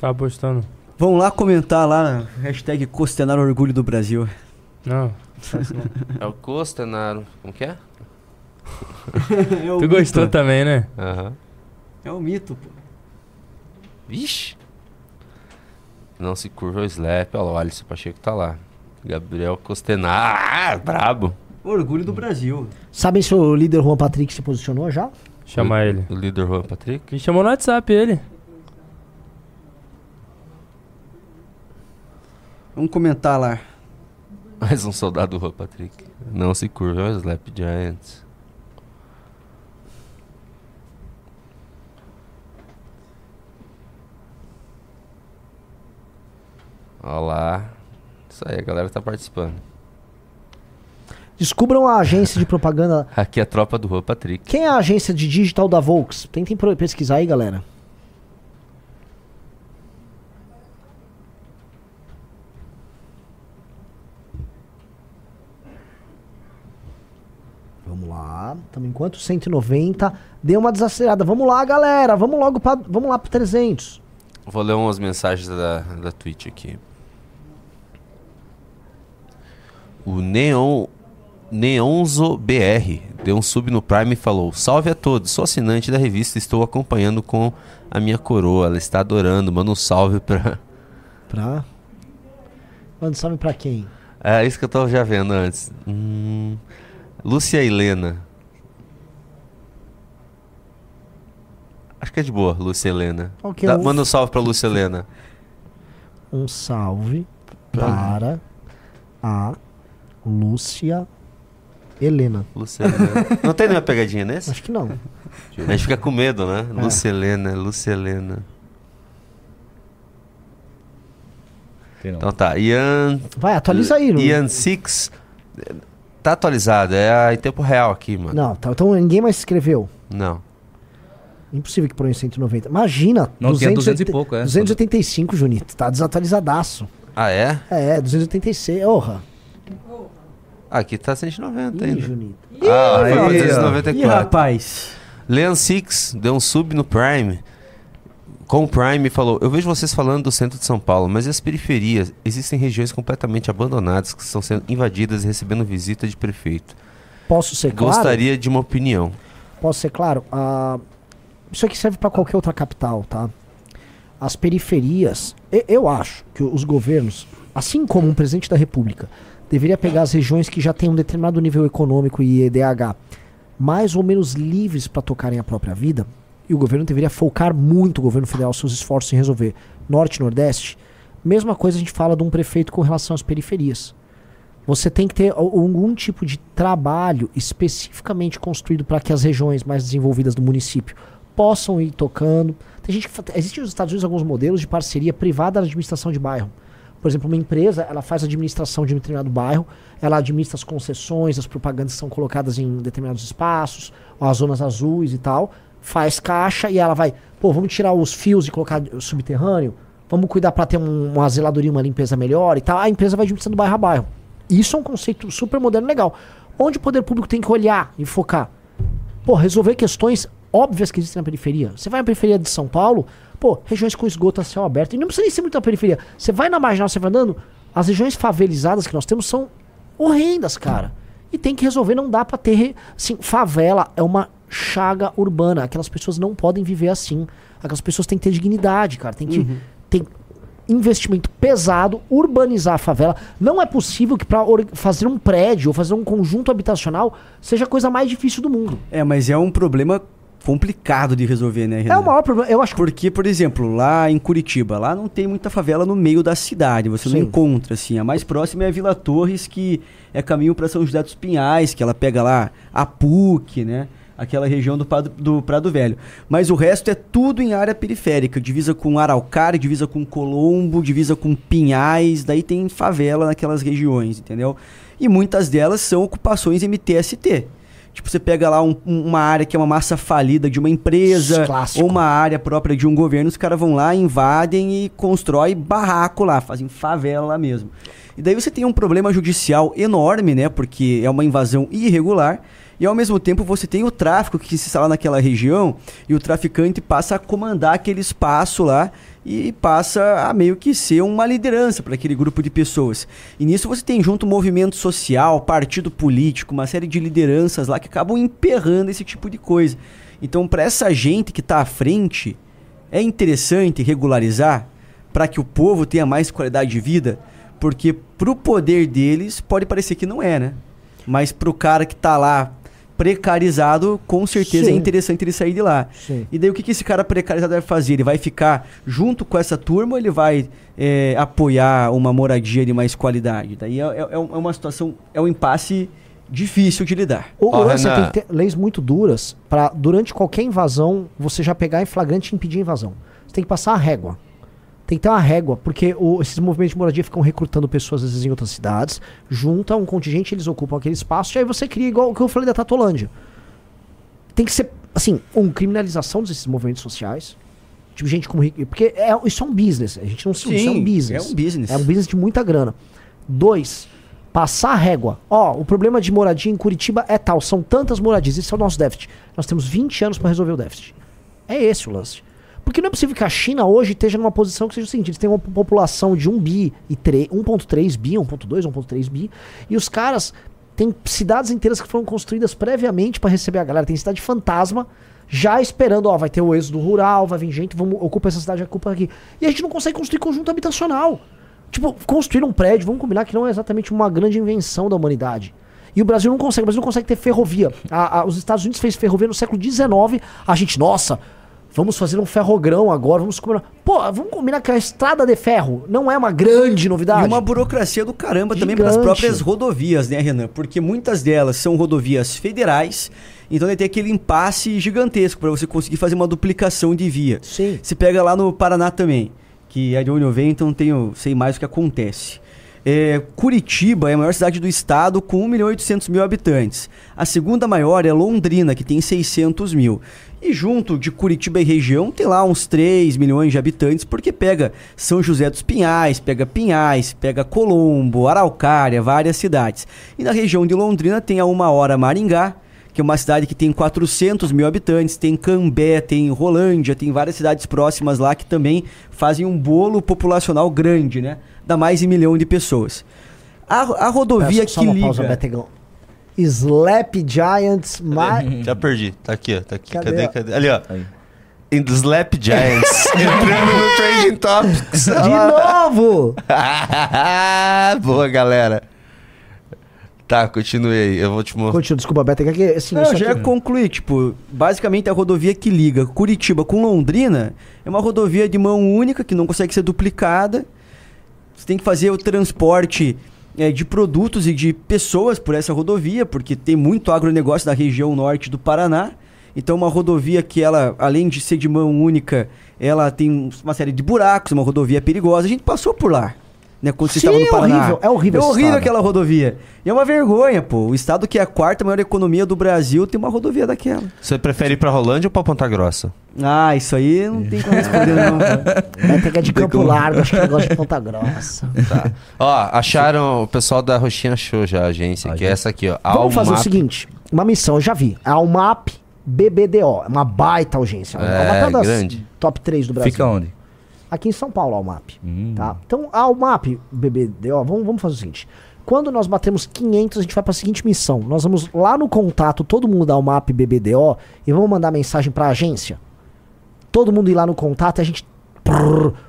Tá postando. Vamos lá comentar lá, hashtag Costenaro Orgulho do Brasil. Não, É o Costenaro, como que é? é tu gostou mito. também, né? Aham. É o mito, pô. Vixe. Não se curva o slap. Olha lá, o Alisson Pacheco tá lá. Gabriel Costenar. Ah, brabo. Orgulho do Brasil. Sabem se o líder Juan Patrick se posicionou já? Chamar ele. O líder Juan Patrick? Me chamou no WhatsApp ele. Vamos comentar lá. Mais um soldado do Juan Patrick. Não se curva, é o Slap Giants. Olá. Isso aí, a galera tá participando. Descubram a agência de propaganda. Aqui é a tropa do Rua Patrick. Quem é a agência de digital da Volks? Tentem pesquisar aí, galera. Vamos lá. Estamos enquanto 190. Deu uma desacelerada. Vamos lá, galera. Vamos logo para vamos lá para 300. Vou ler umas mensagens da, da Twitch aqui. O Neon Neonzo BR deu um sub no Prime e falou: Salve a todos, sou assinante da revista estou acompanhando com a minha coroa. Ela está adorando. Manda um salve pra. Pra? Manda um salve pra quem? É isso que eu tava já vendo antes. Hum, Lúcia Helena. Acho que é de boa, Lúcia Helena. Okay, Dá, Manda um salve pra Lúcia Helena. Um salve para a Lúcia Helena. Lúcia Helena. Não tem nenhuma pegadinha nesse? Acho que não. A gente fica com medo, né? É. Lúcia Helena, Lúcia Helena. Então tá, Ian. Vai, atualiza aí, Lu. Ian Six. Tá atualizado, é em tempo real aqui, mano. Não, tá, então ninguém mais escreveu. Não. Impossível que põe 190. Imagina. Não, 200, tinha 200 e pouco, é. 285, Junito. Tá desatualizadaço. Ah, é? É, 286. Orra. Aqui tá 190 Ih, ainda. Junito. Ah, aí, 294. Ih, rapaz. Leon Six deu um sub no Prime. Com o Prime falou: Eu vejo vocês falando do centro de São Paulo, mas e as periferias? Existem regiões completamente abandonadas que estão sendo invadidas e recebendo visita de prefeito. Posso ser claro? Gostaria de uma opinião. Posso ser claro? Uh, isso aqui serve para qualquer outra capital, tá? As periferias, eu acho que os governos, assim como um presidente da República, deveria pegar as regiões que já têm um determinado nível econômico e EDH mais ou menos livres para tocarem a própria vida, e o governo deveria focar muito, o governo federal, seus esforços em resolver Norte Nordeste. Mesma coisa a gente fala de um prefeito com relação às periferias. Você tem que ter algum tipo de trabalho especificamente construído para que as regiões mais desenvolvidas do município possam ir tocando. Tem gente que, existem nos Estados Unidos alguns modelos de parceria privada da administração de bairro. Por exemplo, uma empresa, ela faz administração de um determinado bairro, ela administra as concessões, as propagandas que são colocadas em determinados espaços, as zonas azuis e tal, faz caixa e ela vai, pô, vamos tirar os fios e colocar subterrâneo, vamos cuidar para ter um, uma zeladoria, uma limpeza melhor e tal. A empresa vai administrando bairro a bairro. Isso é um conceito super moderno legal. Onde o poder público tem que olhar e focar? Pô, resolver questões óbvias que existem na periferia. Você vai na periferia de São Paulo, Pô, regiões com esgoto a céu aberto. E não precisa nem ser muito na periferia. Você vai na marginal, você vai andando. As regiões favelizadas que nós temos são horrendas, cara. E tem que resolver, não dá pra ter. Assim, favela é uma chaga urbana. Aquelas pessoas não podem viver assim. Aquelas pessoas têm que ter dignidade, cara. Tem que uhum. ter investimento pesado, urbanizar a favela. Não é possível que para fazer um prédio ou fazer um conjunto habitacional seja a coisa mais difícil do mundo. É, mas é um problema complicado de resolver, né, Renan? É o maior problema, eu acho. Porque, por exemplo, lá em Curitiba, lá não tem muita favela no meio da cidade, você Sim. não encontra, assim. A mais próxima é a Vila Torres, que é caminho para São José dos Pinhais, que ela pega lá a PUC, né? Aquela região do Prado, do Prado Velho. Mas o resto é tudo em área periférica, divisa com Araucária, divisa com Colombo, divisa com Pinhais, daí tem favela naquelas regiões, entendeu? E muitas delas são ocupações MTST. Tipo, você pega lá um, uma área que é uma massa falida de uma empresa, Clássico. ou uma área própria de um governo, os caras vão lá, invadem e constroem barraco lá, fazem favela lá mesmo. E daí você tem um problema judicial enorme, né? Porque é uma invasão irregular. E ao mesmo tempo você tem o tráfico que se instala naquela região e o traficante passa a comandar aquele espaço lá e passa a meio que ser uma liderança para aquele grupo de pessoas. E nisso você tem junto movimento social, partido político, uma série de lideranças lá que acabam emperrando esse tipo de coisa. Então, para essa gente que está à frente, é interessante regularizar para que o povo tenha mais qualidade de vida, porque para o poder deles pode parecer que não é, né? Mas o cara que está lá precarizado, com certeza é Sim. é interessante ele sair de lá. Sim. E daí o que, que esse cara precarizado vai fazer? Ele vai ficar junto com essa turma ou ele vai é, apoiar uma moradia de mais qualidade? Daí é, é, é uma situação, é um impasse difícil de lidar. O, oh, você tem que ter leis muito duras para durante qualquer invasão você já pegar em flagrante e impedir a invasão. Você tem que passar a régua tem que ter uma régua, porque o, esses movimentos de moradia ficam recrutando pessoas, às vezes, em outras cidades, junta um contingente, eles ocupam aquele espaço, e aí você cria igual o que eu falei da Tatolândia. Tem que ser, assim, um, criminalização desses movimentos sociais. Tipo, gente como. Porque é, isso é um business. A gente não se isso é um business. É um business. É um business de muita grana. Dois, passar a régua. Ó, o problema de moradia em Curitiba é tal, são tantas moradias, esse é o nosso déficit. Nós temos 20 anos para resolver o déficit. É esse o lance. Porque não é possível que a China hoje esteja numa posição que seja o seguinte: eles têm uma população de 1 bi e 1,3 bi, 1,2, 1,3 bi, e os caras têm cidades inteiras que foram construídas previamente para receber a galera. Tem cidade fantasma já esperando, ó, vai ter o êxodo rural, vai vir gente, vamos, ocupa essa cidade, ocupa aqui. E a gente não consegue construir conjunto habitacional. Tipo, construir um prédio, vamos combinar que não é exatamente uma grande invenção da humanidade. E o Brasil não consegue, o Brasil não consegue ter ferrovia. A, a, os Estados Unidos fez ferrovia no século XIX, a gente, nossa, Vamos fazer um ferrogrão agora, vamos combinar. Pô, vamos combinar que a estrada de ferro não é uma grande novidade. E uma burocracia do caramba Gigante. também para as próprias rodovias, né, Renan? Porque muitas delas são rodovias federais, então tem aquele impasse gigantesco para você conseguir fazer uma duplicação de via. Sim. Se pega lá no Paraná também, que é de onde eu venho, então tenho, sei mais o que acontece. É, Curitiba é a maior cidade do estado com 1 milhão e 800 mil habitantes. A segunda maior é Londrina, que tem 600 mil. E junto de Curitiba e região tem lá uns 3 milhões de habitantes, porque pega São José dos Pinhais, pega Pinhais, pega Colombo, Araucária, várias cidades. E na região de Londrina tem a uma hora Maringá, que é uma cidade que tem 400 mil habitantes, tem Cambé, tem Rolândia, tem várias cidades próximas lá que também fazem um bolo populacional grande, né? Dá mais de um milhão de pessoas. A, a rodovia Peço que liga... Pausa, Slap Giants. Ma... Já perdi. Tá aqui, ó. Tá aqui. Cadê? Cadê? cadê? Ali, ó. Aí. In the Slap Giants. Entrando no Trending Topics. De novo! Boa, galera. Tá, continue aí. Eu vou te mostrar. Continua, desculpa, Beto. É que, assim, Não, já ia concluir. Tipo, basicamente a rodovia que liga Curitiba com Londrina é uma rodovia de mão única que não consegue ser duplicada. Você tem que fazer o transporte é, de produtos e de pessoas por essa rodovia, porque tem muito agronegócio na região norte do Paraná. Então, uma rodovia que ela, além de ser de mão única, ela tem uma série de buracos, uma rodovia perigosa. A gente passou por lá né? Quando você estava no Paraná. É horrível, é horrível. É horrível aquela rodovia. E é uma vergonha, pô. O estado que é a quarta maior economia do Brasil tem uma rodovia daquela. Você prefere ir pra Rolândia ou pra Ponta Grossa? Ah, isso aí não tem como responder, não. Vai pegar de Campo. Largo, acho que gosta de Ponta Grossa. Tá. Ó, acharam, o pessoal da Roxinha achou já a agência, a que é essa aqui, ó. Vamos fazer o seguinte, uma missão, eu já vi. A Almap BBDO, é uma baita agência. É, uma grande. top 3 do Brasil. Fica onde? Aqui em São Paulo, a UMAP. Hum. Tá? Então, a UMAP, BBDO, vamos, vamos fazer o seguinte. Quando nós batemos 500, a gente vai para a seguinte missão. Nós vamos lá no contato, todo mundo dá o MAP BBDO e vamos mandar mensagem para a agência. Todo mundo ir lá no contato e a gente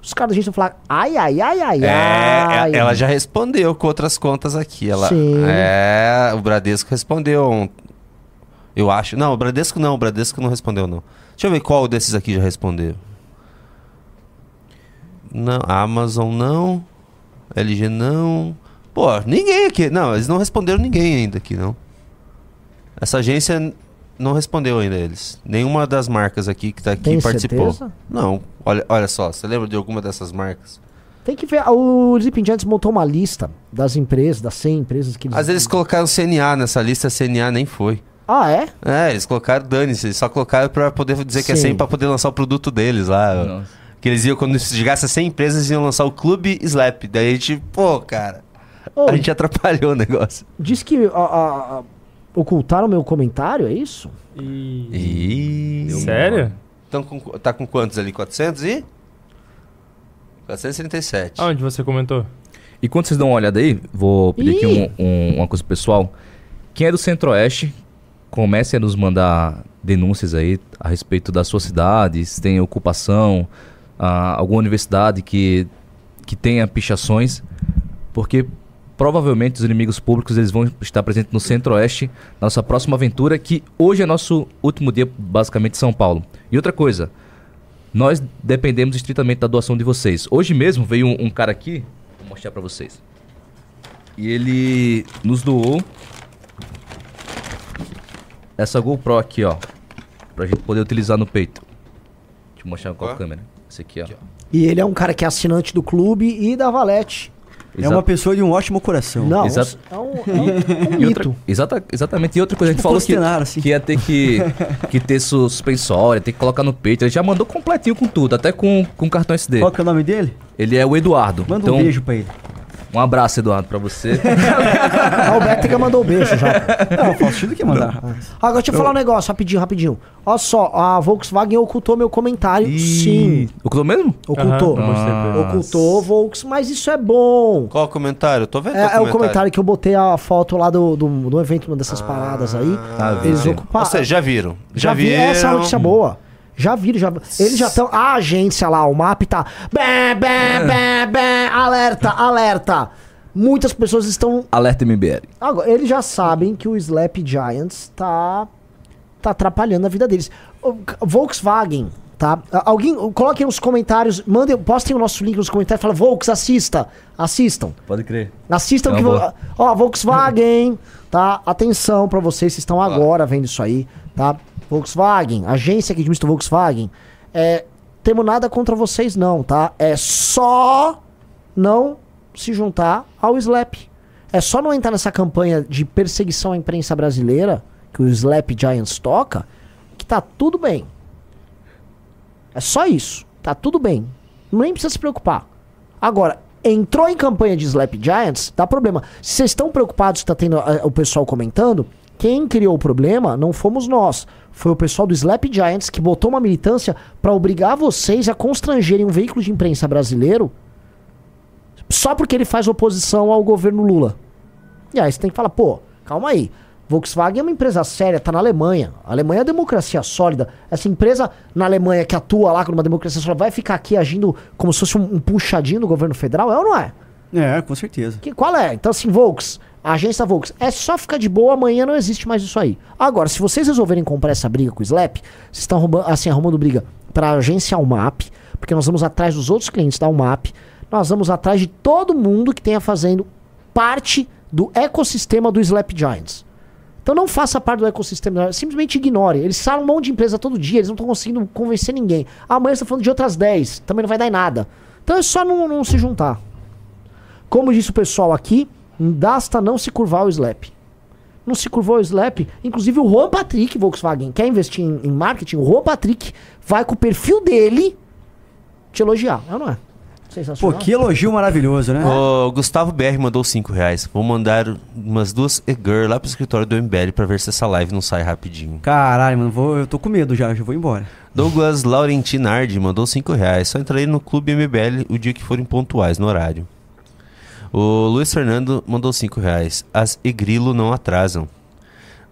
os caras da agência vão falar, ai, ai, ai, ai, É, ai. ela já respondeu com outras contas aqui. Ela, Sim. É, o Bradesco respondeu. um- Eu acho. Não, o Bradesco não. O Bradesco não respondeu, não. Deixa eu ver qual desses aqui já respondeu. Não, Amazon não. LG não. Pô, ninguém aqui. Não, eles não responderam ninguém ainda aqui, não. Essa agência não respondeu ainda eles. Nenhuma das marcas aqui que tá aqui Tem participou. certeza? Não, olha, olha só, você lembra de alguma dessas marcas? Tem que ver, o Sleeping Giants montou uma lista das empresas, das 100 empresas que eles... Às vezes colocaram CNA nessa lista, CNA nem foi. Ah, é? É, eles colocaram dane-se, eles só colocaram pra poder dizer que é Sim. 100 pra poder lançar o produto deles lá. Nossa. Que eles iam, quando chegasse a 100 empresas, eles iam lançar o Clube Slap. Daí a gente, pô, cara, Ô, a gente atrapalhou o negócio. Diz que a- a- a- ocultaram meu comentário, é isso? Ih, Sério? Então, com- tá com quantos ali? 400 e? 437. Aonde você comentou? E quando vocês dão uma olhada aí, vou pedir aqui um- um- uma coisa pro pessoal. Quem é do Centro-Oeste, comece a nos mandar denúncias aí a respeito da sua cidade, se tem ocupação, ah, alguma universidade que, que tenha pichações, porque provavelmente os inimigos públicos eles vão estar presentes no Centro-Oeste, na nossa próxima aventura, que hoje é nosso último dia, basicamente, em São Paulo. E outra coisa, nós dependemos estritamente da doação de vocês. Hoje mesmo veio um, um cara aqui, vou mostrar pra vocês. E ele nos doou essa GoPro aqui, ó, pra gente poder utilizar no peito. Deixa eu mostrar com a câmera. Esse aqui, ó. E ele é um cara que é assinante do clube e da Valete. É uma pessoa de um ótimo coração. Não, Exato. é um, é um- é um outra, mito. exata, exatamente. E outra coisa, a gente Tipo falou que, assim. que ia ter que, que ter suspensória, ter que colocar no peito. Ele já mandou completinho com tudo, até com, com cartão SD. Qual que é o nome dele? Ele é o Eduardo. Manda Então, um beijo pra ele. Um abraço, Eduardo, pra você. Ah, o Beto mandou um beijo já. Não, o Faustino que mandar. Agora deixa eu falar um negócio, rapidinho, rapidinho. Olha só, a Volkswagen ocultou meu comentário. Sim. Ocultou mesmo? Ocultou. Aham. Ocultou, Volks, mas isso é bom. Qual o comentário? Eu tô vendo É, é o comentário que eu botei a foto lá do, do, do evento, uma dessas paradas aí. Ah, eles vi. ocuparam. Ou seja, já viram. Já, vi viram. essa é notícia boa. Já viram, já. Eles já estão. A agência lá, o MAP tá. Bé, bé, bé, bé, alerta, alerta. Muitas pessoas estão. Alerta MBL. Agora, eles já sabem que o Slap Giants tá. tá atrapalhando a vida deles. O Volkswagen, tá? Alguém. Coloquem nos comentários, mandem, postem o nosso link nos comentários. Fala, Volks, assista. Assistam. Pode crer. Assistam É que. vo-. Ó, Volkswagen, tá? Atenção pra vocês, vocês estão agora vendo isso aí, tá? Volkswagen, agência que administra Volkswagen. É, temos nada contra vocês, não, tá? É só não se juntar ao Slap. É só não entrar nessa campanha de perseguição à imprensa brasileira que o Slap Giants toca, que tá tudo bem. É só isso. Tá tudo bem. Nem precisa se preocupar. Agora, entrou em campanha de Slap Giants, dá problema. Se vocês estão preocupados que tá tendo eh, o pessoal comentando, quem criou o problema não fomos nós. Foi o pessoal do Slap Giants que botou uma militância pra obrigar vocês a constrangerem um veículo de imprensa brasileiro só porque ele faz oposição ao governo Lula. E aí você tem que falar, pô, calma aí. Volkswagen é uma empresa séria, tá na Alemanha. A Alemanha é uma democracia sólida. Essa empresa na Alemanha que atua lá com uma democracia sólida vai ficar aqui agindo como se fosse um, um puxadinho do governo federal? É ou não é? É, com certeza. Que, qual é? Então, assim, Volks, a agência Volks, é só ficar de boa, amanhã não existe mais isso aí. Agora, se vocês resolverem comprar essa briga com o Slap, vocês estão arrumando, assim, arrumando briga pra agência UMAP, porque nós vamos atrás dos outros clientes da UMAP, nós vamos atrás de todo mundo que tenha fazendo parte do ecossistema do Slap Giants. Então não faça parte do ecossistema, simplesmente ignore. Eles falam um monte de empresa todo dia, eles não estão conseguindo convencer ninguém. Amanhã tá falando de outras 10, também não vai dar em nada. Então é só não, não se juntar. Como disse o pessoal aqui, basta não se curvar ao Slap. Não se curvou ao Slap. Inclusive o Juan Patrick, Volkswagen, quer investir em, em marketing, o Juan Patrick vai com o perfil dele te elogiar. É ou não é? Pô, que elogio maravilhoso, né? O Gustavo BR mandou 5 reais. Vou mandar umas duas e-girl lá pro escritório do MBL pra ver se essa live não sai rapidinho. Caralho, mano, vou, eu tô com medo já, já vou embora. Douglas Laurentinardi mandou 5 reais. Só entrarei no Clube MBL o dia que forem pontuais, no horário. O Luiz Fernando mandou 5 reais. As Egrilo não atrasam.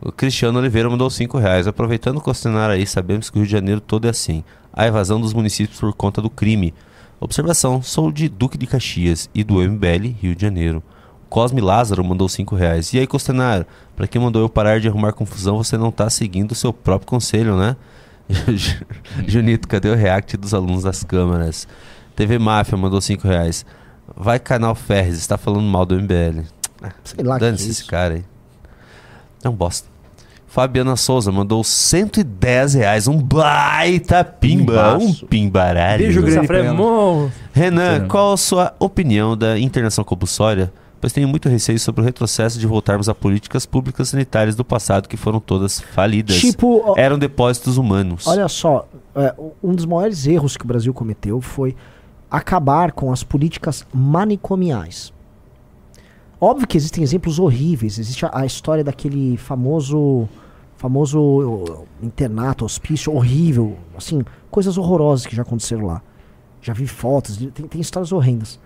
O Cristiano Oliveira mandou 5 reais. Aproveitando o questionário aí, sabemos que o Rio de Janeiro todo é assim. A evasão dos municípios por conta do crime. Observação, sou de Duque de Caxias e do MBL Rio de Janeiro. Cosme Lázaro mandou 5 reais. E aí, Costenário, pra quem mandou eu parar de arrumar confusão, você não tá seguindo o seu próprio conselho, né? Junito, cadê o react dos alunos das câmaras? TV Máfia mandou 5 reais. Vai canal Ferres, está falando mal do MBL. Sei lá Dane-se que é esse cara aí. É um bosta. Fabiana Souza mandou 110 reais. Um baita pimba. Um pimbaralho. Beijo grande. Fremon. Renan, qual a sua opinião da internação compulsória? Pois tenho muito receio sobre o retrocesso de voltarmos a políticas públicas sanitárias do passado que foram todas falidas. Tipo, Eram depósitos humanos. Olha só, é, um dos maiores erros que o Brasil cometeu foi acabar com as políticas manicomiais. Óbvio que existem exemplos horríveis. Existe a, história daquele famoso famoso uh, internato, hospício horrível, assim, coisas horrorosas que já aconteceram lá. Já vi fotos, tem, tem histórias horrendas.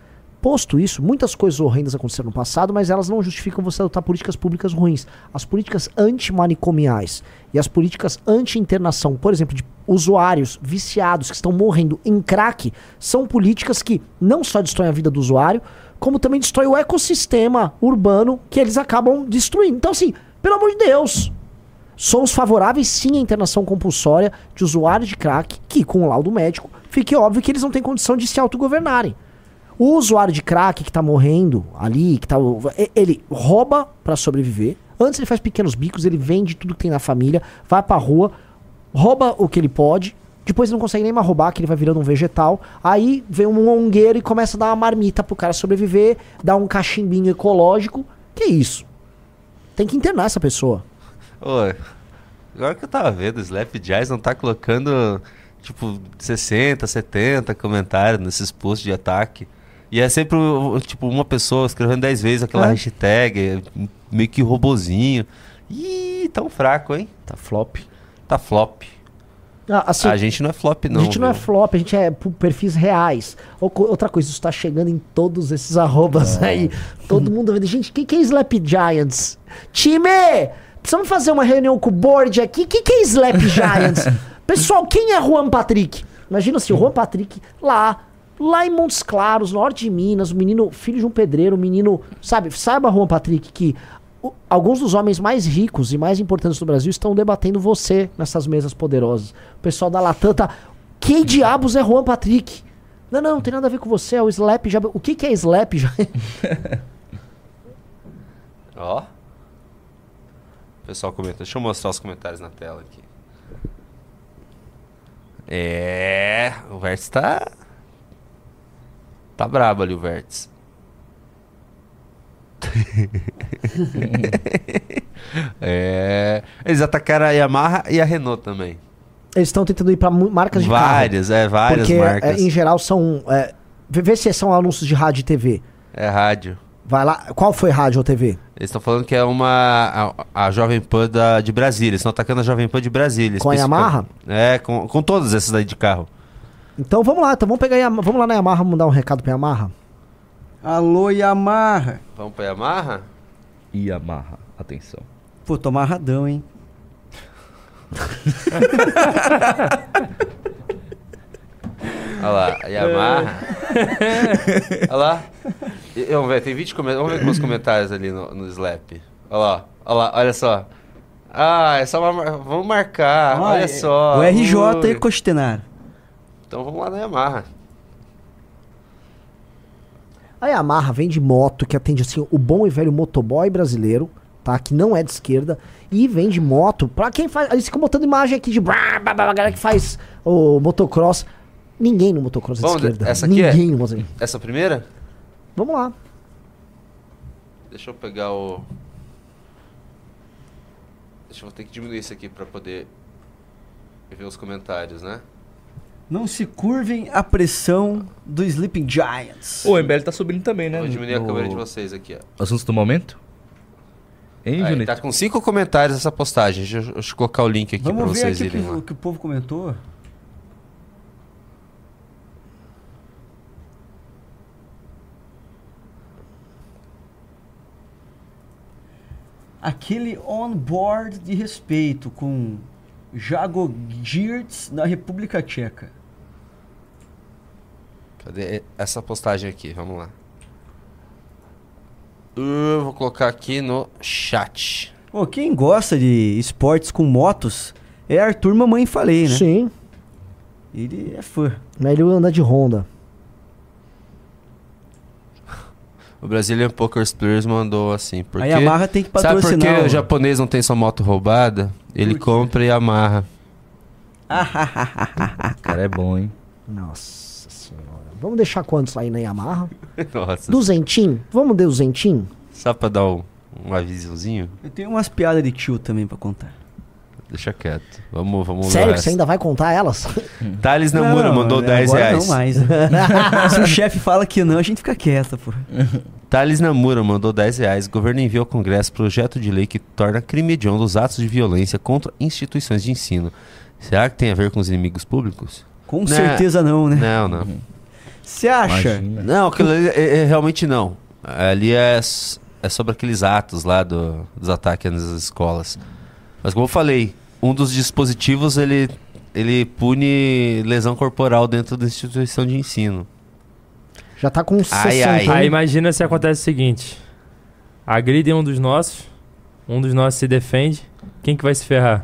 Posto isso, muitas coisas horrendas aconteceram no passado, mas elas não justificam você adotar políticas públicas ruins. As políticas antimanicomiais e as políticas anti-internação, por exemplo, de usuários viciados que estão morrendo em crack, são políticas que não só destroem a vida do usuário, como também destrói o ecossistema urbano que eles acabam destruindo. Então, assim, pelo amor de Deus, somos favoráveis sim à internação compulsória de usuários de crack, que com o laudo médico fique óbvio que eles não têm condição de se autogovernarem. O usuário de crack que tá morrendo ali, que tá, ele rouba pra sobreviver. Antes ele faz pequenos bicos, ele vende tudo que tem na família, vai pra rua, rouba o que ele pode, depois ele não consegue nem mais roubar, que ele vai virando um vegetal. Aí vem um ongueiro e começa a dar uma marmita pro cara sobreviver, dá um cachimbinho ecológico. Que isso? Tem que internar essa pessoa. Agora que eu tava vendo, o Slap Jazz não tá colocando tipo 60, 70 comentários nesses posts de ataque. E é sempre o- tipo uma pessoa escrevendo 10 vezes aquela É. hashtag, meio que robozinho. Ih, tão fraco, hein? Tá flop. Tá flop. Ah, assim, a gente não é flop, não. a gente não é viu? flop, a gente é por perfis reais. Outra coisa, isso tá chegando em todos esses arrobas aí. Todo mundo vendo. Gente, o que, que é Slap Giants? Time! Precisamos fazer uma reunião com o board aqui. O que, que é Slap Giants? Pessoal, quem é Juan Patrick? Imagina assim, o Juan Patrick lá, lá em Montes Claros, norte de Minas, o menino, filho de um pedreiro, o menino, sabe, saiba, Juan Patrick, que alguns dos homens mais ricos e mais importantes do Brasil estão debatendo você nessas mesas poderosas. O pessoal da Latam tá. Quem diabos é Juan Patrick? Não, não, não tem nada a ver com você, é o Slap já. O que, que é Slap já? Ó. O pessoal comenta. Deixa eu mostrar os comentários na tela aqui. É. O Vértice tá. Tá brabo ali o Vértice. é. Eles atacaram a Yamaha e a Renault também. Eles estão tentando ir pra mu- marcas de carro. Várias, é, várias porque, marcas. é, em geral, são. É, vê, se são anúncios de rádio e TV. É rádio. Vai lá. Qual foi rádio ou TV? Eles estão falando que é uma. A, a Jovem Pan da, de Brasília. Eles estão atacando a Jovem Pan de Brasília. Com a Yamaha? É, com, com todas essas daí de carro. Então vamos lá, então vamos pegar a Yamaha- Vamos lá na Yamaha mandar um recado pra Yamaha. Alô, Yamaha. Vamos pra Yamaha? Yamaha, atenção. Pô, tô amarradão, hein? Olha lá, Yamaha. Olha lá. E- Vamos ver, tem 20 comentários. Vamos ver os comentários ali no, no Slap. Olha lá, olha lá, olha só. Ah, é só uma. Vamos marcar, olha é- só. O RJ e Costenário. Então vamos lá na Yamaha. A Yamaha vende moto que atende assim o bom e velho motoboy brasileiro, tá? Que não é de esquerda. E vende moto pra quem faz. Eles ficam botando imagem aqui de. blá, blá, A galera que faz o motocross. Ninguém no motocross é de esquerda. essa aqui é? Ninguém no motocross. Essa primeira? Vamos lá. Deixa eu pegar o. Deixa eu ter que diminuir isso aqui pra poder ver os comentários, né? Não se curvem à pressão do Sleeping Giants. O MBL tá subindo também, né? Vou diminuir a câmera de vocês aqui, ó. Do momento? Hein, Aí, Tá com cinco comentários essa postagem. Deixa eu, deixa eu colocar o link aqui Vamos pra vocês aqui irem. Vamos ver o que o povo comentou. Aquele on-board de respeito com Jagogirts na República Tcheca. Cadê essa postagem aqui? Vamos lá. Eu vou colocar aqui no chat. Pô, quem gosta de esportes com motos é Arthur Mamãe Falei, né? Sim. Ele é fã. Mas ele anda de Honda. O Brazilian Poker Players mandou assim. Porque, a Yamaha tem que patrocinar. Sabe por que o o japonês não tem sua moto roubada? Ele compra e amarra. cara é bom, hein? Nossa senhora. Vamos deixar quantos aí na Yamaha? Nossa. Duzentinho? Vamos de duzentinho? Só pra dar um, um avisozinho? Eu tenho umas piadas de tio também pra contar. Deixa quieto. Vamos, vamos Sério que você ainda vai contar elas? Thales Namura não, mandou 10 reais. Não mais. Se o chefe fala que não, a gente fica quieto, pô. Thales Namura mandou 10 reais. O governo enviou ao Congresso projeto de lei que torna crime hediondo os atos de violência contra instituições de ensino. Será que tem a ver com os inimigos públicos? Com não, certeza não, né? Não, não. Você acha? Imagina. Não, aquilo ali, é, é, realmente não. Ali é, é sobre aqueles atos lá do, dos ataques nas escolas. Mas como eu falei, um dos dispositivos ele, ele pune lesão corporal dentro da instituição de ensino. Já tá com 60. Ai, ai. Aí imagina se acontece o seguinte: agridem um dos nossos, um dos nossos se defende, quem que vai se ferrar?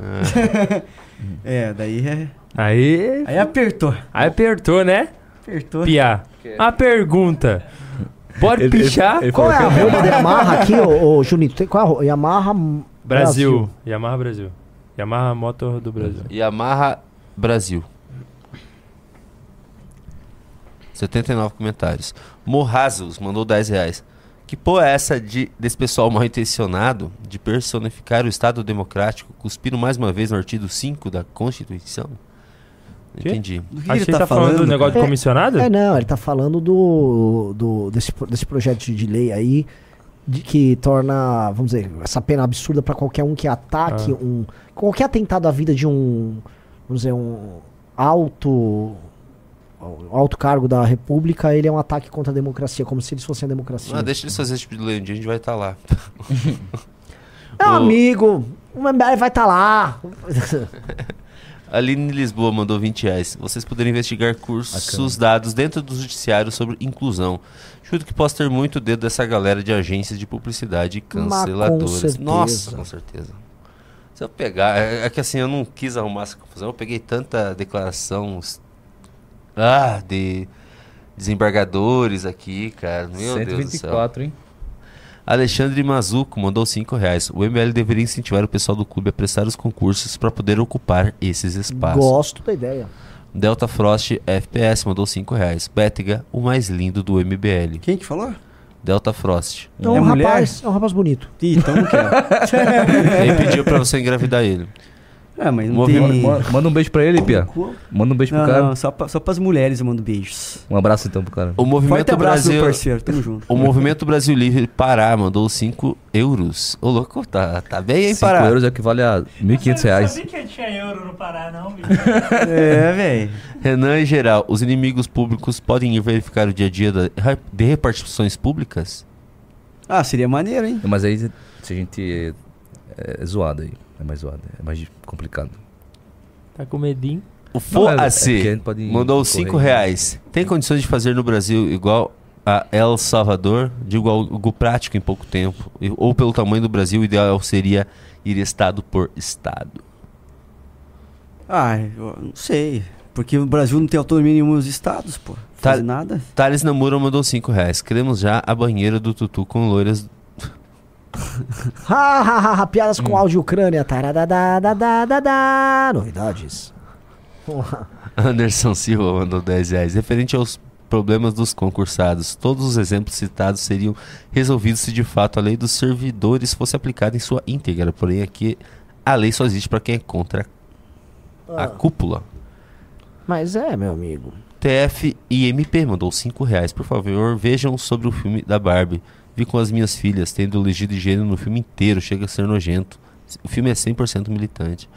É, é daí é. Aí. Aí apertou. Aí apertou, né? Apertou. Piá. A pergunta. Pode ele, pichar? Ele, ele qual é a roupa da Yamaha aqui, ô, ô Junito? Qual é a Yamaha Brasil. Brasil. Yamaha Brasil. Yamaha Motor do Brasil. Yamaha Brasil. 79 comentários. Morrazos mandou 10 reais. Que porra é essa de, desse pessoal mal intencionado de personificar o Estado Democrático, cuspindo mais uma vez no artigo 5 da Constituição? Que? Entendi. Que ele tá, tá falando, falando do negócio é, de comissionado? É, não, ele tá falando do, do desse, desse projeto de lei aí de, que torna, vamos dizer, essa pena absurda para qualquer um que ataque ah. um. Qualquer atentado à vida de um. Vamos dizer, um alto. alto cargo da República, ele é um ataque contra a democracia, como se eles fossem a democracia. Ah, deixa eles fazer esse tipo de lei, um dia a gente vai estar tá lá. Meu o... amigo, o MBL vai estar tá lá. Aline Lisboa mandou 20 reais. Vocês poderiam investigar cursos dados dentro do judiciário sobre inclusão. Chuto que possa ter muito dedo dessa galera de agências de publicidade canceladoras. Com Nossa, com certeza. Se eu pegar. É, é, que assim, eu não quis arrumar essa confusão. Eu peguei tanta declaração. Ah, de desembargadores aqui, cara. Meu 124, Deus do céu. hein? Alexandre Mazuco mandou 5 reais. O ML deveria incentivar o pessoal do clube a prestar os concursos para poder ocupar esses espaços. Gosto da ideia. Delta Frost FPS mandou 5 reais. Bétega, o mais lindo do MBL. Quem que falou? Delta Frost. Então, é um rapaz, é um rapaz bonito. Ih, então não quero. ele pediu pra você engravidar ele. É, mas não tem... Manda um beijo pra ele, Pia. Manda um beijo não, pro cara. Não, só, pra, só pras mulheres eu mando beijos. Um abraço então pro cara. O Movimento abraço, Brasil... parceiro. Tamo junto. O Movimento Brasil Livre Pará mandou 5 euros. Ô, louco, tá, tá bem, hein, Pará? 5 euros equivale a 1.500 reais. Eu sabia que tinha euro no Pará, não, bicho. é, velho. Renan, em geral, os inimigos públicos podem ir verificar o dia a dia de repartições públicas? Ah, seria maneiro, hein? Mas aí, se a gente... É, é zoado aí. É mais zoado. É mais complicado. Tá com medinho. O FOAC é mandou 5 reais. Tem condições de fazer no Brasil igual a El Salvador? Digo algo prático em pouco tempo. Ou pelo tamanho do Brasil, o ideal seria ir estado por estado. Ah, eu não sei. Porque o Brasil não tem autonomia nenhuma nos estados, pô. Faz nada. Thales Namura mandou 5 reais. Queremos já a banheira do Tutu com loiras Piadas com hum. áudio Ucrânia. Novidades. Anderson Silva mandou 10 reais. Referente aos problemas dos concursados, todos os exemplos citados seriam resolvidos se de fato a lei dos servidores fosse aplicada em sua íntegra. Porém, aqui a lei só existe para quem é contra a ah. cúpula. Mas é, meu amigo. TF e MP mandou 5 reais. Por favor, vejam sobre o filme da Barbie. Vi com as minhas filhas, tendo elegido gênero no filme inteiro, chega a ser nojento. O filme é 100% militante.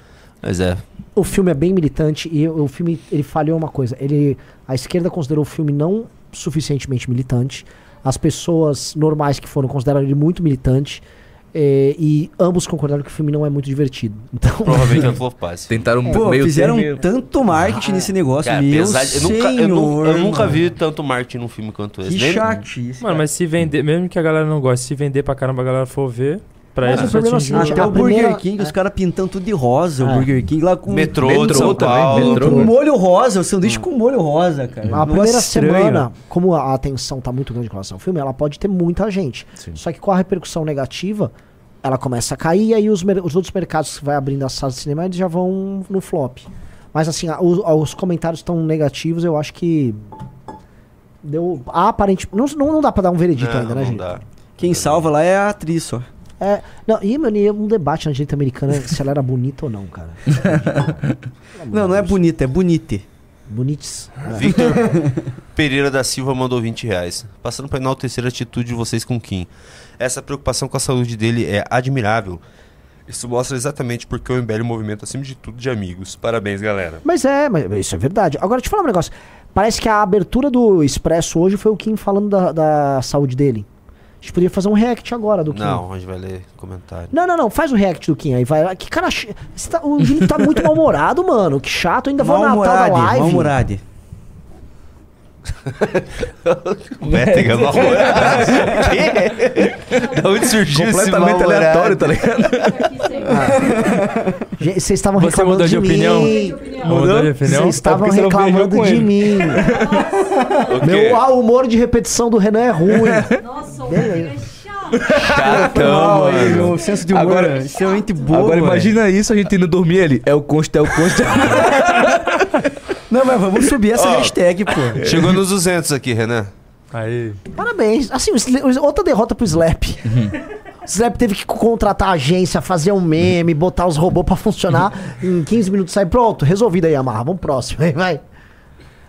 Mas é. O filme é bem militante e o filme ele falhou uma coisa. Ele, a esquerda considerou o filme não suficientemente militante. As pessoas normais que foram consideraram ele muito militante. É, e ambos concordaram que o filme não é muito divertido. Então, Provavelmente é um flopasse. Tentaram Pô, meio fizeram termo. tanto marketing nesse negócio, Cara, meu apesar de- eu nunca, eu, nu- eu nunca vi tanto marketing num filme quanto esse. Que chatice. Mano, mas se vender, mesmo que a galera não goste, se vender pra caramba a galera for ver, pra Mas isso problema é seguinte, Até a o Burger primeira- King, os é. caras pintando tudo de rosa. É. O Burger King lá com. Metrô, Metrô São também, Paulo. metrô. Com molho rosa, o sanduíche com molho rosa, cara. A Nossa, primeira estranho. semana, como a atenção tá muito grande com relação ao filme, ela pode ter muita gente. Só que com a repercussão negativa, ela começa a cair e aí os, mer- os outros mercados que vai abrindo as salas de cinema, eles já vão no flop. Mas assim, a- os, os comentários estão negativos, eu acho que deu aparente, não, não, não dá pra dar um veredito Não, ainda, né, não gente? dá. Quem salva lá é a atriz só. É, não, e, mano, e um debate na direita americana se ela era bonita ou não, cara. Não, não é bonita, é bonite. Bonites. É. Victor Pereira da Silva mandou 20 reais. Passando para enaltecer a atitude de vocês com Kim. Essa preocupação com a saúde dele é admirável. Isso mostra exatamente porque o MBL é um movimento, acima de tudo, de amigos. Parabéns, galera. Mas é, mas isso é verdade. Agora, deixa eu falar um negócio. Parece que a abertura do Expresso hoje foi o Kim falando da, da saúde dele. A gente poderia fazer um react agora do Kim. Não, a gente vai ler comentário. Não, não, não. Faz o react do Kim aí. Vai. Que cara. tá- o Júnior tá muito mal-humorado, mano. Que chato. Ainda vou na tal da Mal-humorade, live. mal-humorade. Métrica mal Da onde surgiu esse Completamente aleatório, tá ligado? Gente, Vocês estavam Você reclamando mudou de mim. opinião? Mudou de opinião? Vocês estavam É porque você não reclamando beijou com de ele. mim. O quê? Meu ah, humor de repetição do Renan é ruim. Nossa, o é chato. Chatão, aí, mano. meu senso de humor Agora- é extremamente bom. Agora imagina isso, a gente indo dormir ele. É o conste, é o conste. Não, mas vamos subir essa Ó. hashtag, pô. Chegou nos 200 aqui, Renan. Aí. Parabéns. Assim, o Sla- o- outra derrota pro Slap. O Slap teve que contratar a agência, fazer um meme, botar os robôs pra funcionar. em 15 minutos sai pronto. Resolvido aí, Amarra. Vamos próximo. Aí vai.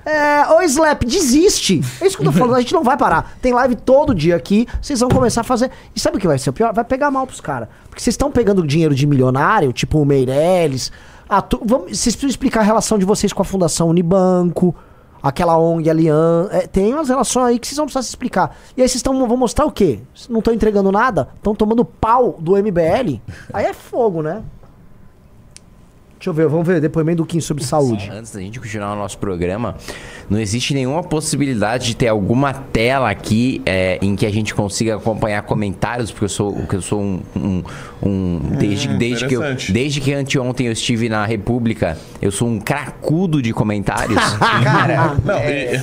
É, ô Slap, desiste. É isso que eu tô falando, a gente não vai parar. Tem live todo dia aqui, vocês vão começar a fazer. E sabe o que vai ser o pior? Vai pegar mal pros caras. Porque vocês estão pegando dinheiro de milionário, tipo o Meirelles. A tu- vamos, vocês precisam explicar a relação de vocês com a Fundação Unibanco, aquela ONG Aliança. É, tem umas relações aí que vocês vão precisar se explicar. E aí vocês tão, vão mostrar o quê? Não estão entregando nada? Estão tomando pau do MBL? Aí é fogo, né? Deixa eu ver, vamos ver depoimento do Kim sobre saúde. Antes da gente continuar o nosso programa, não existe nenhuma possibilidade de ter alguma tela aqui é, em que a gente consiga acompanhar comentários, porque eu sou, porque eu sou um. um- um- desde, desde, que eu, desde que anteontem eu estive na República, eu sou um cracudo de comentários. Cara, não, e,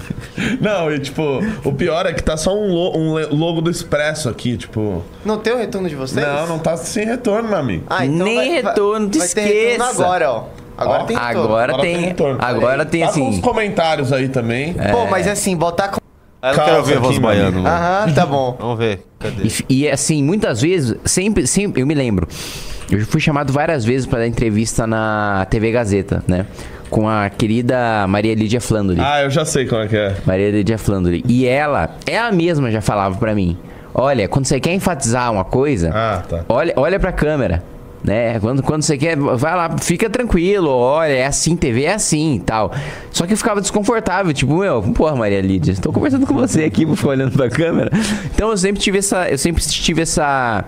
não, e tipo, o pior é que tá só um, lo- um logo do Expresso aqui, tipo. Não tem o retorno de vocês? Não, não tá sem retorno, meu amigo. Ah, então Nem vai- vai- retorno, te vai ter retorno esqueça. agora, ó. Agora Ó, tem retorno. agora tem. retorno. Agora tem Tá com os assim. comentários aí também. Pô, mas assim, botar com... Ah, eu quero ver a voz mano. Aham, tá bom. Vamos ver. Cadê? E, e, assim, muitas vezes, sempre, sempre, eu me lembro, eu fui chamado várias vezes para dar entrevista na TV Gazeta, né? Com a querida Maria Lídia Flandoli. Ah, eu já sei como é que é. Maria Lídia Flandoli. E ela, ela mesma já falava pra mim: Olha, quando você quer enfatizar uma coisa, Ah, tá. olha, olha pra câmera. Né? Quando, quando você quer, vai lá, fica tranquilo, olha, é assim, TV é assim e tal. Só que eu ficava desconfortável, tipo, meu, porra, Maria Lídia, tô conversando com você aqui, vou ficar olhando pra câmera. Então eu sempre tive essa, eu sempre tive essa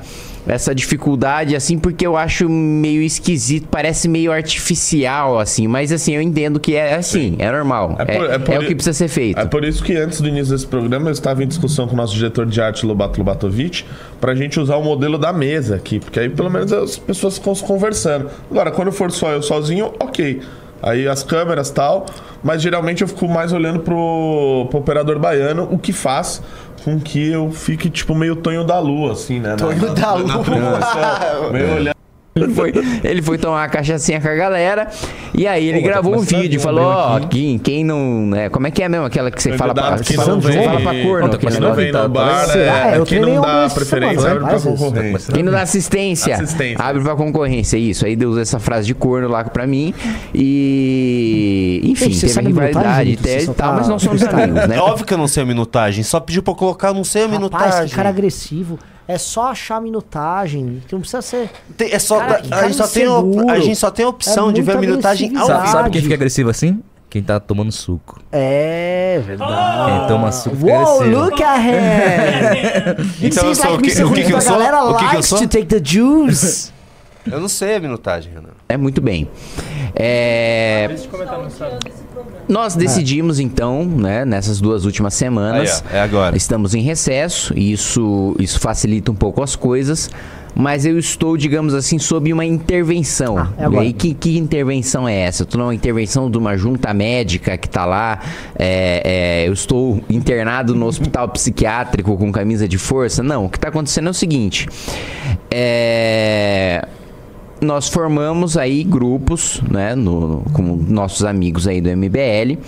essa dificuldade assim porque eu acho meio esquisito, parece meio artificial assim, mas assim, eu entendo que é assim, é normal. É, por- é por o que precisa ser feito. É por isso que antes do início desse programa eu estava em discussão com o nosso diretor de arte, Lobato Lobatovic, pra gente usar o modelo da mesa aqui, porque aí pelo menos as pessoas ficam se conversando. Agora, quando for só eu sozinho, ok. Aí as câmeras tal, mas geralmente eu fico mais olhando pro, pro operador baiano, o que faz com que eu fique tipo meio Tonho da Lua, assim, né? Tonho da Lua. transmissão. meio olhando. Ele foi, ele foi tomar uma cachaçinha com a galera e aí ele Pô, mas gravou tá um vídeo e a falou, ó, aqui. quem, quem não. É, como é que é mesmo aquela que você fala pra, que você não você vem- fala pra corno? Tá aquele começando a negócio? ver no bar, Será? é, Eu quem não dá preferência abre pra concorrência. Quem não dá assistência, Assistência. abre pra concorrência, isso. Aí deu essa frase de corno lá pra mim e. Enfim, você teve sabe rivalidade e tal, você tá- mas nós somos amigos, né? É óbvio que eu não sei a minutagem. Só pediu pra eu colocar, não sei a minutagem. Rapaz, que cara agressivo. É só achar a minutagem. Que não precisa ser. Tem- é só, Cara, a, cara gente só tem, a a gente só tem a opção É de ver a minutagem ao. Sabe, sabe quem fica agressivo assim? Quem tá tomando suco. É verdade. Quem toma suco fica Uou, agressivo. look at him! Então eu sou like o que- o que que eu a sou? galera O que que eu sou? to take the juice. Eu não sei a minutagem, Renan. É muito bem. É, Nós decidimos então, né, nessas duas últimas semanas, Aí, ó, é agora. estamos em recesso, e isso, isso facilita um pouco as coisas, mas eu estou, digamos assim, sob uma intervenção. é agora. e aí, que, que intervenção é essa? Eu estou numa intervenção de uma junta médica que está lá, é, é, eu estou internado no hospital psiquiátrico com camisa de força? Não, o que está acontecendo é o seguinte, é nós formamos aí grupos, né, no, com nossos amigos aí do MBL,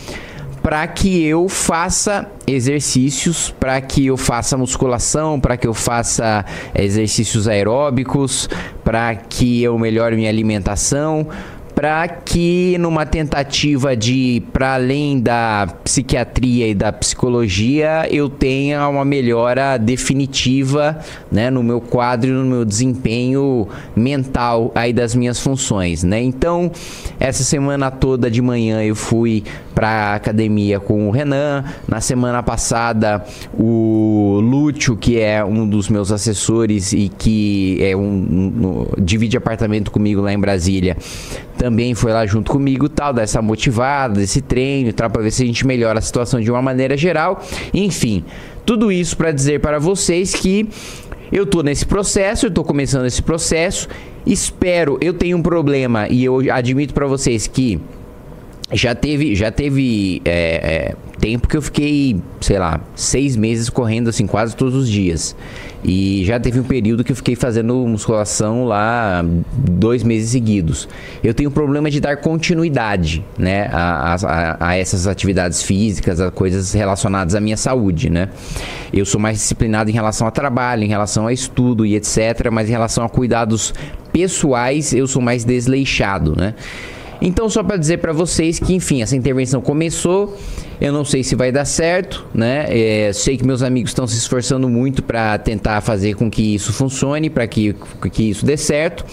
para que eu faça exercícios, para que eu faça musculação, para que eu faça exercícios aeróbicos, para que eu melhore minha alimentação, para que numa tentativa de para além da psiquiatria e da psicologia eu tenha uma melhora definitiva né, no meu quadro e no meu desempenho mental aí das minhas funções né? Então essa semana toda de manhã eu fui para academia com o Renan. Na semana passada o Lúcio que é um dos meus assessores e que é um, um- divide apartamento comigo lá em Brasília também foi lá junto comigo tal, dar essa motivada, desse treino tal, pra ver se a gente melhora a situação de uma maneira geral. Enfim, tudo isso para dizer para vocês que eu tô nesse processo, eu tô começando esse processo. Espero, eu tenho um problema e eu admito para vocês que já teve, já teve é, é, tempo que eu fiquei, sei lá, seis meses correndo assim quase todos os dias. E já teve um período que eu fiquei fazendo musculação lá dois meses seguidos. Eu tenho problema de dar continuidade, né, a, a- a essas atividades físicas, a coisas relacionadas à minha saúde, né. Eu sou mais disciplinado em relação a trabalho, em relação a estudo e etc, mas em relação a cuidados pessoais eu sou mais desleixado, né. Então, só para dizer para vocês que, enfim, essa intervenção começou. Eu não sei se vai dar certo, né? É, sei que meus amigos estão se esforçando muito para tentar fazer com que isso funcione, para que, que isso dê certo.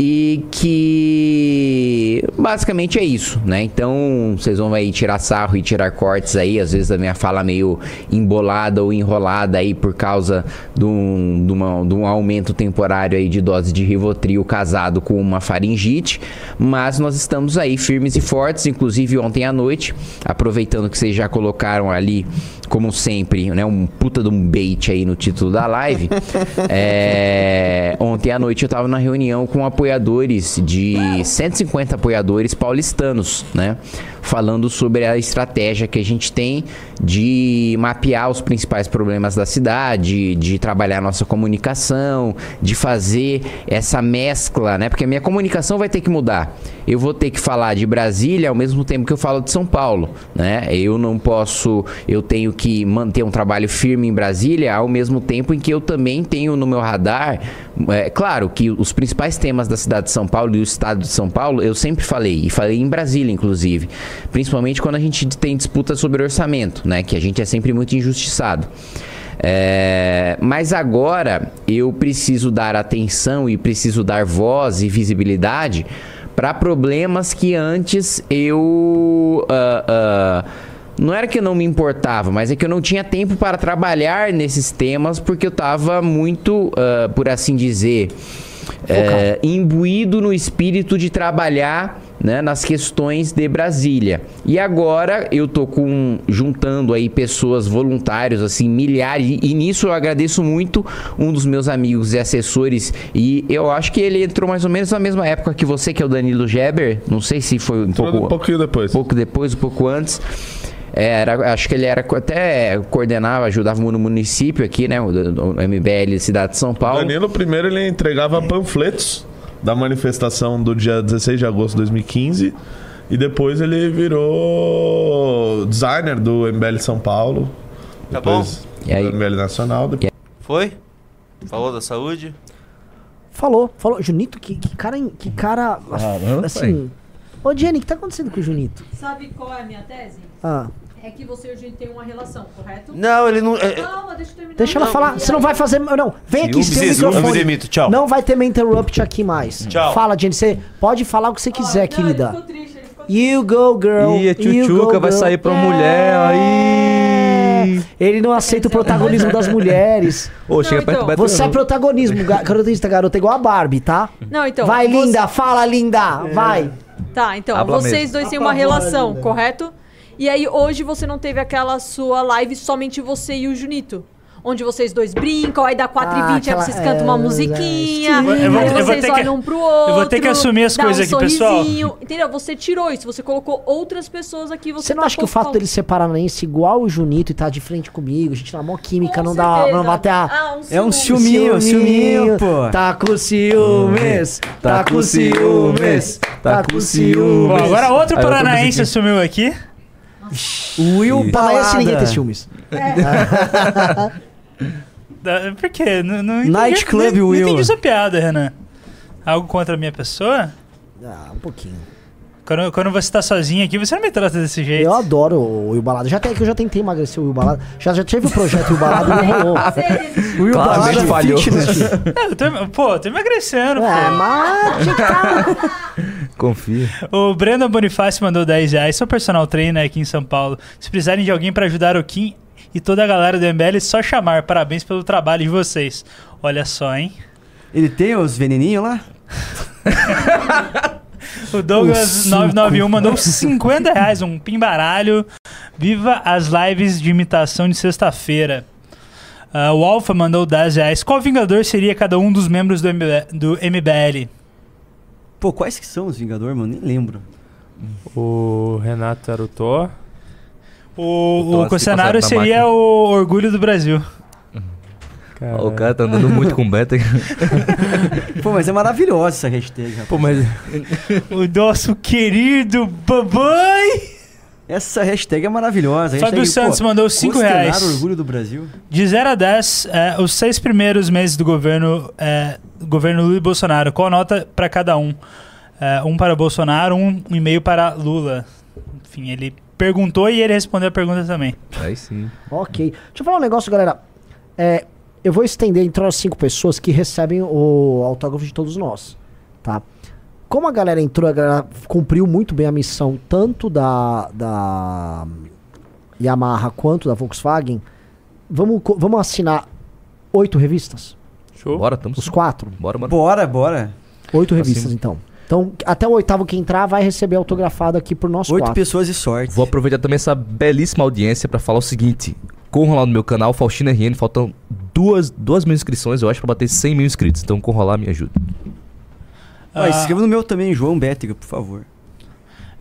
E que basicamente é isso, né? Então vocês vão aí tirar sarro e tirar cortes aí, às vezes a minha fala meio embolada ou enrolada aí por causa de um, de uma- de um aumento temporário aí de dose de Rivotril casado com uma faringite, mas nós estamos aí firmes e fortes, inclusive ontem à noite, aproveitando que vocês já colocaram ali, como sempre, né, um puta de um bait aí no título da live. é, ontem à noite eu tava na reunião com apoiadores de 150 apoiadores paulistanos, né? Falando sobre a estratégia que a gente tem de mapear os principais problemas da cidade, de trabalhar nossa comunicação, de fazer essa mescla, né? Porque a minha comunicação vai ter que mudar. Eu vou ter que falar de Brasília ao mesmo tempo que eu falo de São Paulo, né? Eu não posso, eu tenho que manter um trabalho firme em Brasília ao mesmo tempo em que eu também tenho no meu radar, é, claro que os principais temas da cidade de São Paulo e do estado de São Paulo, eu sempre falei, e falei em Brasília, inclusive. Principalmente quando a gente tem disputa sobre orçamento, né? Que a gente é sempre muito injustiçado. É, mas agora eu preciso dar atenção e preciso dar voz e visibilidade para problemas que antes eu. ah, ah, não era que eu não me importava, mas é que eu não tinha tempo para trabalhar nesses temas porque eu estava muito, ah, por assim dizer, é, imbuído no espírito de trabalhar né, nas questões de Brasília. E agora eu tô com juntando aí pessoas voluntários assim, milhares e, nisso eu agradeço muito um dos meus amigos e assessores e eu acho que ele entrou mais ou menos na mesma época que você, que é o Danilo Geber, não sei se foi um pouco um pouquinho depois. pouco depois, um pouco antes. É, Era, acho que ele era até coordenava, ajudava no município aqui, né? O, o MBL Cidade de São Paulo. Danilo, primeiro, ele entregava panfletos da manifestação do dia 16 de agosto de 2015. E depois ele virou designer do MBL São Paulo. Tá depois E aí- do MBL Nacional. Depois... Foi? Falou da saúde? Falou, falou. Junito, que, que cara. Que cara. Caramba, assim. Ô, Jenny, o que tá acontecendo com o Junito? Sabe qual é a minha tese? Ah. É que você e o gente tem uma relação, correto? Não, ele não- é- Calma, deixa eu terminar. Deixa ela Não, falar. e Você não aí- vai fazer. Não, vem aqui, Ciúmes. sem Ciúmes. microfone. Eu me demito, tchau. Não vai ter meu interrupt aqui mais. Tchau. Fala, Jenny. Você pode falar o que você quiser, Não, querida. Ele ficou triste, ele ficou You go, girl. Ih, a You Tchutchuca vai girl. sair pra É. mulher. Aí. Ele não aceita o protagonismo das mulheres. Ô, chega Não, perto então. do Beto. Você é protagonismo, ga- garotista, garota, igual a Barbie, tá? Não, então. vai, você- linda, fala, linda, vai. Tá, então, Habla vocês mesmo. dois têm uma relação, correto? E aí, hoje você não teve aquela sua live somente você e o Junito. Onde vocês dois brincam, aí dá 4 Ah, e 20 aí vocês cantam uma é, musiquinha, é, Eu vou- aí eu vocês ter que- olham um pro outro. eu vou ter que assumir as coisas um aqui, pessoal. Entendeu? Você tirou isso, você colocou outras pessoas aqui. Você, Você não tá acha que o fato dele ser paranaense igual o Junito e tá de frente comigo, a gente na mó química, Com não dá, não bater a... Ah, um É um ciúme. ciúminho, ciúminho, pô. Tá com ciúmes, tá com ciúmes, tá com ciúmes. Bom, agora outro paranaense assumiu aqui. Will Paranaense ninguém Balada. tem ciúmes. Da- Por quê? Não, não entendi, Night Club não, não Will. entendi essa piada, Renan. Algo contra a minha pessoa? Ah, um pouquinho. Quando, quando você tá sozinho aqui, você não me trata desse jeito. Eu adoro o Will Balada. Já eu já tentei emagrecer o Will Balada. Já, já tive o projeto Will Balada e não rolou. O Will Claramente Balada falhou. fitness. É, eu tô, pô, tô emagrecendo, É, pô. que tá- Confia. O Breno Bonifácio mandou 10 reais. Sou personal trainer aqui em São Paulo. Se precisarem de alguém pra ajudar o Kim e toda a galera do MBL, é só chamar. Parabéns pelo trabalho de vocês. Olha só, hein? Ele tem os veneninhos lá? O Douglas991 mandou 50 reais, um pimbaralho. Viva as lives de imitação de sexta-feira. Ah, o Alpha mandou 10 reais. Qual Vingador seria cada um dos membros do, MB do MBL? Pô, quais que são os Vingadores, mano? Nem lembro. O Renato era o Thor. O, o Thor, cenário seria máquina. o Orgulho do Brasil. Cara, o cara tá andando muito com o Beto. Pô, mas é maravilhosa essa hashtag, rapaz. Pô, mas O nosso querido babai! Essa hashtag é maravilhosa. A Fábio hashtag, Santos pô, mandou 5 consternar reais. o orgulho do Brasil. De 0 a 10, é, os seis primeiros meses do governo, é, governo Lula e Bolsonaro. Qual nota para cada um? É, um para Bolsonaro, um e meio para Lula. Enfim, ele perguntou e ele respondeu a pergunta também. Aí sim. Ok. Deixa eu falar um negócio, galera. É, eu vou estender entre as cinco pessoas que recebem o autógrafo de todos nós, tá? Como a galera entrou, a galera cumpriu muito bem a missão, tanto da, da Yamaha quanto da Volkswagen, vamos, vamos assinar oito revistas? show. Bora, tamo Os quatro? Bora, mano. Bora, bora. Oito revistas, então. Então, até o oitavo que entrar vai receber autografado aqui por nós Oito quatro. pessoas e sorte. Vou aproveitar também essa belíssima audiência pra falar o seguinte. Corram lá no meu canal, Faustina RN, faltam duas, duas mil inscrições, eu acho, pra bater 100 mil inscritos. Então corram lá, me ajuda. Ah, Ah, inscreva no meu também, João Bétiga, por favor.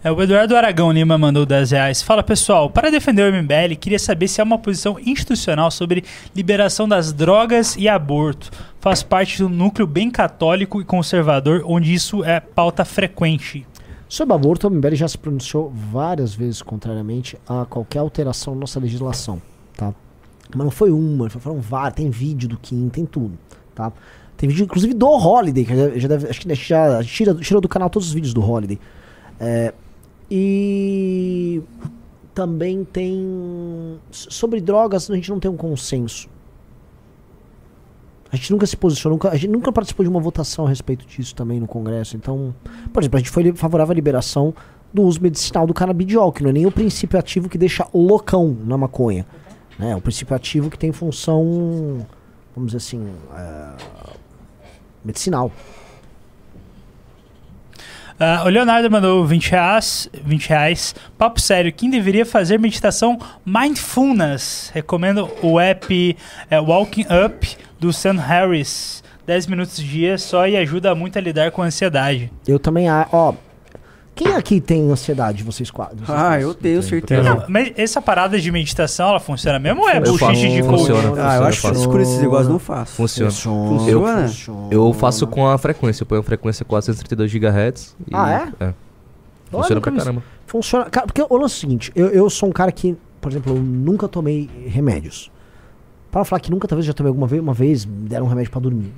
É, o Eduardo Aragão Lima mandou 10 reais. Fala pessoal, para defender o MBL, queria saber se há uma posição institucional sobre liberação das drogas e aborto. Faz parte do núcleo bem católico e conservador, onde isso é pauta frequente. Sobre aborto, o MBL já se pronunciou várias vezes contrariamente a qualquer alteração na nossa legislação, tá? Mas não foi uma, foram várias, tem vídeo do Kim, tem tudo, tá? Tem vídeo, inclusive, do Holiday, que já, deve, acho que já tira, tirou do canal todos os vídeos do Holiday. É, e também tem... Sobre drogas, a gente não tem um consenso. A gente nunca se posicionou, nunca, a gente nunca participou de uma votação a respeito disso também no Congresso. Então, por exemplo, a gente foi favorável à liberação do uso medicinal do canabidiol, que não é nem o princípio ativo que deixa loucão na maconha. Né? É o princípio ativo que tem função, vamos dizer assim, é, medicinal. Ah, o Leonardo mandou 20 reais, 20 reais. Papo sério, quem deveria fazer meditação mindfulness? Recomendo o app é, Walking Up do Sam Harris. 10 minutos dia só e ajuda muito a lidar com a ansiedade. Eu também, ó, quem aqui tem ansiedade, vocês quatro? Ah, eu tenho certeza. Não, mas essa parada de meditação, ela funciona mesmo ou é Eu bullshit faço, de coach? funciona. Ah, eu acho escuro esses negócios, não faço. Funciona. Funciona? Eu, eu faço com a frequência. Eu ponho a frequência 432 GHz. e- Ah, é? É. Olha, Funciona nunca pra caramba. Funciona. Cara, porque o lance é o seguinte, eu, eu sou um cara que, por exemplo, eu nunca tomei remédios. Para falar que nunca, talvez já tomei alguma vez, uma vez, me deram um remédio pra dormir.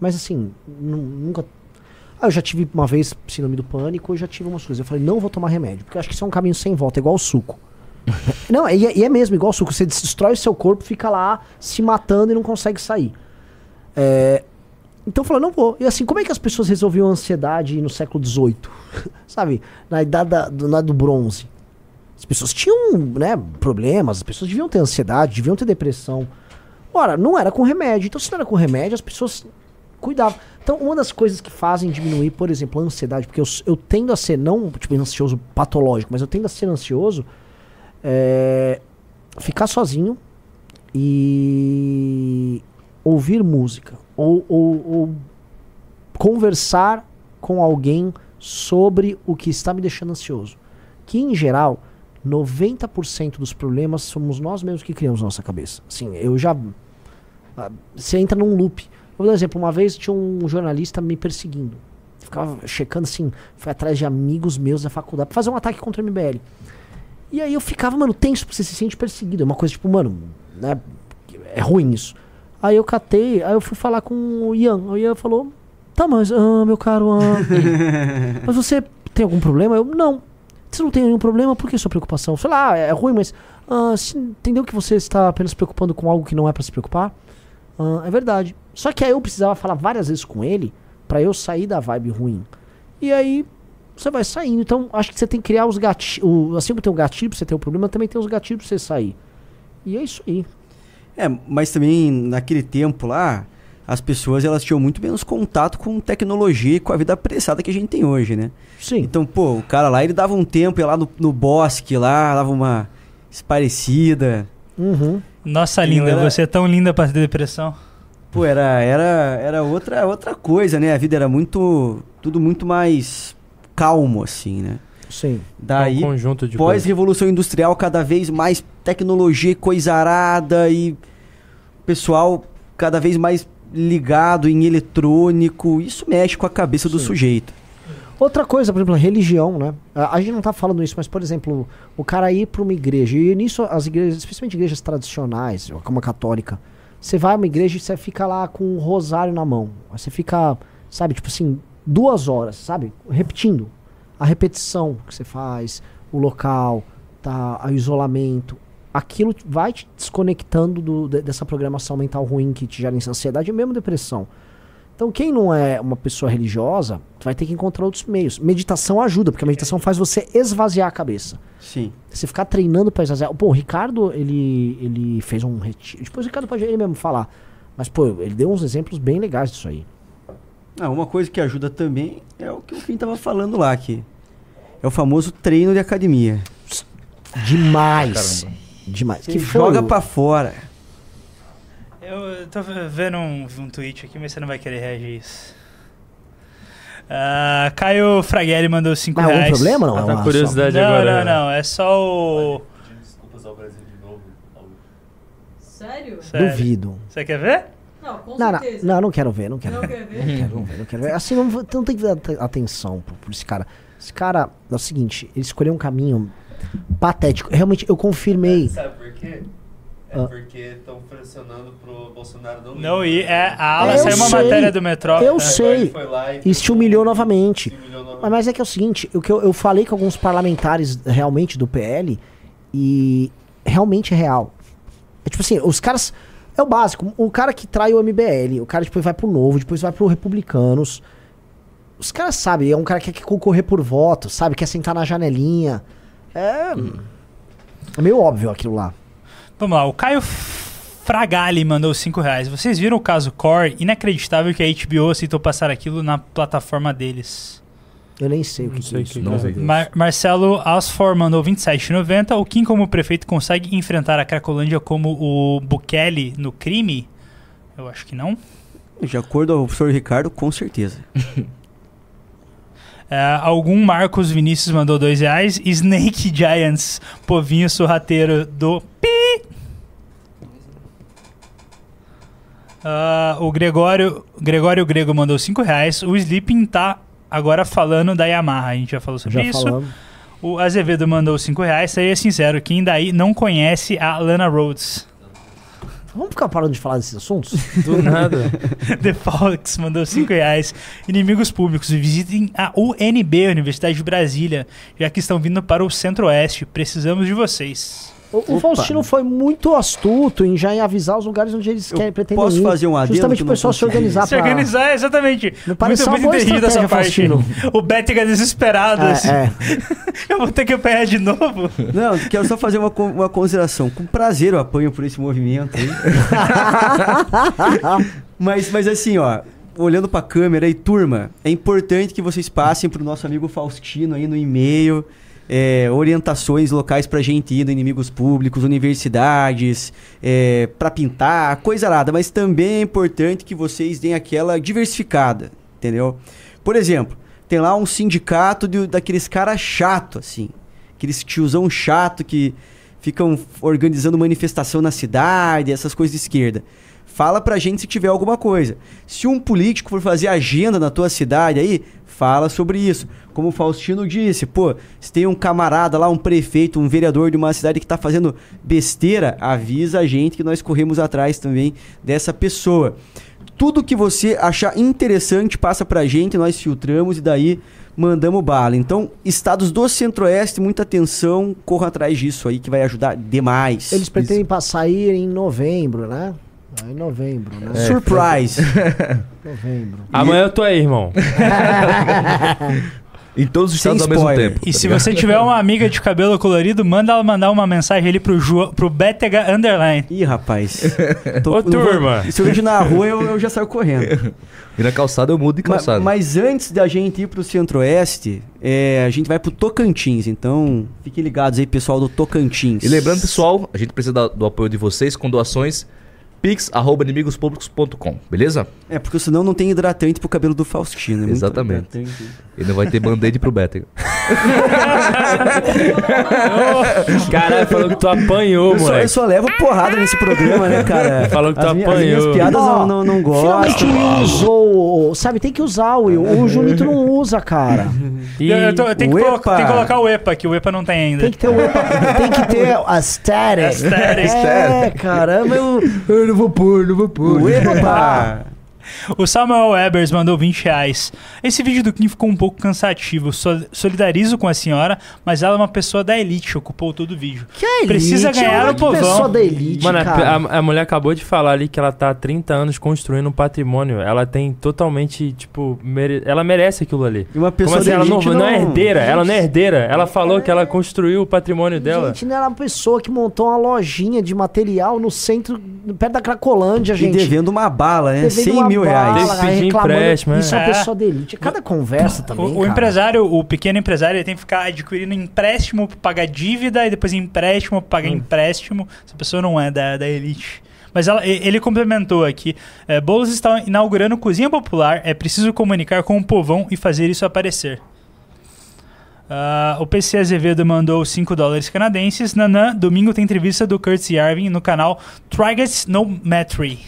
Mas assim, nu- nunca. Ah, eu já tive uma vez síndrome do pânico, eu já tive umas coisas. Eu falei, não vou tomar remédio, porque eu acho que isso é um caminho sem volta, igual o suco. não, e é, e é mesmo, igual o suco. Você destrói o seu corpo, fica lá se matando e não consegue sair. É, Então falou, não vou. E assim, como é que as pessoas resolviam a ansiedade no século XVIII? Sabe? Na idade da- do, na- do bronze. As pessoas tinham, né, problemas, as pessoas deviam ter ansiedade, deviam ter depressão. Ora, não era com remédio. Então, se não era com remédio, as pessoas cuidavam. Então, uma das coisas que fazem diminuir, por exemplo, a ansiedade, porque eu, eu tendo a ser, não tipo ansioso patológico, mas eu tendo a ser ansioso, é ficar sozinho e ouvir música. Ou, ou- ou conversar com alguém sobre o que está me deixando ansioso. Que, em geral, 90% dos problemas somos nós mesmos que criamos na nossa cabeça. Assim, eu já. ah, Você entra num loop. Vou dar um exemplo. Uma vez tinha um jornalista me perseguindo. Ficava checando assim, foi atrás de amigos meus da faculdade pra fazer um ataque contra o MBL. E aí eu ficava, mano, tenso, porque você se sente perseguido. É uma coisa tipo, mano, né? É ruim isso. Aí eu catei, aí eu fui falar com o Ian. O Ian falou: Tá, mas, ah, meu caro, ah, mas você tem algum problema? Eu, não. Você não tem nenhum problema? Por que sua preocupação? Sei lá, é ruim, mas. ah, entendeu que você está apenas se preocupando com algo que não é pra se preocupar? Ah, é verdade. Só que aí eu precisava falar várias vezes com ele pra eu sair da vibe ruim. E aí você vai saindo. Então acho que você tem que criar os gatilhos. Assim como tem o gatilho pra você ter o problema, também tem os gatilhos pra você sair. E é isso aí. É, mas também naquele tempo lá, as pessoas elas tinham muito menos contato com tecnologia e com a vida apressada que a gente tem hoje, né? Sim. Então, pô, o cara lá, ele dava um tempo, ia lá no, no bosque lá, dava uma esparecida. Uhum. Nossa, E linda, era- você é tão linda pra ter depressão. Pô, era, era, era outra, outra coisa, né? A vida era muito. Tudo muito mais calmo, assim, né? Sim. Daí, É um conjunto de pós-revolução industrial, cada vez mais tecnologia coisarada e pessoal cada vez mais ligado em eletrônico. Isso mexe com a cabeça do sujeito. Outra coisa, por exemplo, religião, né? A, a gente não tá falando isso, mas, por exemplo, o cara ir pra uma igreja, e nisso as igrejas, especialmente igrejas tradicionais, como a católica, você vai a uma igreja e você fica lá com um rosário na mão. Você fica, sabe, tipo assim, duas horas, sabe? Repetindo. A repetição que você faz, o local, tá, o isolamento. Aquilo vai te desconectando do- de- dessa programação mental ruim que te gera ansiedade e mesmo depressão. Então, quem não é uma pessoa religiosa, vai ter que encontrar outros meios. Meditação ajuda, porque a meditação faz você esvaziar a cabeça. Sim. Você ficar treinando pra esvaziar. Pô, o Ricardo, ele, ele fez um retiro. Depois o Ricardo pode ele mesmo falar. Mas, pô, ele deu uns exemplos bem legais disso aí. Ah, uma coisa que ajuda também é o que o Fim tava falando lá, que é o famoso treino de academia. Demais. Demais. Você Que joga o- pra fora. Eu tô vendo um, um tweet aqui, mas você não vai querer reagir a isso. Ah, Caio Fraghelli mandou 5 Mas algum reais. problema, não? É uma- curiosidade não, agora. Não, não, é só o... Desculpas ao Brasil de novo. Sério? Sério. Duvido. Você quer ver? Não, com Não, não, certeza. não, não quero ver, não quero Não ver. quer ver? Não quero, não ver, não quero ver. Assim, não, não tem que dar ate- atenção por, por esse cara. Esse cara, é o seguinte, ele escolheu um caminho patético. Realmente, eu confirmei. Sabe por quê? É Ah. porque estão pressionando pro Bolsonaro não ir. Não ir, é, a ala É, eu saiu uma sei, matéria do metrô. Eu é. sei. foi lá e E se humilhou novamente. humilhou novamente. Mas, mas é que é o seguinte, o que eu, eu falei com alguns parlamentares realmente do PL e realmente é real. É tipo assim, os caras. É o básico. O cara que trai o MBL, o cara depois vai pro Novo, depois vai pro Republicanos. Os caras sabem, é um cara que quer concorrer por voto, sabe? Quer sentar na janelinha. É. É meio óbvio aquilo lá. Vamos lá, o Caio Fragali mandou 5 reais. Vocês viram o caso Core? Inacreditável que a HBO aceitou passar aquilo na plataforma deles. Eu nem sei o que, Não que sei é isso. que que é. Deus. Mar- Marcelo Asfor mandou 27,90. O Kim, como prefeito, consegue enfrentar a Cracolândia como o Bukele no crime? Eu acho que não. De acordo com o professor Ricardo, com certeza. É, algum Marcos Vinícius mandou 2 reais. Snake Giants, povinho sorrateiro do Pi. Ah, o Gregório, Gregório Grego mandou 5 reais. O Sleeping tá agora falando da Yamaha. A gente já falou sobre Já isso. falamos. O Azevedo mandou 5 reais. Seria sincero, quem daí não conhece a Lana Rhodes? Vamos ficar parando de falar desses assuntos? Do nada. The Fox mandou 5 reais. Inimigos públicos, visitem a UNB, Universidade de Brasília, já que estão vindo para o Centro-Oeste. Precisamos de vocês. O, o Faustino foi muito astuto em já em avisar os lugares onde eles querem pretendem posso ir. fazer um adendo Justamente o pessoal se organizar Se pra... organizar, exatamente. Me parece muito, muito entendido essa parte. Faustino. O Bettiga desesperado, É, assim. é. Eu vou ter que apanhar de novo. Não, quero só fazer uma, uma consideração. Com prazer eu apanho por esse movimento aí. mas, mas assim, ó, olhando pra câmera aí, turma, é importante que vocês passem pro nosso amigo Faustino aí no e-mail. É, orientações locais pra gente ir inimigos públicos, universidades, é, para pintar, coisa nada. Mas também é importante que vocês deem aquela diversificada, entendeu? Por exemplo, tem lá um sindicato de- daqueles caras chato, assim. Aqueles tiozão chato que ficam organizando manifestação na cidade, essas coisas de esquerda. Fala pra gente se tiver alguma coisa. Se um político for fazer agenda na tua cidade aí, fala sobre isso. Como o Faustino disse, pô, se tem um camarada lá, um prefeito, um vereador de uma cidade que tá fazendo besteira, avisa a gente que nós corremos atrás também dessa pessoa. Tudo que você achar interessante passa pra gente, nós filtramos e daí mandamos bala. Então, estados do Centro-Oeste, muita atenção, corra atrás disso aí que vai ajudar demais. Eles pretendem passar aí em novembro, né? Ah, Em novembro, né? É, Surprise. novembro. Amanhã eu tô aí, irmão. Em todos os Sem estados ao mesmo tempo. E tá se ligado? você tiver uma amiga de cabelo colorido, manda ela mandar uma mensagem ali pro, Ju, pro Betega Underline. Ih, rapaz. Ô, não vou- turma. Se eu vejo na rua, eu, eu já saio correndo. E na calçada eu mudo de Ma- calçada. Mas, antes da gente ir pro Centro-Oeste, é, a gente vai pro Tocantins. Então, fiquem ligados aí, pessoal do Tocantins. E lembrando, pessoal, a gente precisa do apoio de vocês com doações pix.inimigospublicos.com, beleza? É, porque senão não tem hidratante pro cabelo do Faustino. é Exatamente. hidratante. E não vai ter band-aid pro Bétega. Caralho, falou que tu apanhou, Eu só, eu moleque. só levo porrada nesse programa, né, cara? Falou que tu as, minhas- as apanhou. minhas piadas Ó, não, não, não Finalmente o gostam. Will usou, sabe? Tem que usar o Will. O Junito não usa, cara. E Eu, eu tô- eu tenho, que o colocar, EPA. tem que colocar o EPA, que o EPA não tem ainda. Tem que ter o EPA, tem que ter a static. Aesthetic. É, caramba, eu, eu não vou pôr, não vou pôr. Uepa! O Samuel Webers mandou 20 reais. Esse vídeo do Kim ficou um pouco cansativo. Sol- solidarizo com a senhora, mas ela é uma pessoa da elite, ocupou todo o vídeo. Que elite? Precisa ganhar o que povão. pessoa da elite, Mano, a, cara. a- a mulher acabou de falar ali que ela tá há 30 anos construindo um patrimônio. Ela tem totalmente, tipo, mere- ela merece aquilo ali. E uma pessoa assim? da Ela não, elite não é não- herdeira, ela não é herdeira. Ela falou que ela construiu o patrimônio dela. Gente, não era uma pessoa que montou uma lojinha de material no centro, perto da Cracolândia, E gente. devendo uma bala, né? Devendo 100 uma mil reais. Teve que pedir empréstimo, é. Isso é uma É. pessoa da elite. Cada conversa também, O, o cara. empresário, o pequeno empresário, ele tem que ficar adquirindo empréstimo pra pagar dívida e depois empréstimo pra Hum. pagar empréstimo. Essa pessoa não é da, da elite. Mas ela- ele complementou aqui: é, Boulos está inaugurando cozinha popular, é preciso comunicar com o povão e fazer isso aparecer. Ah, o PC Azevedo mandou 5 dólares canadenses. Nanã, domingo tem entrevista do Curtis Yarvin no canal Trigonometry.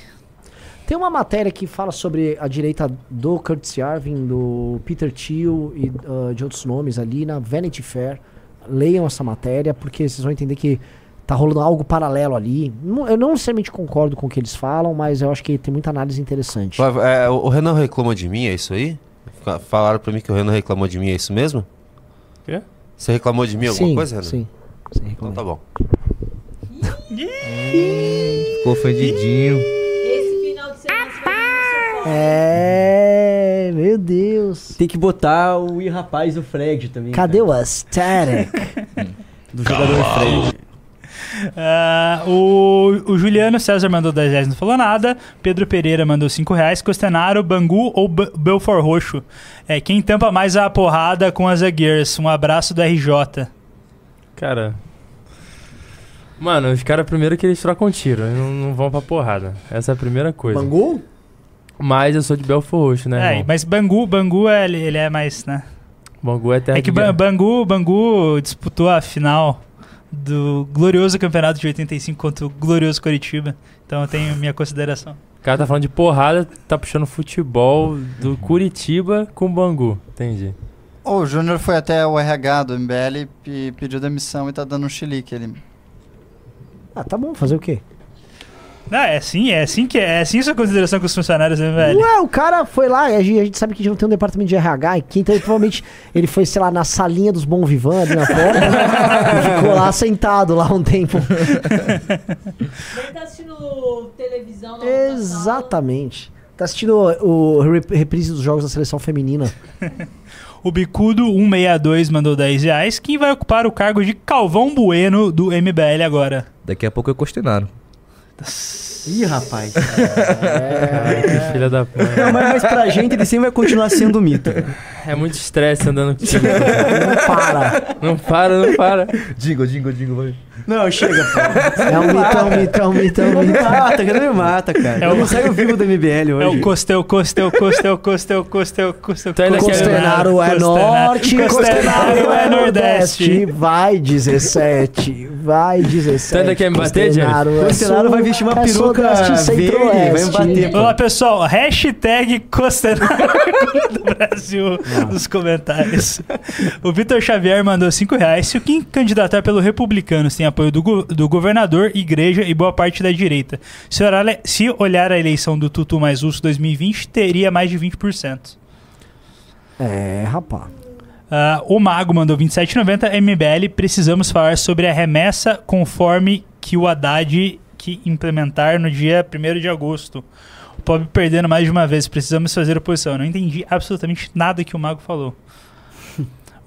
Tem uma matéria que fala sobre a direita do Curtis Yarvin, do Peter Thiel e ah, de outros nomes ali na Vanity Fair. Leiam essa matéria porque vocês vão entender que tá rolando algo paralelo ali. Eu não necessariamente concordo com o que eles falam, mas eu acho que tem muita análise interessante. É, o Renan reclamou de mim, é isso aí? Fa- Falaram pra mim que o Renan reclamou de mim, é isso mesmo? Quê? Você reclamou de mim alguma sim, coisa, Renan? sim. sim Então tá bom. Ficou ofendidinho. É, meu Deus. Tem que botar o I rapaz do Fred também. Cadê o aesthetic? Do jogador Fred. Ah, o, o Juliano César mandou 10 reais, não falou nada. Pedro Pereira mandou 5 reais. Costenaro, Bangu ou B Belfort Roxo? É, quem tampa mais a porrada com as zagueiras? Um abraço do RJ. Cara. Mano, os caras primeiro que eles trocam tiro, eles não, não vão pra porrada. Essa é a primeira coisa. Bangu? Mas eu sou de Belfort Roxo, né? É, irmão? mas Bangu, Bangu é, ele, ele é mais, né? Bangu é terra É que Ba-. Bangu, Bangu disputou a final do glorioso campeonato de 85 contra o glorioso Coritiba. Então eu tenho minha consideração. O cara tá falando de porrada, tá puxando futebol do Curitiba com Bangu. Entendi. O Júnior foi até o RH do MBL e pediu demissão e tá dando um chilique ali. Ah, tá bom, fazer o quê? Não, é assim, é assim que é, é assim sua consideração com os funcionários, né, velho? Ué, o cara foi lá, a gente, a gente sabe que a gente não tem um departamento de RH aqui, então ele, provavelmente ele foi, sei lá, na salinha dos Bom Vivan ali na porta e ficou lá sentado lá um tempo. Ele tá assistindo televisão na Exatamente. Tá assistindo o, o re- reprise dos jogos da seleção feminina. O Bicudo 162 mandou 10 reais. Quem vai ocupar o cargo de Calvão Bueno do MBL agora? Daqui a pouco é Costenaro. Ih, rapaz. Que filha da puta. Não, mas, mas pra gente ele sempre vai continuar sendo mito. É muito estresse andando com. Não para. Não para, não para. Jingle, jingle, jingle, vai. Não, chega, pô. É um mitão, mitão, mitão, Não me mitão. mata, cara, não me mata, cara. É É o- o ensaio vivo do MBL É hoje. o Costel, Costel, Costel, Costel, Costel, Costel. Tu ainda quer- Costenaro é norte, Costenaro é nordeste. Vai 17, vai 17. Tu ainda quer me bater, Jenny? Costenaro é Costenaro vai vestir uma é peruca verde, vai me bater, pô. Olá, pessoal. Hashtag Costenaro do Brasil nos comentários. O Vitor Xavier mandou 5 reais. Se o quem candidatar pelo Republicanos tem apoio do, go- do governador, igreja e boa parte da direita. Se olhar, se olhar a eleição do Tutu mais Urso 2020, teria mais de 20%. É, rapaz. Ah, o Mago mandou 27,90 MBL. Precisamos falar sobre a remessa conforme que o Haddad que implementar no dia 1 de agosto. O pobre perdendo mais de uma vez. Precisamos fazer oposição. Eu não entendi absolutamente nada que o Mago falou.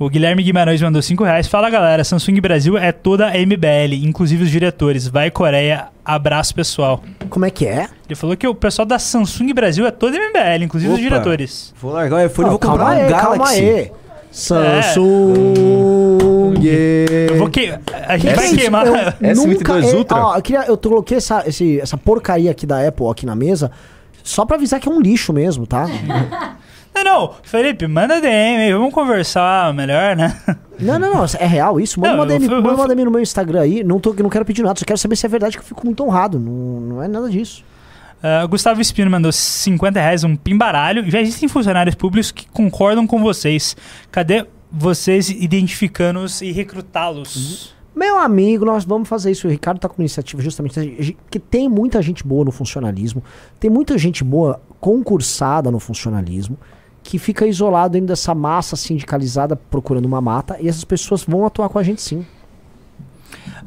O Guilherme Guimarães mandou 5 reais. Fala galera, Samsung Brasil é toda a MBL, inclusive os diretores. Vai Coreia, abraço pessoal. Como é que é? Ele falou que o pessoal da Samsung Brasil é toda a MBL, inclusive os Opa. diretores. Vou largar o iPhone e vou comprar calma um aí, Galaxy. calma aí. Samsung. Eu vou que... A gente vai é queimar. Eu S22 nunca, é, Ultra? ó, eu, queria, eu coloquei essa, esse- essa porcaria aqui da Apple aqui na mesa só pra avisar que é um lixo mesmo, tá? Não, não, Felipe, manda DM aí, vamos conversar melhor, né? Não, não, não, é real isso? Manda Não, uma DM, fui- manda uma DM no meu Instagram aí. Não, tô, não quero pedir nada, só quero saber se é verdade que eu fico muito honrado. Não, não é nada disso. Ah, Gustavo Espino mandou 50 reais, um pimbaralho. Já existem funcionários públicos que concordam com vocês. Cadê vocês identificando-os e recrutá-los? Meu amigo, nós vamos fazer isso. O Ricardo tá com uma iniciativa justamente que tem muita gente boa no funcionalismo, tem muita gente boa concursada no funcionalismo, que fica isolado dentro dessa massa sindicalizada procurando uma mata, e essas pessoas vão atuar com a gente sim.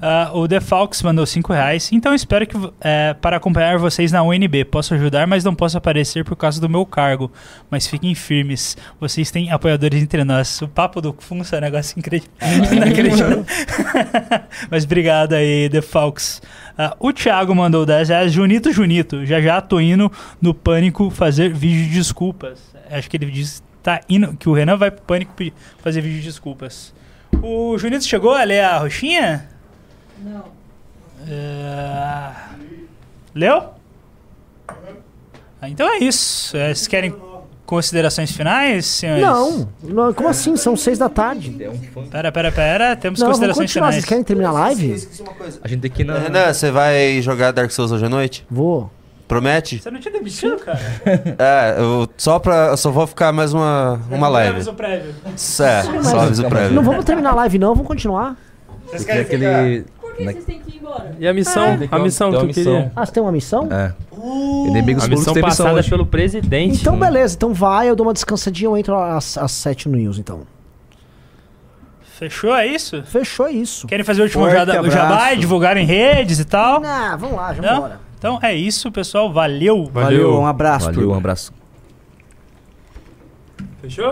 Ah, o Defalx mandou 5 reais. Então espero que eh, para acompanhar vocês na UNB. Posso ajudar, mas não posso aparecer por causa do meu cargo. Mas fiquem firmes. Vocês têm apoiadores entre nós. O papo do Funça é um negócio incrível. Inacreditável. mas obrigado aí, Defalx. Ah, o Thiago mandou 10 reais. Junito, Junito. Já já tô indo no Pânico fazer vídeo de desculpas. Acho que ele disse tá indo, que o Renan vai pro Pânico fazer vídeo de desculpas. O Junito chegou a ler a roxinha? Não. É, Leu? Ah, então é isso. É, Vocês querem considerações finais, senhores? Não, não, como assim? São seis da tarde. Pera, pera, pera. Temos Não, considerações finais. Vocês querem terminar a live? A gente tem que ir na. Renan, você vai jogar Dark Souls hoje à noite? Vou. Promete? Você não tinha demitido, cara? É, eu só pra. Eu só vou ficar mais uma, uma live. Aviso prévio. É, só aviso prévio. Não vamos terminar a live, não, vamos continuar. Vocês Tem aquele. Por que vocês têm que ir embora? E a missão? Tem A missão que tu uma missão. queria? Ah, você tem uma missão? É. Inimigos A públicos missão missão passada hoje. pelo presidente. Então, beleza. Então vai, eu dou uma descansadinha, eu entro às, às sete no News, então. Fechou, é isso? Fechou isso. Querem fazer o último Forte jabá e divulgar em redes e tal? Não, vamos lá, vamos Não? embora. Então é isso, pessoal. Valeu. Valeu, um abraço. Valeu, um abraço. Fechou?